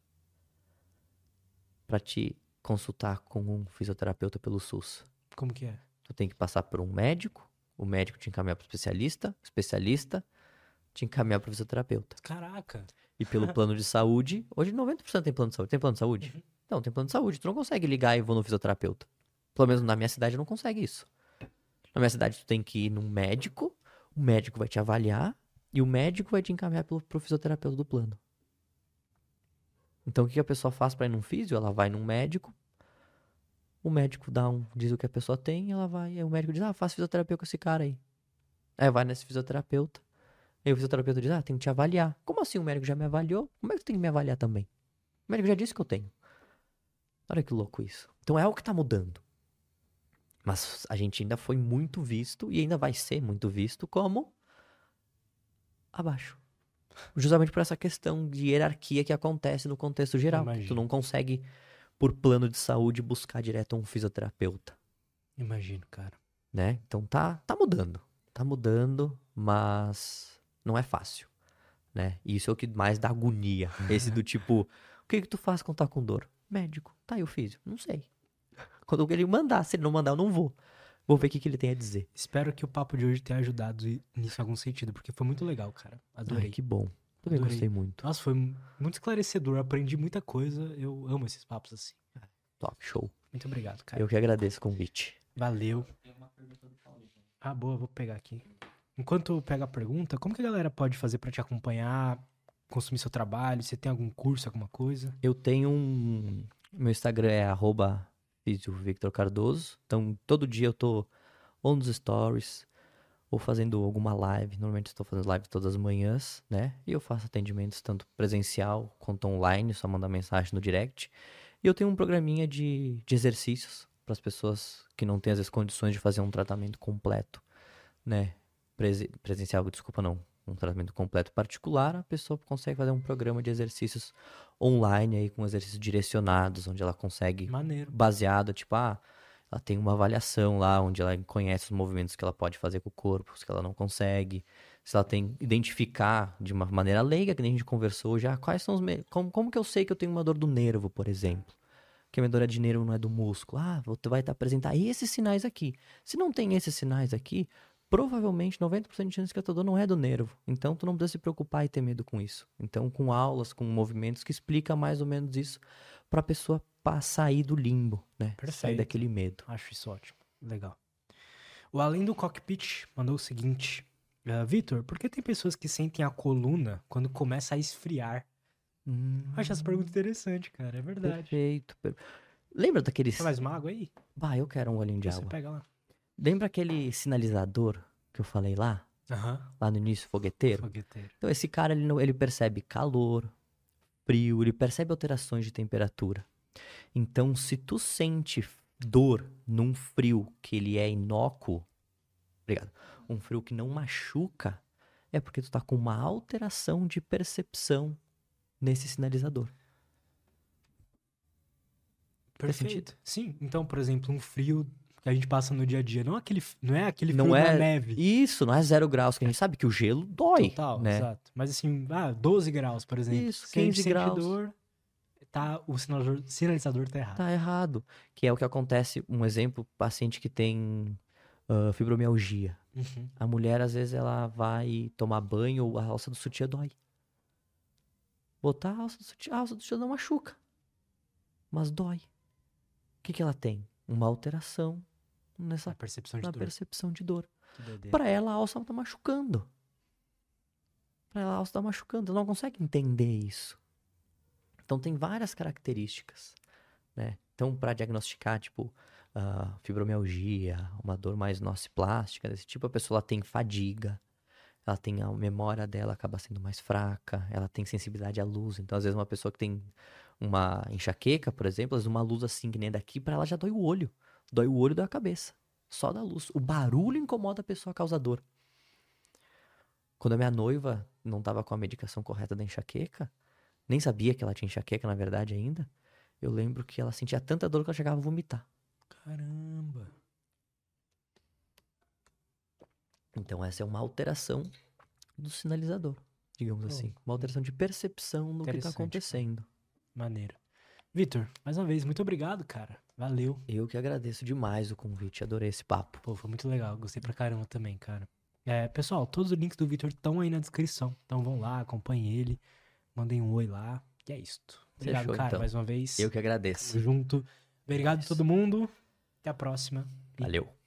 Pra te consultar com um fisioterapeuta pelo SUS. Como que é? Tu tem que passar por um médico, o médico te encaminhar pro especialista, o especialista te encaminhar pro fisioterapeuta. Caraca. E pelo plano de saúde, hoje 90% tem plano de saúde. Tem plano de saúde? Não, tem plano de saúde. Tu não consegue ligar e vou no fisioterapeuta. Pelo menos na minha cidade não consegue isso. Na minha cidade tu tem que ir num médico, o médico vai te avaliar e o médico vai te encaminhar pelo, pro fisioterapeuta do plano. Então o que a pessoa faz pra ir num físio? Ela vai num médico, o médico dá um, diz o que a pessoa tem, ela vai, aí o médico diz, ah, faz fisioterapia com esse cara aí. Aí vai nesse fisioterapeuta, aí o fisioterapeuta diz, ah, tem que te avaliar. Como assim o médico já me avaliou? Como é que tu tem que me avaliar também? O médico já disse que eu tenho. Olha que louco isso. Então é algo que tá mudando. Mas a gente ainda foi muito visto e ainda vai ser muito visto como abaixo. Justamente por essa questão de hierarquia que acontece no contexto geral. Tu não consegue, por plano de saúde, buscar direto um fisioterapeuta, Imagino, cara. né? Então tá, tá mudando. Tá mudando, mas não é fácil, né? E isso é o que mais dá agonia. Esse do tipo, o que que tu faz quando tá com dor? Médico. Tá, e o físio? Não sei. Quando ele mandar, se ele não mandar, eu não vou. Vou ver o que, que ele tem a dizer. Espero que o papo de hoje tenha ajudado nisso em algum sentido, porque foi muito legal, cara. Adorei. Ai, que bom. Também Adorei. gostei muito. Nossa, foi mu- muito esclarecedor. Aprendi muita coisa. Eu amo esses papos assim. Top, show. Muito obrigado, cara. Eu que agradeço o convite. Valeu. Ah, boa, vou pegar aqui. Enquanto eu pego a pergunta, como que a galera pode fazer pra te acompanhar, consumir seu trabalho? Você tem algum curso, alguma coisa? Eu tenho um. Meu Instagram é arroba Físio Victor Cardoso. Então, todo dia eu tô ou nos stories ou fazendo alguma live. Normalmente estou fazendo live todas as manhãs, né? E eu faço atendimentos tanto presencial quanto online, só mandar mensagem no direct. E eu tenho um programinha de, de exercícios para as pessoas que não têm vezes condições de fazer um tratamento completo, né? Prese- presencial, desculpa, não. Um tratamento completo particular, a pessoa consegue fazer um programa de exercícios online aí com exercícios direcionados, onde ela consegue Maneiro. baseado, tipo, ah, ela tem uma avaliação lá onde ela conhece os movimentos que ela pode fazer com o corpo, os que ela não consegue. Se ela tem identificar de uma maneira leiga, que nem a gente conversou já, quais são os me... como, como que eu sei que eu tenho uma dor do nervo, por exemplo? Que a minha dor é de nervo não é do músculo. Ah, você vai apresentar esses sinais aqui. Se não tem esses sinais aqui, provavelmente 90% de chance que a tua dor não é do nervo. Então tu não precisa se preocupar e ter medo com isso. Então com aulas, com movimentos que explica mais ou menos isso para a pessoa sair do limbo, né? Sair Perfeito. daquele medo. Acho isso ótimo. Legal. O Além do Cockpit mandou o seguinte. ah, Vitor, por que tem pessoas que sentem a coluna quando começa a esfriar? Acho essa pergunta interessante, cara. É verdade. Perfeito. per- Lembra daqueles. Quer mais uma água aí? Bah, eu quero um olhinho de Você água. pega lá. Lembra aquele sinalizador que eu falei lá? Aham. Lá no início, fogueteiro? Fogueteiro. Então, esse cara, ele, não- ele percebe calor, frio, ele percebe alterações de temperatura. Então, se tu sente dor num frio que ele é inócuo, Obrigado. Um frio que não machuca é porque tu tá com uma alteração de percepção nesse sinalizador. Perfeito. Sim, então, por exemplo, um frio que a gente passa no dia a dia, não aquele, não é aquele Não é da neve. Isso, não é zero graus, que a gente sabe que o gelo dói, Total, né? exato. Mas assim, ah, 12 graus, por exemplo. Isso, Se a gente 15 sente graus. dor, tá, o sinalizador, sinalizador tá errado. Tá errado. Que é o que acontece, um exemplo, paciente que tem ah, fibromialgia. Uhum. A mulher, às vezes, ela vai tomar banho ou a alça do sutiã dói. Botar a alça do sutiã, a alça do sutiã não machuca, mas dói. O que, que ela tem? Uma alteração nessa A percepção de na dor. percepção de dor. Pra ela, a alça tá machucando. Pra ela, a alça tá machucando. Ela não consegue entender isso. Então, tem várias características, né? Então, para diagnosticar, tipo, ah, fibromialgia, uma dor mais nociplástica, desse tipo, a pessoa tem fadiga, ela tem a memória dela acaba sendo mais fraca, ela tem sensibilidade à luz. Então, às vezes, uma pessoa que tem uma enxaqueca, por exemplo, às vezes uma luz assim que nem daqui, pra ela já dói o olho. Dói o olho da cabeça. Só da luz. O barulho incomoda a pessoa, causa dor. Quando a minha noiva não tava com a medicação correta da enxaqueca, nem sabia que ela tinha enxaqueca, na verdade, ainda, eu lembro que ela sentia tanta dor que ela chegava a vomitar. Caramba. Então, essa é uma alteração do sinalizador, digamos Oh, assim. Uma alteração de percepção do que tá cara. acontecendo. Maneiro. Vitor, mais uma vez, muito obrigado, cara. Valeu. Eu que agradeço demais o convite, adorei esse papo. Pô, foi muito legal. Gostei pra caramba também, cara. É, pessoal, todos os links do Vitor estão aí na descrição. Então vão lá, acompanhem ele, mandem um oi lá. E é isto. Obrigado, Fechou, cara, então. mais uma vez. Eu que agradeço. Tamo junto. Obrigado a todo mundo. Até a próxima. E Valeu.